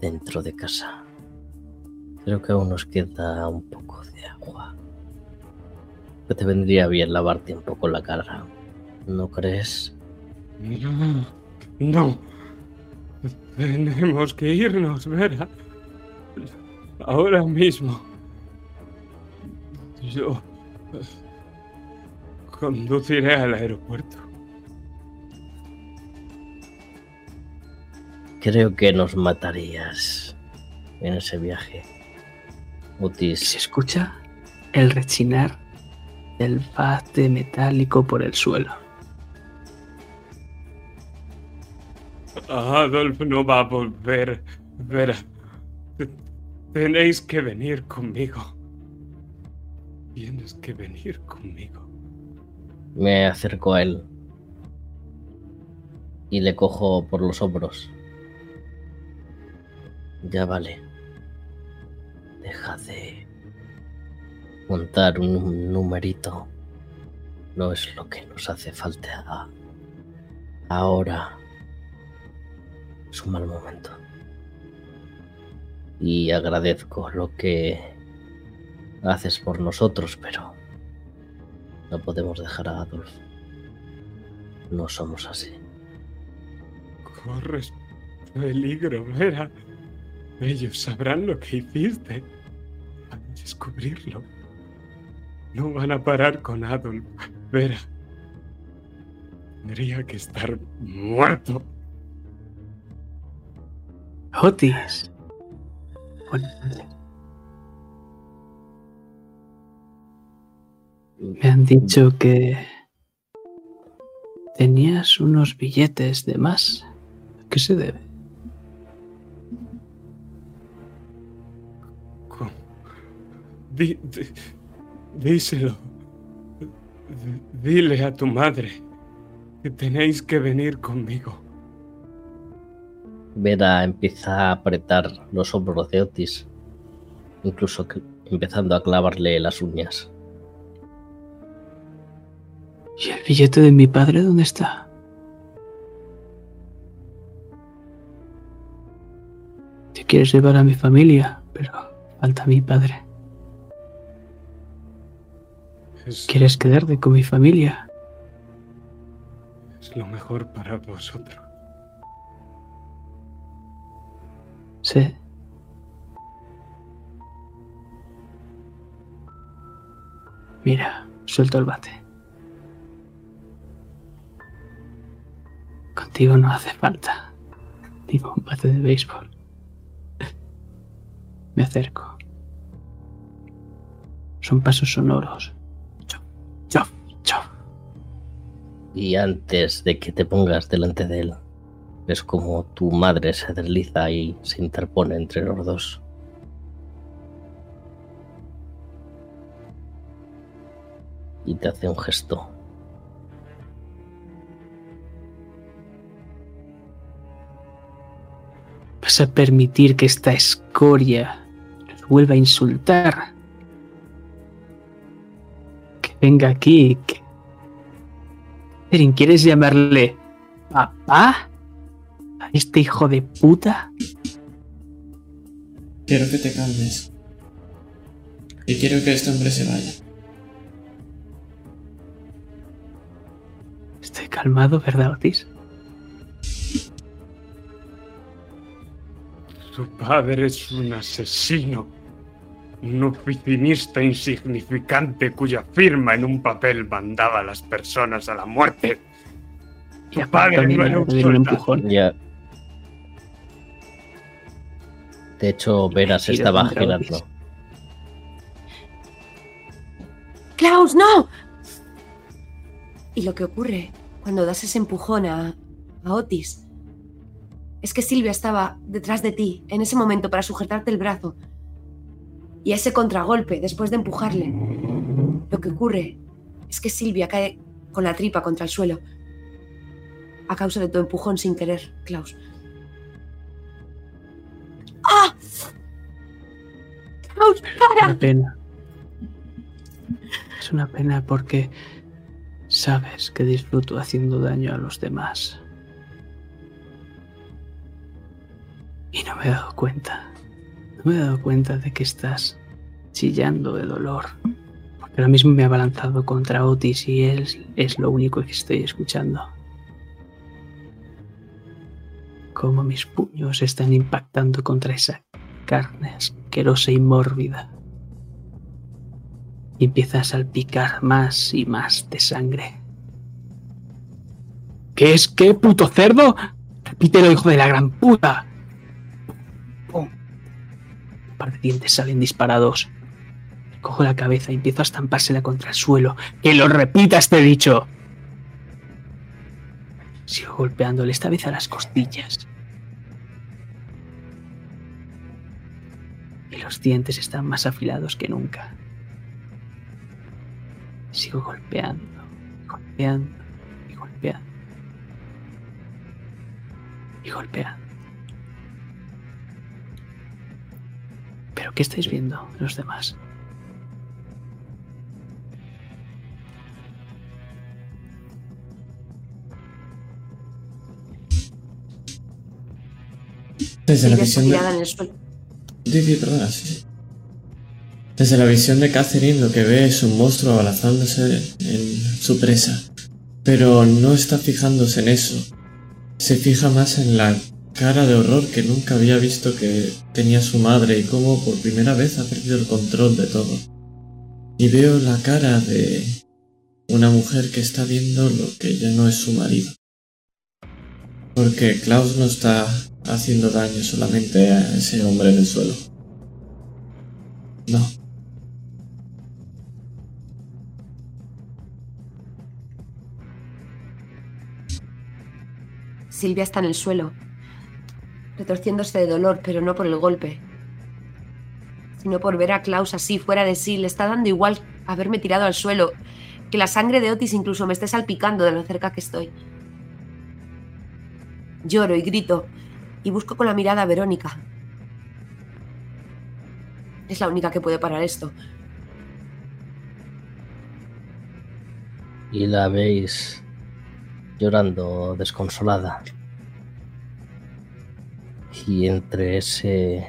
dentro de casa. Creo que aún nos queda un poco de agua. Que te vendría bien lavarte un poco la cara. ¿No crees? No, no. Tenemos que irnos, Vera. Ahora mismo. Yo conduciré al aeropuerto. Creo que nos matarías en ese viaje. Y Otis, se escucha el rechinar del bate metálico por el suelo. Adolf no va a volver. Vera, te- tenéis que venir conmigo. Tienes que venir conmigo. me acerco a él y le cojo por los hombros. Ya vale. Deja de montar un numerito. No es lo que nos hace falta ahora. Es un mal momento. Y agradezco lo que haces por nosotros, pero no podemos dejar a Adolf. No somos así. Corres peligro, Vera. Ellos sabrán lo que hiciste. Van a descubrirlo. No van a parar con Adolf. Vera. Tendría que estar muerto. Otis. Me han dicho que tenías unos billetes de más qué se debe? Di- di- díselo. D- Dile a tu madre que tenéis que venir conmigo. Vera empieza a apretar los hombros de Otis, incluso cl- empezando a clavarle las uñas. ¿Y el billete de mi padre dónde está? Te quieres llevar a mi familia, pero falta mi padre. Es, ¿Quieres quedarte con mi familia? es lo mejor para vosotros. Sí. Mira, suelto el bate. Contigo no hace falta. Digo, un bate de béisbol. Me acerco. Son pasos sonoros. Y antes de que te pongas delante de él, ves como tu madre se desliza y se interpone entre los dos. Y te hace un gesto. ¿Vas a permitir que esta escoria nos vuelva a insultar? Que venga aquí. Que... Erin, ¿quieres llamarle papá? ¿A este hijo de puta? Quiero que te calmes. Y quiero que este hombre se vaya. Estoy calmado, ¿verdad, Otis? Su padre es un asesino. Un oficinista insignificante cuya firma en un papel mandaba a las personas a la muerte. Y padre no era un un empujón. Ya. De hecho, Vera se estaba girando. ¡Klaus, no! Y lo que ocurre cuando das ese empujón a, a Otis es que Silvia estaba detrás de ti en ese momento para sujetarte el brazo. Y ese contragolpe, después de empujarle, lo que ocurre es que Silvia cae con la tripa contra el suelo a causa de tu empujón sin querer, Klaus. ¡Ah! ¡Klaus, para! Una pena. Es una pena porque sabes que disfruto haciendo daño a los demás. Y no me he dado cuenta. Me he dado cuenta de que estás chillando de dolor. Porque ahora mismo me ha balanzado contra Otis y él es lo único que estoy escuchando. Cómo mis puños están impactando contra esa carne asquerosa y mórbida. Y empieza a salpicar más y más de sangre. ¿Qué es qué, puto cerdo? Repítelo, hijo de la gran puta. Par de dientes salen disparados. Cojo la cabeza y empiezo a estampársela contra el suelo. ¡Que lo repitas, te dicho! Sigo golpeándole esta vez a las costillas. Y los dientes están más afilados que nunca. Sigo golpeando, golpeando y golpeando. Y golpeando. ¿Pero qué estáis viendo los demás? Desde la visión de... tirada en el suelo. Di, di, perdona, sí, sí. Desde la visión de Catherine lo que ve es un monstruo abrazándose en su presa. Pero no está fijándose en eso. Se fija más en la cara de horror que nunca había visto que tenía su madre y cómo por primera vez ha perdido el control de todo. Y veo la cara de una mujer que está viendo lo que ya no es su marido. Porque Klaus no está haciendo daño solamente a ese hombre en el suelo. No. Silvia está en el suelo, retorciéndose de dolor, pero no por el golpe, sino por ver a Klaus así, fuera de sí. Le está dando igual haberme tirado al suelo, que la sangre de Otis incluso me esté salpicando de lo cerca que estoy. Lloro y grito, y busco con la mirada a Verónica. Es la única que puede parar esto. Y la veis llorando desconsolada. Y entre ese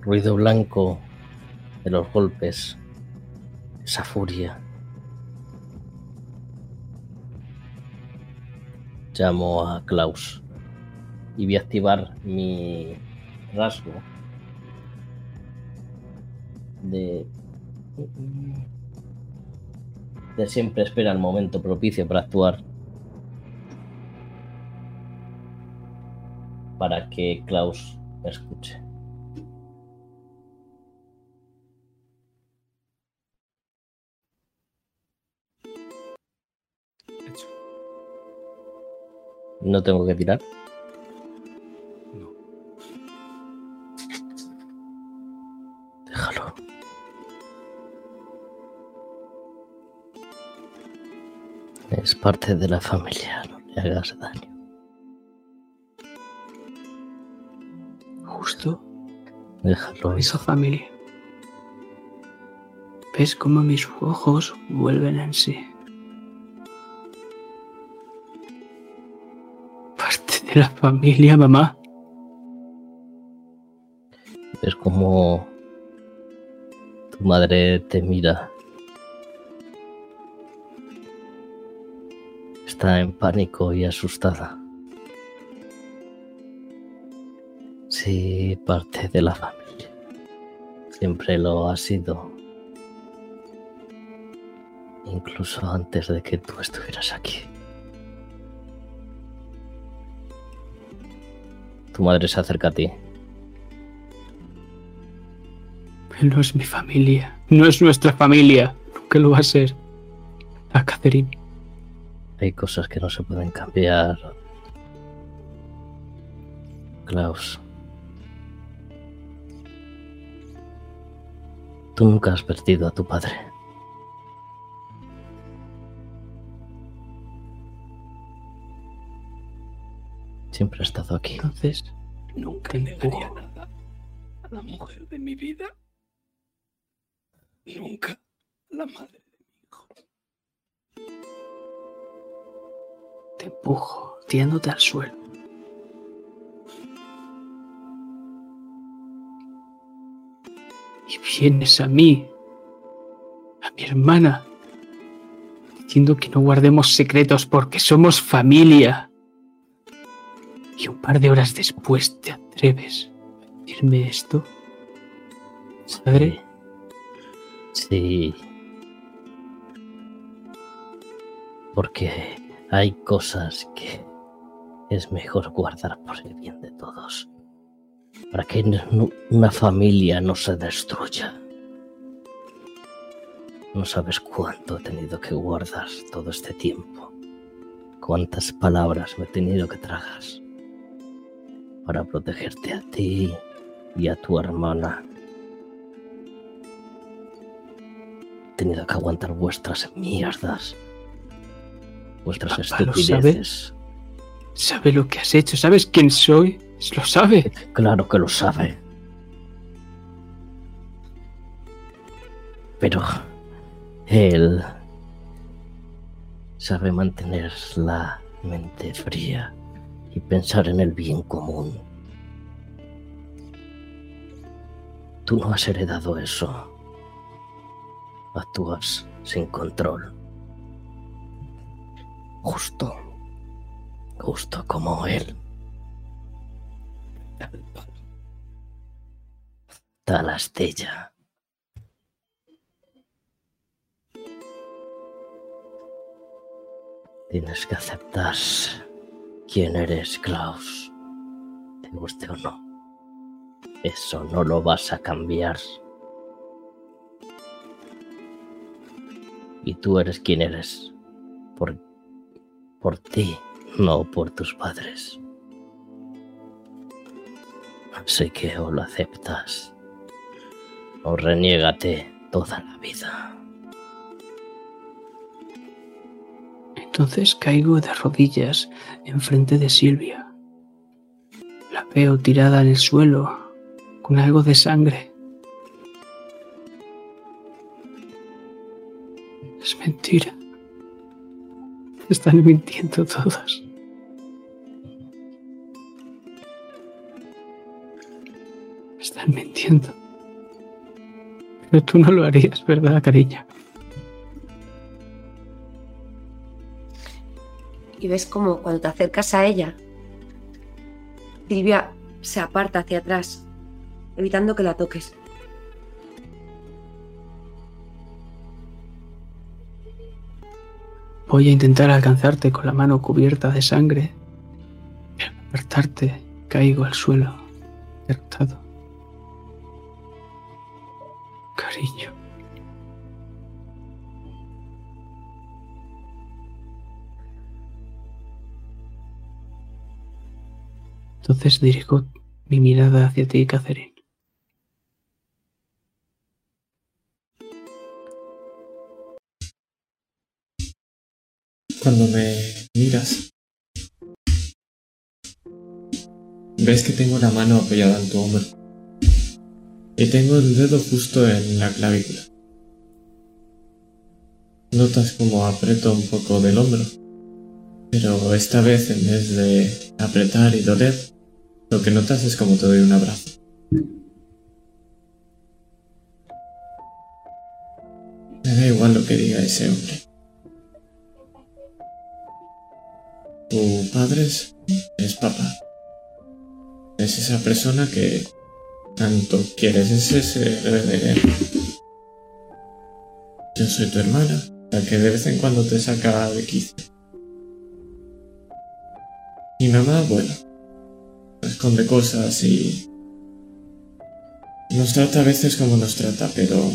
ruido blanco de los golpes, esa furia, llamo a Klaus y voy a activar mi rasgo de de siempre espera el momento propicio para actuar para que Klaus me escuche. Hecho. No tengo que tirar. No. Déjalo. Es parte de la familia, no le hagas daño. Justo Déjalo. esa familia. ¿Ves cómo mis ojos vuelven en sí? Parte de la familia, mamá. Es como tu madre te mira. Está en pánico y asustada. Sí, parte de la familia. Siempre lo ha sido. Incluso antes de que tú estuvieras aquí. Tu madre se acerca a ti. No es mi familia. No es nuestra familia. Nunca lo va a ser. A Catherine. Hay cosas que no se pueden cambiar. Klaus. Tú nunca has perdido a tu padre. Siempre ha estado aquí. Entonces, nunca negaría nada a la mujer de mi vida. Nunca la madre de mi hijo. Te empujo, tirándote al suelo. Vienes a mí, a mi hermana, diciendo que no guardemos secretos porque somos familia. Y un par de horas después te atreves a decirme esto. Padre, Sí. Porque hay cosas que es mejor guardar por el bien de todos. Para que no- una familia no se destruya. No sabes cuánto he tenido que guardar todo este tiempo. Cuántas palabras me he tenido que tragar. Para protegerte a ti y a tu hermana. He tenido que aguantar vuestras mierdas. Vuestras Papá, ¿lo sabe? estupideces. sabe lo que has hecho, sabes quién soy, lo sabe. Claro que lo sabe. Pero él sabe mantener la mente fría y pensar en el bien común. Tú no has heredado eso. Actúas sin control. Justo. Justo como él. Tal astilla. Tienes que aceptar quién eres, Klaus. Te guste o no. Eso no lo vas a cambiar. Y tú eres quien eres. Por, por ti, no por tus padres. Así que o lo aceptas o reniégate toda la vida. Entonces caigo de rodillas enfrente de Silvia. La veo tirada en el suelo con algo de sangre. Es mentira. Están mintiendo todos. Están mintiendo. Pero tú no lo harías, ¿verdad, cariño? Y ves como cuando te acercas a ella, Silvia se aparta hacia atrás, evitando que la toques. Voy a intentar alcanzarte con la mano cubierta de sangre. Y al apartarte, caigo al suelo, derrotado. Cariño. Entonces dirijo mi mirada hacia ti, Catherine. Cuando me miras, ves que tengo la mano apoyada en tu hombro. Y tengo el dedo justo en la clavícula. Notas como aprieto un poco del hombro. Pero esta vez en vez de apretar y doler, lo que notas es como te doy un abrazo. Me da igual lo que diga ese hombre. Tu padre es, es papá. Es esa persona que tanto quieres, es ese heredero. Yo soy tu hermana, la que de vez en cuando te saca de quicio. Mi mamá, bueno, esconde cosas y nos trata a veces como nos trata, pero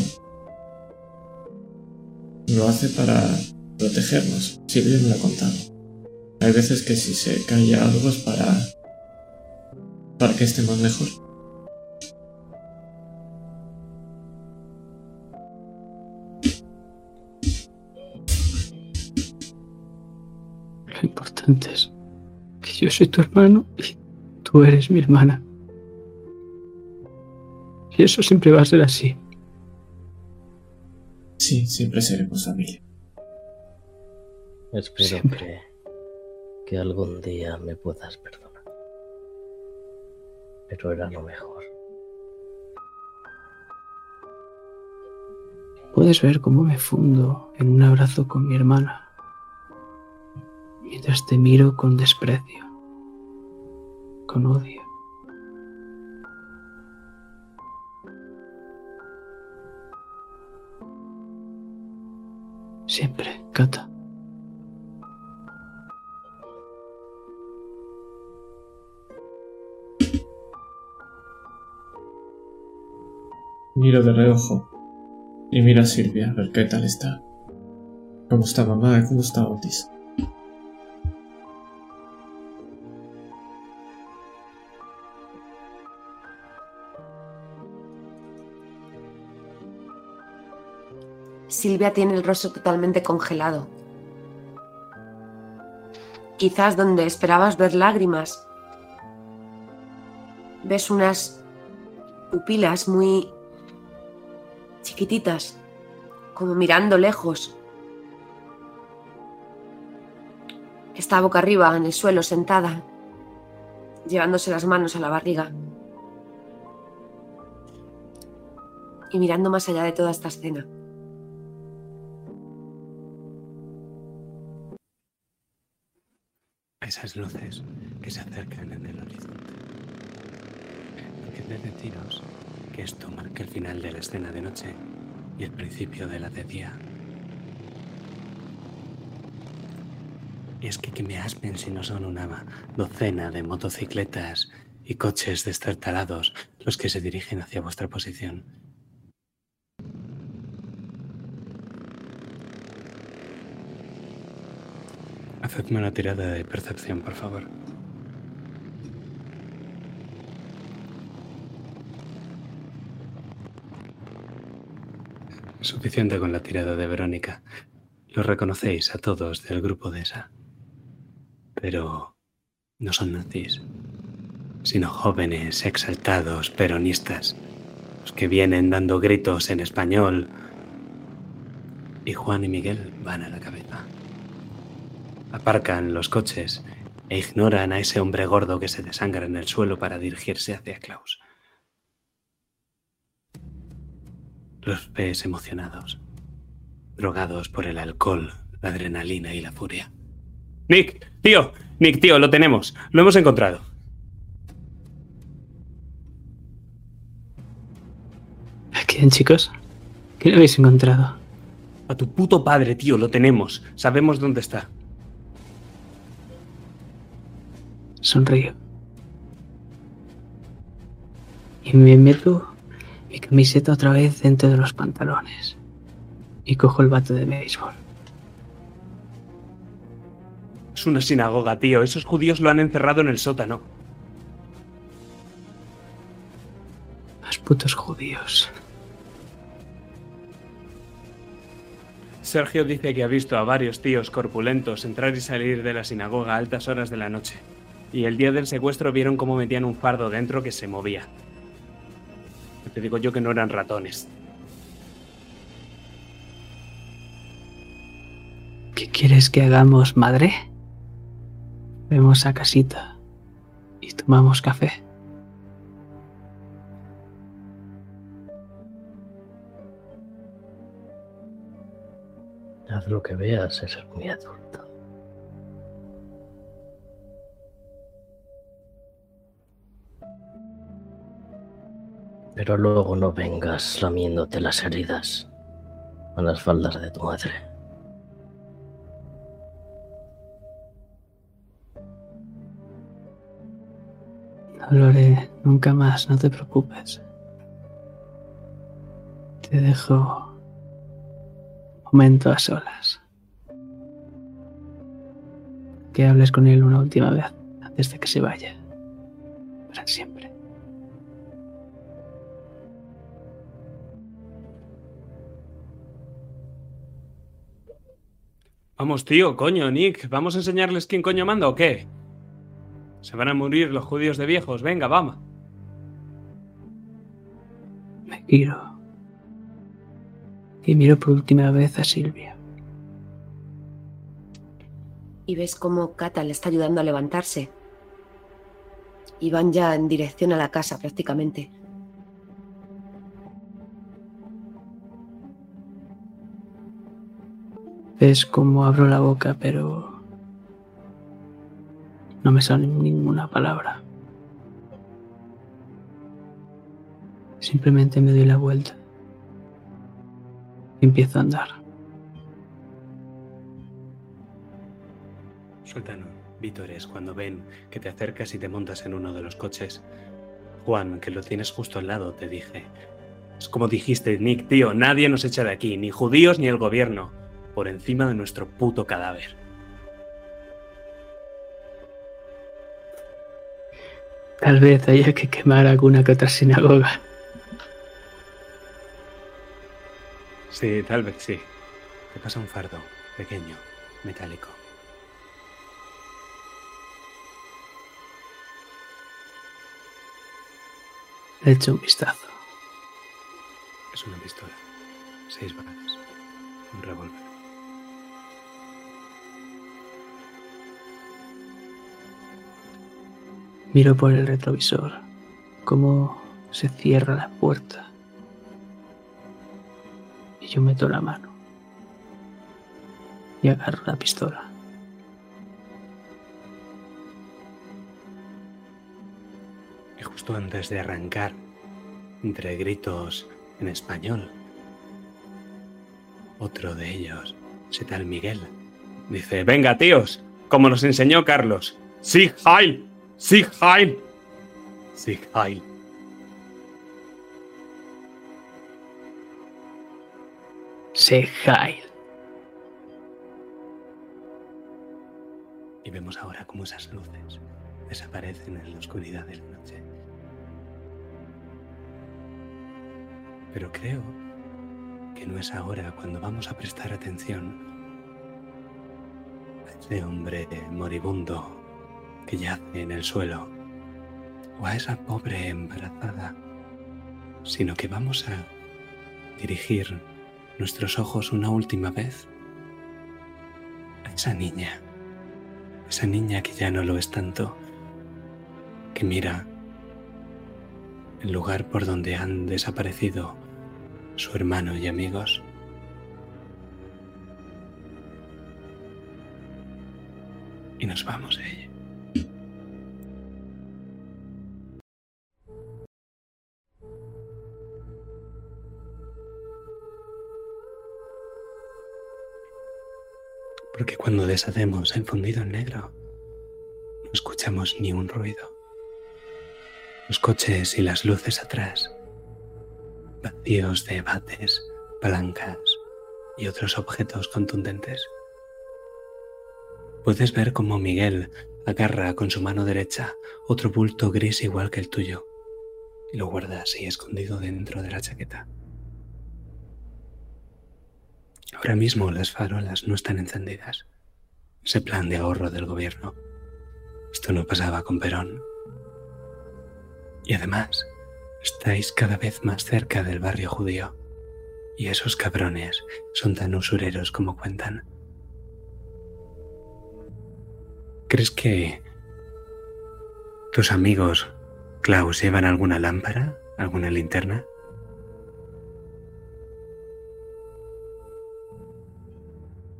lo hace para protegernos. Silvia me lo ha contado. Hay veces que si se calla algo es para para que estemos mejor. Lo importante es que yo soy tu hermano y tú eres mi hermana. Y eso siempre va a ser así. Sí, siempre seremos familia. Espero Siempre. que, que algún día me puedas perdonar. Pero era lo mejor. Puedes ver cómo me fundo en un abrazo con mi hermana, mientras te miro con desprecio, con odio. Siempre, Cata. Miro de reojo y miro a Silvia a ver qué tal está. ¿Cómo está mamá? ¿Cómo está Otis? Silvia tiene el rostro totalmente congelado. Quizás donde esperabas ver lágrimas, ves unas pupilas muy chiquititas, como mirando lejos. Está boca arriba en el suelo, sentada, llevándose las manos a la barriga y mirando más allá de toda esta escena. Esas luces que se acercan en el horizonte. Porque de deciros que esto marca el final de la escena de noche y el principio de la de día. Es que que me aspen si no son una docena de motocicletas y coches destartalados los que se dirigen hacia vuestra posición. Hacedme una tirada de percepción, por favor. Suficiente con la tirada de Verónica. Los reconocéis a todos del grupo de esa. Pero no son nazis, sino jóvenes, exaltados, peronistas, los que vienen dando gritos en español. Y Juan y Miguel van a la cabeza. Aparcan los coches e ignoran a ese hombre gordo que se desangra en el suelo para dirigirse hacia Klaus. Los ves emocionados, drogados por el alcohol, la adrenalina y la furia. Nick, tío, Nick, tío, lo tenemos, lo hemos encontrado. ¿A quién, chicos? ¿Qué habéis encontrado? A tu puto padre, tío, lo tenemos. Sabemos dónde está. Sonrío. Y me meto mi camiseta otra vez dentro de los pantalones. Y cojo el bate de béisbol. Es una sinagoga, tío. Esos judíos lo han encerrado en el sótano. Los putos judíos. Sergio dice que ha visto a varios tíos corpulentos entrar y salir de la sinagoga a altas horas de la noche. Y el día del secuestro vieron cómo metían un fardo dentro que se movía. Te digo yo que no eran ratones. ¿Qué quieres que hagamos, madre? Vemos a casita y tomamos café. Haz lo que veas, es muy adulto. Pero luego no vengas lamiéndote las heridas con las faldas de tu madre. No lo haré nunca más, no te preocupes. Te dejo un momento a solas. Que hables con él una última vez antes de que se vaya. Para siempre. Vamos, tío, coño, Nick. ¿Vamos a enseñarles quién coño manda o qué? Se van a morir los judíos de viejos. Venga, vamos. Me giro. Y miro por última vez a Silvia. Y ves cómo Kata le está ayudando a levantarse. Y van ya en dirección a la casa prácticamente. Ves cómo abro la boca, pero no me sale ninguna palabra. Simplemente me doy la vuelta y empiezo a andar. Sueltan vítores cuando ven que te acercas y te montas en uno de los coches. Juan, que lo tienes justo al lado, te dije. Es como dijiste, Nick, tío, nadie nos echa de aquí, ni judíos ni el gobierno, por encima de nuestro puto cadáver. Tal vez haya que quemar alguna que otra sinagoga. Sí, tal vez sí. Te pasa un fardo, pequeño, metálico. Le echo un vistazo. Es una pistola. Seis balas. Un revólver. Miro por el retrovisor cómo se cierra la puerta. Y yo meto la mano. Y agarro la pistola. Y justo antes de arrancar, entre gritos en español, otro de ellos, ese tal Miguel, dice, venga tíos, como nos enseñó Carlos, Sig Heil, Sig Heil, Sig Heil. Y vemos ahora cómo esas luces desaparecen en la oscuridad de la noche. Pero creo que no es ahora cuando vamos a prestar atención a ese hombre moribundo que yace en el suelo o a esa pobre embarazada, sino que vamos a dirigir nuestros ojos una última vez a esa niña, esa niña que ya no lo es tanto, que mira el lugar por donde han desaparecido su hermano y amigos. Y nos vamos de ella. Cuando deshacemos el fundido en negro, no escuchamos ni un ruido. Los coches y las luces atrás, vacíos de bates, palancas y otros objetos contundentes. Puedes ver cómo Miguel agarra con su mano derecha otro bulto gris igual que el tuyo y lo guarda así escondido dentro de la chaqueta. Ahora mismo las farolas no están encendidas. Ese plan de ahorro del gobierno. Esto no pasaba con Perón. Y además, estáis cada vez más cerca del barrio judío. Y esos cabrones son tan usureros como cuentan. ¿Crees que tus amigos, Klaus, llevan alguna lámpara? ¿Alguna linterna?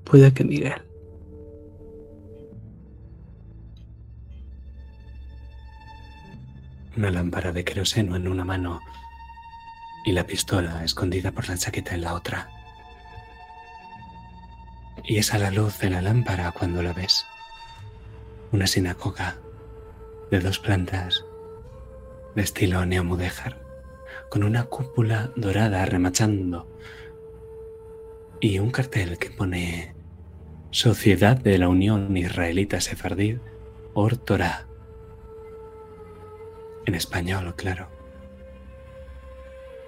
Puede que Miguel. Una lámpara de queroseno en una mano y la pistola escondida por la chaqueta en la otra. Y es a la luz de la lámpara cuando la ves. Una sinagoga de dos plantas de estilo neomudéjar, con una cúpula dorada remachando y un cartel que pone Sociedad de la Unión Israelita Sefardí Or Torah. En español, claro.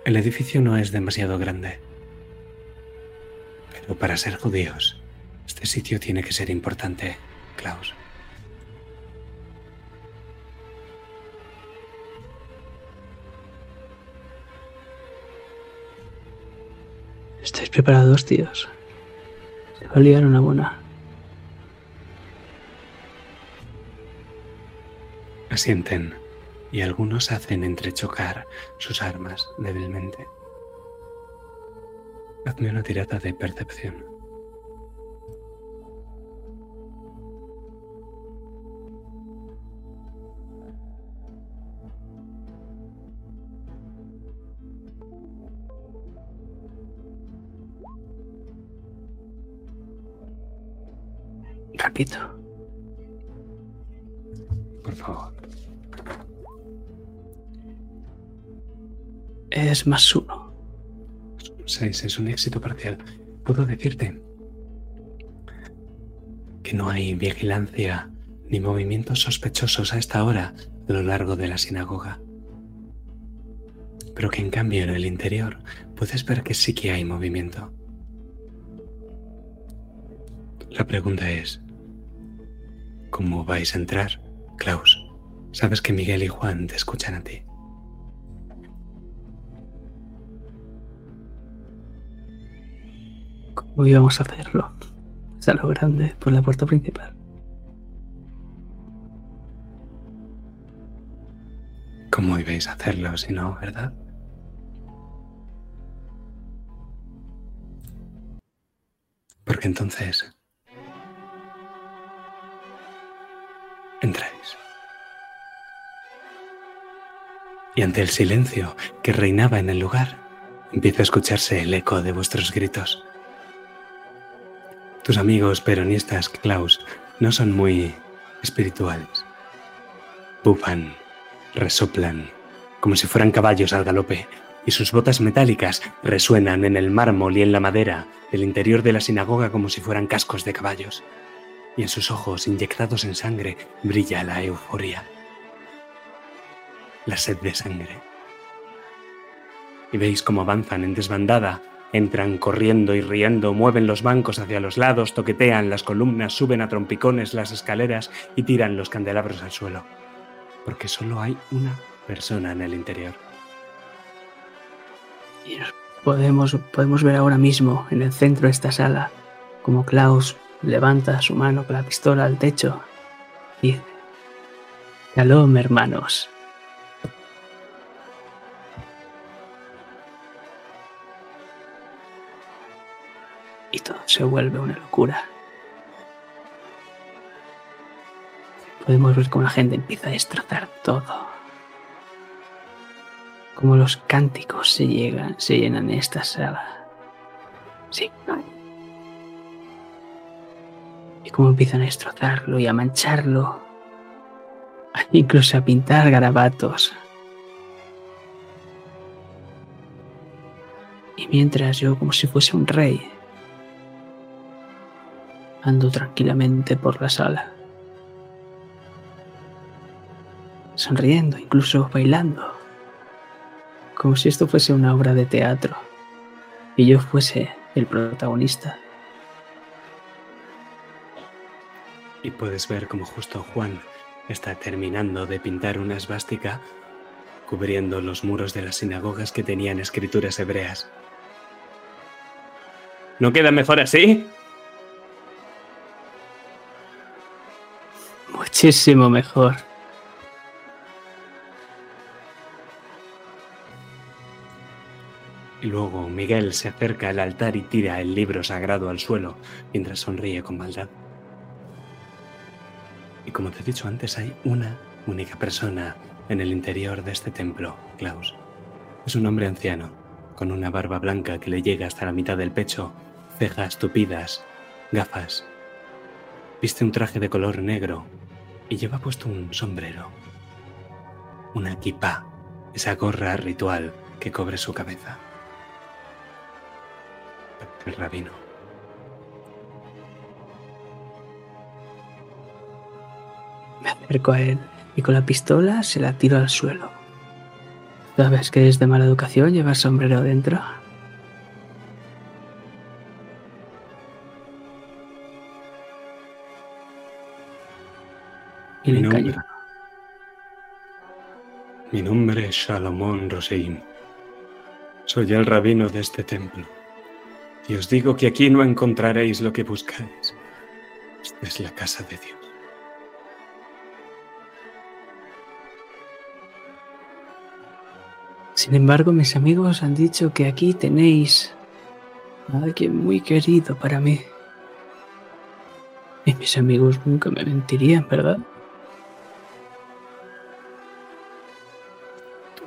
El edificio no es demasiado grande, pero para ser judíos, este sitio tiene que ser importante, Klaus. ¿Estáis preparados, tíos? Se va a liar una buena. Asienten y algunos hacen entrechocar sus armas débilmente. Hazme una tirada de percepción. Repito. Por favor. Es más uno. 6 es un éxito parcial. Puedo decirte que no hay vigilancia ni movimientos sospechosos a esta hora a lo largo de la sinagoga. Pero que en cambio en el interior puedes ver que sí que hay movimiento. La pregunta es, ¿cómo vais a entrar, Klaus? Sabes que Miguel y Juan te escuchan a ti. ¿Cómo íbamos a hacerlo? A lo grande, por la puerta principal. ¿Cómo ibais a hacerlo si no, verdad? Porque entonces entráis. Y ante el silencio que reinaba en el lugar, empieza a escucharse el eco de vuestros gritos. Tus amigos peronistas, Klaus, no son muy espirituales. Bufan, resoplan, como si fueran caballos al galope, y sus botas metálicas resuenan en el mármol y en la madera del interior de la sinagoga como si fueran cascos de caballos. Y en sus ojos, inyectados en sangre, brilla la euforia, la sed de sangre. Y veis cómo avanzan en desbandada Entran corriendo y riendo, mueven los bancos hacia los lados, toquetean las columnas, suben a trompicones las escaleras y tiran los candelabros al suelo. Porque solo hay una persona en el interior. Y nos podemos, podemos ver ahora mismo en el centro de esta sala como Klaus levanta su mano con la pistola al techo y Shalom, hermanos. Y todo se vuelve una locura. Podemos ver cómo la gente empieza a destrozar todo. Cómo los cánticos se, llegan, se llenan en esta sala. Sí. Y cómo empiezan a destrozarlo y a mancharlo. Incluso a pintar garabatos. Y mientras yo, como si fuese un rey, ando tranquilamente por la sala. Sonriendo, incluso bailando. Como si esto fuese una obra de teatro. Y yo fuese el protagonista. Y puedes ver como justo Juan está terminando de pintar una esvástica cubriendo los muros de las sinagogas que tenían escrituras hebreas. ¿No queda mejor así? Muchísimo mejor. Y luego Miguel se acerca al altar y tira el libro sagrado al suelo mientras sonríe con maldad. Y como te he dicho antes, hay una única persona en el interior de este templo, Klaus. Es un hombre anciano, con una barba blanca que le llega hasta la mitad del pecho, cejas tupidas, gafas. Viste un traje de color negro y lleva puesto un sombrero. Una kipá, esa gorra ritual que cubre su cabeza. El rabino. Me acerco a él y con la pistola se la tiro al suelo. ¿Sabes que es de mala educación llevar sombrero dentro? Y Mi le nombre, mi nombre es Salomón Roseim. Soy el rabino de este templo. Y os digo que aquí no encontraréis lo que buscáis. Esta es la casa de Dios. Sin embargo, mis amigos han dicho que aquí tenéis a alguien muy querido para mí. Y mis amigos nunca me mentirían, ¿verdad?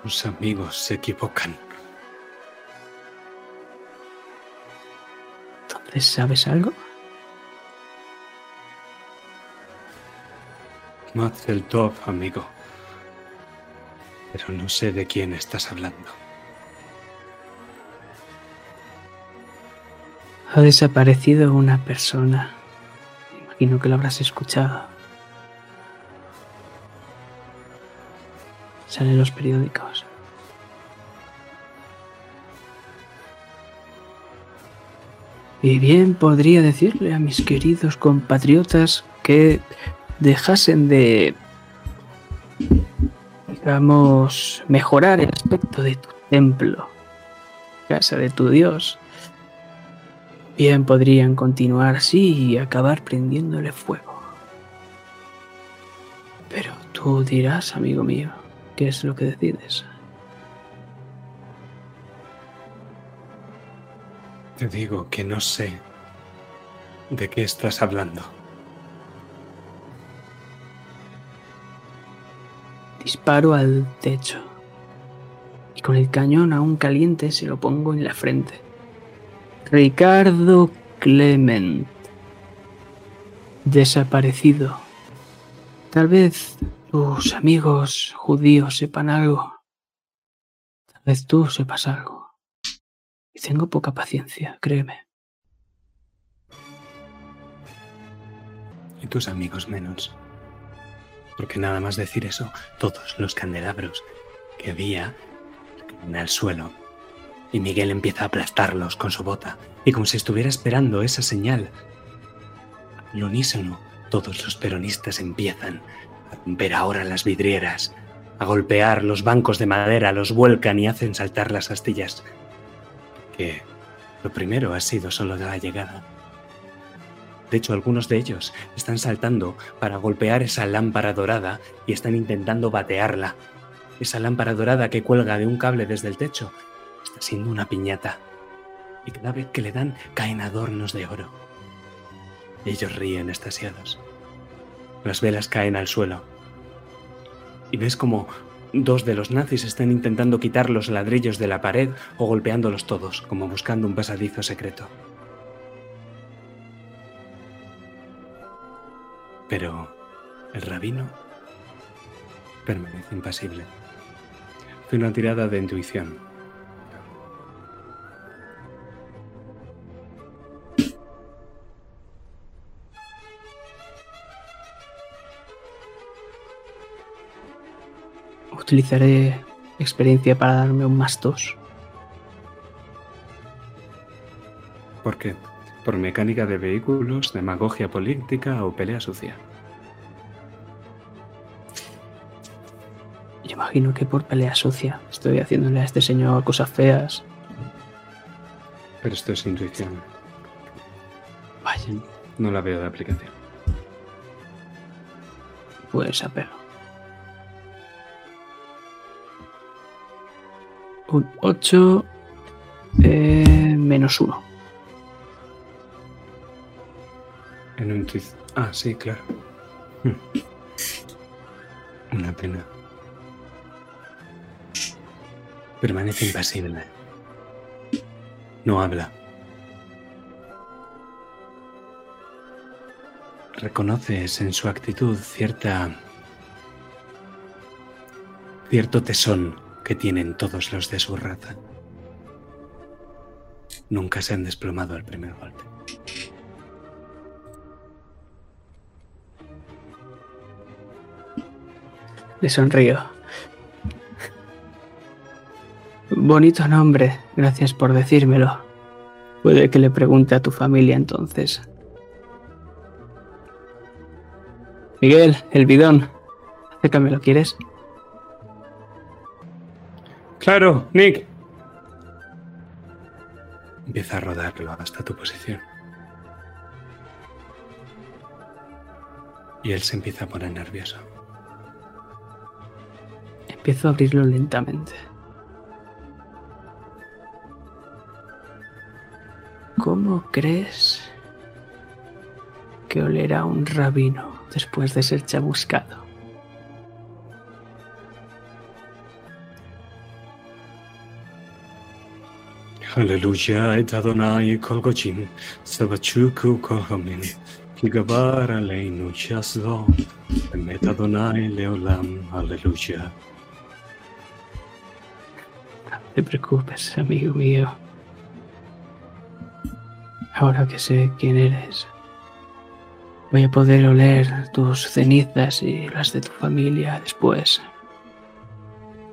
Tus amigos se equivocan. Entonces, ¿sabes algo? Mazel Tov, amigo. Pero no sé de quién estás hablando. Ha desaparecido una persona. Imagino que lo habrás escuchado. Sale en los periódicos. Y bien podría decirle a mis queridos compatriotas que dejasen de, digamos, mejorar el aspecto de tu templo, casa de tu Dios. Bien podrían continuar así y acabar prendiéndole fuego. Pero tú dirás, amigo mío, ¿qué es lo que decides? Te digo que no sé de qué estás hablando. Disparo al techo y con el cañón aún caliente se lo pongo en la frente. Ricardo Clement. Desaparecido. Tal vez tus amigos judíos sepan algo. Tal vez tú sepas algo. Y tengo poca paciencia, créeme. Y tus amigos menos. Porque nada más decir eso, todos los candelabros que había caen al suelo y Miguel empieza a aplastarlos con su bota, y como si estuviera esperando esa señal. Al unísono, todos los peronistas empiezan romper ahora las vidrieras, a golpear los bancos de madera, los vuelcan y hacen saltar las astillas. Que lo primero ha sido solo de la llegada. De hecho, algunos de ellos están saltando para golpear esa lámpara dorada y están intentando batearla. Esa lámpara dorada que cuelga de un cable desde el techo está siendo una piñata. Y cada vez que le dan caen adornos de oro. Ellos ríen estasiados. Las velas caen al suelo. Y ves como dos de los nazis están intentando quitar los ladrillos de la pared o golpeándolos todos, como buscando un pasadizo secreto. Pero el rabino permanece impasible. Hace una tirada de intuición. Utilizaré experiencia para darme un más dos. ¿Por qué? ¿Por mecánica de vehículos, demagogia política o pelea sucia? Yo imagino que por pelea sucia. Estoy haciéndole a este señor cosas feas. Pero esto es intuición. Vaya, No la veo de aplicación. pues apelo. Un 8 menos 1. En un intuición. Ah, sí, claro. Hmm. Una pena. Permanece impasible. No habla. Reconoces en su actitud cierta. cierto tesón que tienen todos los de su raza. Nunca se han desplomado al primer golpe. Le sonrío. Bonito nombre, gracias por decírmelo. Puede que le pregunte a tu familia entonces. Miguel, el bidón. Acércame, ¿lo quieres? Claro, Nick. Empieza a rodarlo hasta tu posición. Y él se empieza a poner nervioso. Empiezo a abrirlo lentamente. ¿Cómo crees que olerá un rabino después de ser chamuscado? Aleluya, et Adonai kol gochim, sabachuku kohamin, kigabar aleinu shaslo, emet Adonai leolam, aleluya. No te preocupes, amigo mío. Ahora que sé quién eres, voy a poder oler tus cenizas y las de tu familia después.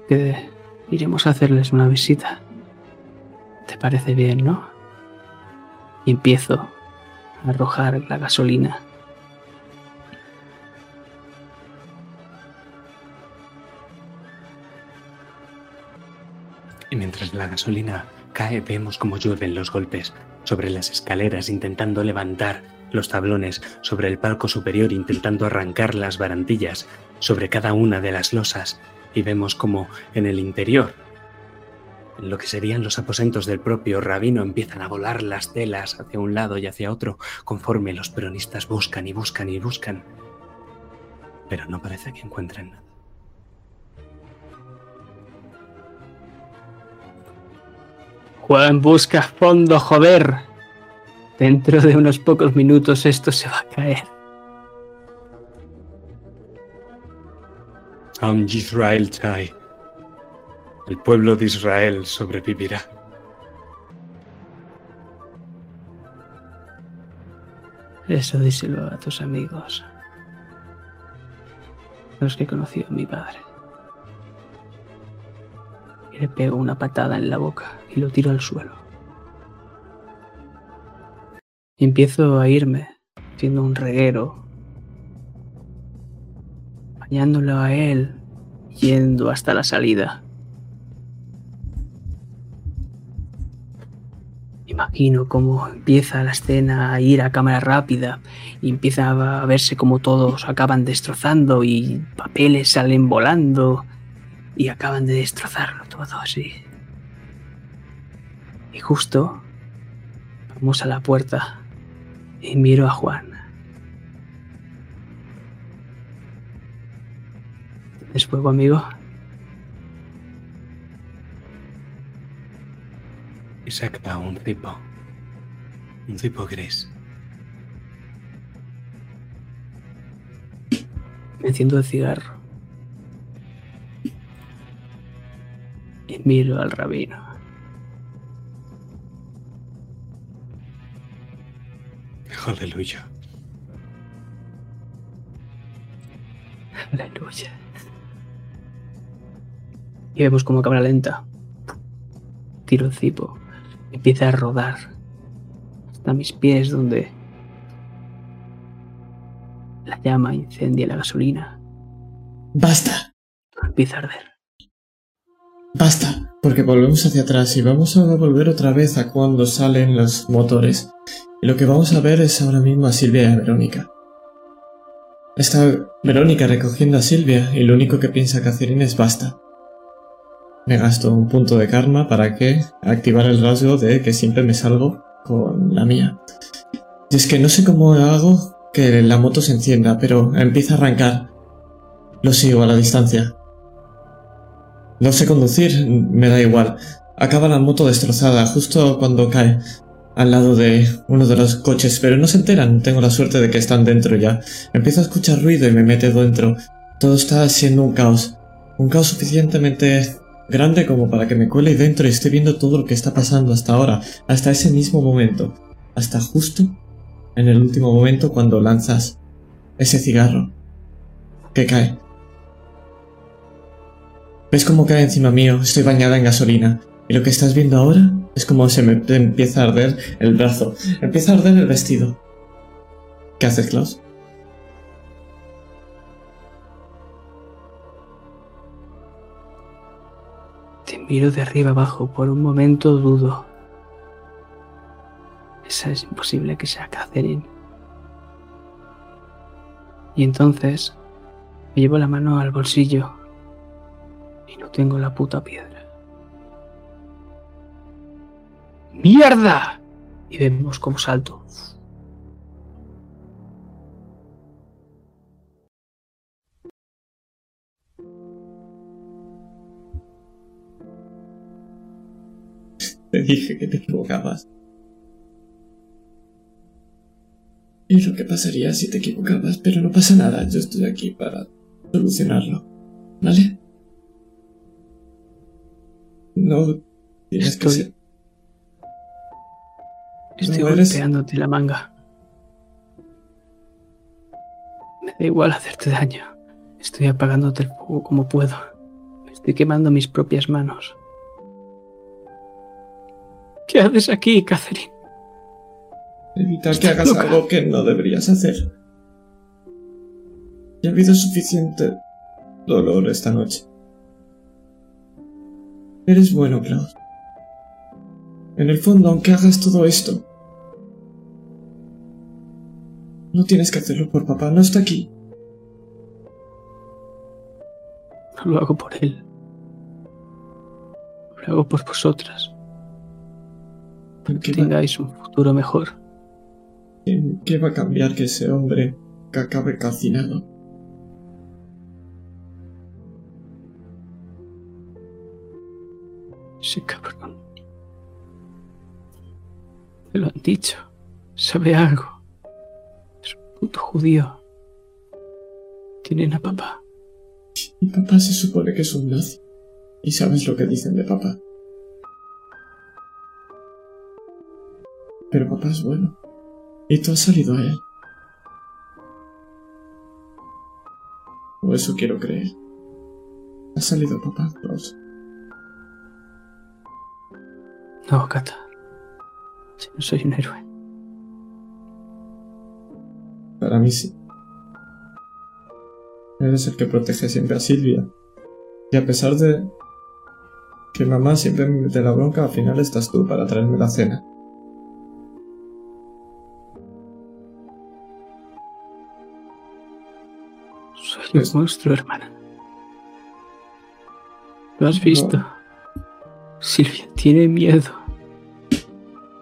Que iremos a hacerles una visita. ¿Te parece bien, no? Y empiezo a arrojar la gasolina. Y mientras la gasolina cae, vemos cómo llueven los golpes sobre las escaleras, intentando levantar los tablones, sobre el palco superior, intentando arrancar las barantillas, sobre cada una de las losas, y vemos como en el interior, lo que serían los aposentos del propio rabino, empiezan a volar las telas hacia un lado y hacia otro, conforme los peronistas buscan y buscan y buscan. Pero no parece que encuentren nada. Juan busca fondo, joder. Dentro de unos pocos minutos esto se va a caer. Am Yisrael Tai. El pueblo de Israel sobrevivirá. Eso díselo a tus amigos. Los que conoció a mi padre. Y Le pego una patada en la boca y lo tiro al suelo. Y empiezo a irme, haciendo un reguero, bañándolo a él, yendo hasta la salida. Imagino cómo empieza la escena a ir a cámara rápida y empieza a verse como todos acaban destrozando y papeles salen volando y acaban de destrozarlo todo así. Y justo vamos a la puerta y miro a Juan. ¿Es fuego, amigo? Saca un cipo. Un cipo gris. Me enciendo el cigarro. Y miro al rabino. Aleluya. Aleluya. Y vemos como cámara lenta. Tiro el cipo. Empieza a rodar. Hasta mis pies donde la llama incendia la gasolina. Basta, Empieza a arder. basta, porque volvemos hacia atrás y vamos a volver otra vez a cuando salen los motores. Y lo que vamos a ver es ahora mismo a Silvia y a Verónica. Está Verónica recogiendo a Silvia y lo único que piensa Catherine es basta. Me gasto un punto de karma para que activar el rasgo de que siempre me salgo con la mía. Y es que no sé cómo hago que la moto se encienda, pero empieza a arrancar. Lo sigo a la distancia. No sé conducir, me da igual. Acaba la moto destrozada justo cuando cae al lado de uno de los coches, pero no se enteran. Tengo la suerte de que están dentro ya. Empiezo a escuchar ruido y me mete dentro. Todo está siendo un caos. Un caos suficientemente grande como para que me cuele dentro y esté viendo todo lo que está pasando hasta ahora, hasta ese mismo momento, hasta justo en el último momento cuando lanzas ese cigarro que cae. ¿Ves cómo cae encima mío? Estoy bañada en gasolina. Y lo que estás viendo ahora es como se me empieza a arder el brazo. Empieza a arder el vestido. ¿Qué haces, Klaus? Miro de arriba abajo. Por un momento dudo. Esa es imposible que sea Catherine. Y entonces me llevo la mano al bolsillo y no tengo la puta piedra. ¡Mierda! Y vemos cómo salto. Te dije que te equivocabas. Y lo que pasaría si te equivocabas, pero no pasa nada, yo estoy aquí para solucionarlo. ¿Vale? No tienes que Estoy- ser... Estoy No, eres- golpeándote la manga. Me da igual hacerte daño. Estoy apagándote el fuego como puedo. Me estoy quemando mis propias manos. ¿Qué haces aquí, Catherine? Evitar que hagas loca. algo que no deberías hacer. Ya ha habido suficiente dolor esta noche. Eres bueno, Klaus. En el fondo, aunque hagas todo esto, no tienes que hacerlo por papá, no está aquí. No lo hago por él. Lo hago por vosotras. ¿Qué Que tengáis un futuro mejor. qué- qué va a cambiar que ese hombre que acabe calcinado? Ese cabrón. Me lo han dicho. Sabe algo. Es un puto judío. Tienen a papá. Mi papá se supone que es un nazi. Y sabes lo que dicen de papá. Pero papá es bueno. Y tú has salido a él. O eso quiero creer. Has salido a papá, Klaus. No, Cata. Si no soy un héroe. Para mí sí. Eres el que protege siempre a Silvia. Y a pesar de que mamá siempre me mete la bronca, al final estás tú para traerme la cena. Pues- un monstruo, hermana. ¿Lo has visto? Silvia tiene miedo.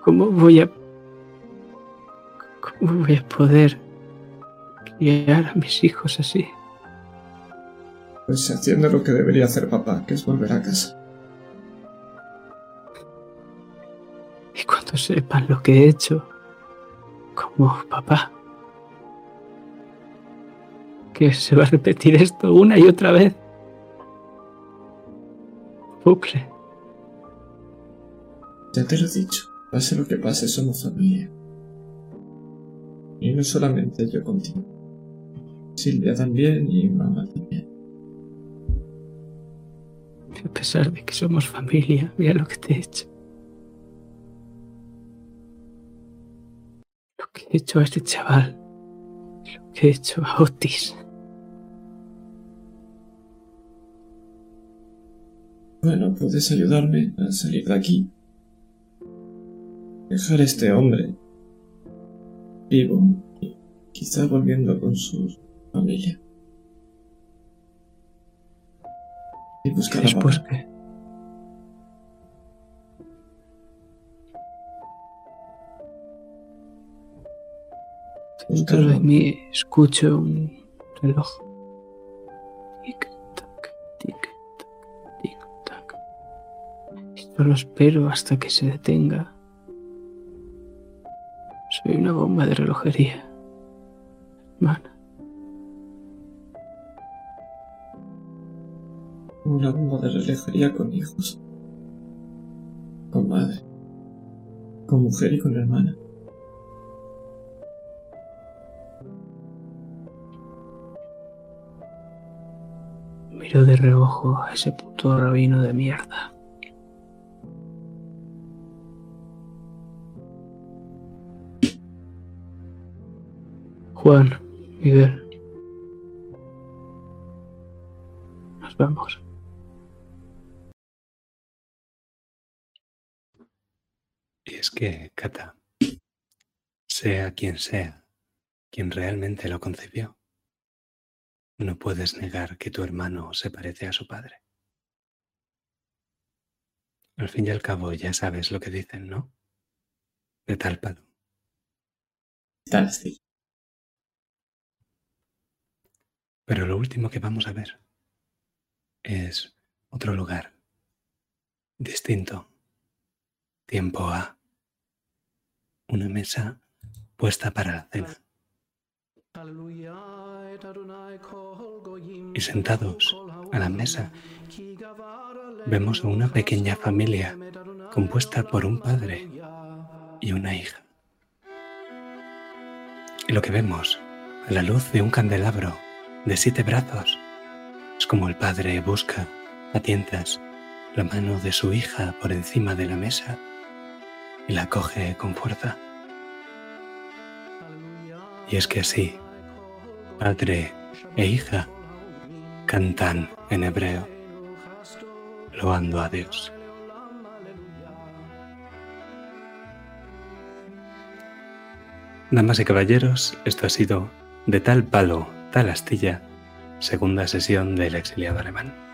¿Cómo voy a... ¿Cómo voy a poder criar a mis hijos así? Pues haciendo lo que debería hacer papá, que es volver a casa. Y cuando sepan lo que he hecho, como papá, que se va a repetir esto una y otra vez. Bucle. Ya te lo he dicho, pase lo que pase, somos familia. Y no solamente yo contigo. Silvia también y mamá también. A pesar de que somos familia, mira lo que te he hecho. Lo que he hecho a este chaval. Lo que he hecho a Otis. Bueno, puedes ayudarme a salir de aquí. Dejar a este hombre vivo y quizá volviendo con su familia. Y buscar a papá. que dentro de mí escucho un reloj. Solo espero hasta que se detenga. Soy una bomba de relojería. Hermana, Una bomba de relojería con hijos. Con madre. Con mujer y con hermana. miro de reojo a ese puto rabino de mierda. Juan, Miguel. Nos vamos. Y es que, Cata, sea quien sea quien realmente lo concibió, no puedes negar que tu hermano se parece a su padre. Al fin y al cabo ya sabes lo que dicen, ¿no? De tal palo. Tal, sí. Pero lo último que vamos a ver es otro lugar distinto. Tiempo a una mesa puesta para la cena. Y sentados a la mesa vemos a una pequeña familia compuesta por un padre y una hija. Y lo que vemos a la luz de un candelabro de siete brazos es como el padre busca a tientas la mano de su hija por encima de la mesa y la coge con fuerza. Y es que así, padre e hija cantan en hebreo, loando a Dios. Damas y caballeros, esto ha sido De tal palo, tal astilla, segunda sesión del exiliado alemán.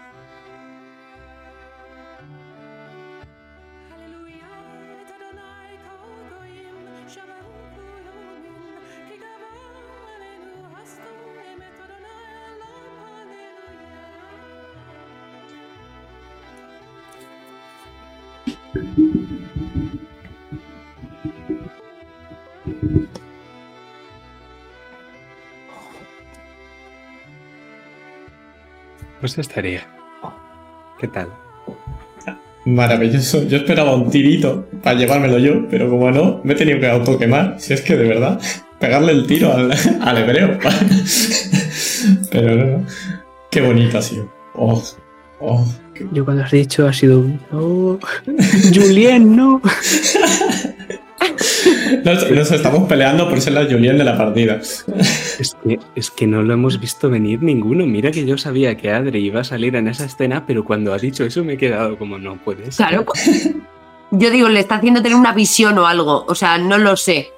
Estaría. ¿Qué tal? Maravilloso. Yo esperaba un tirito para llevármelo yo, pero como no, me he tenido que autoquemar. Si es que de verdad, pegarle el tiro al, al hebreo. pero no, no. Qué bonito ha sido. Oh, Oh, Yo cuando has dicho ha sido un... No. Julien, no. Nos, nos estamos peleando por ser la Julien de la partida. Es que, es que no lo hemos visto venir ninguno. Mira que yo sabía que Adri iba a salir en esa escena, pero cuando ha dicho eso me he quedado como no puede ser. Claro. Yo digo, le está haciendo tener una visión o algo. O sea, no lo sé.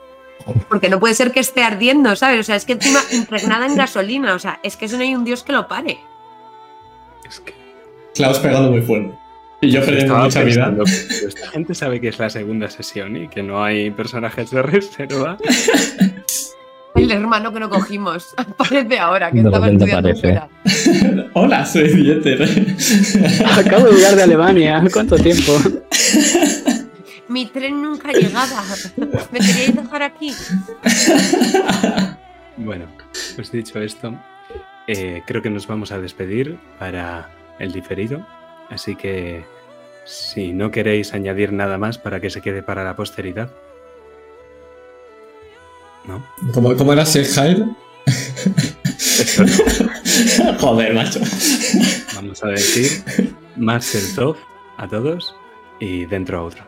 Porque no puede ser que esté ardiendo, ¿sabes? O sea, es que encima impregnada en gasolina. O sea, es que eso no hay un dios que lo pare. Es que Klaus pegando muy fuerte. Y yo perdiendo mucha vida. esta gente sabe que es la segunda sesión y que no hay personajes de reserva. El hermano que no cogimos. Aparece ahora, que De estaba estudiando fuera. Hola, soy Dieter. Acabo de llegar de Alemania. ¿Cuánto tiempo? Mi tren nunca llegaba. ¿Me queríais dejar aquí? Bueno, pues dicho esto, eh, creo que nos vamos a despedir para el diferido. Así que si no queréis añadir nada más para que se quede para la posteridad. ¿No? ¿Cómo, cómo era no. Joder, macho. Vamos a decir más el top a todos y dentro a otro.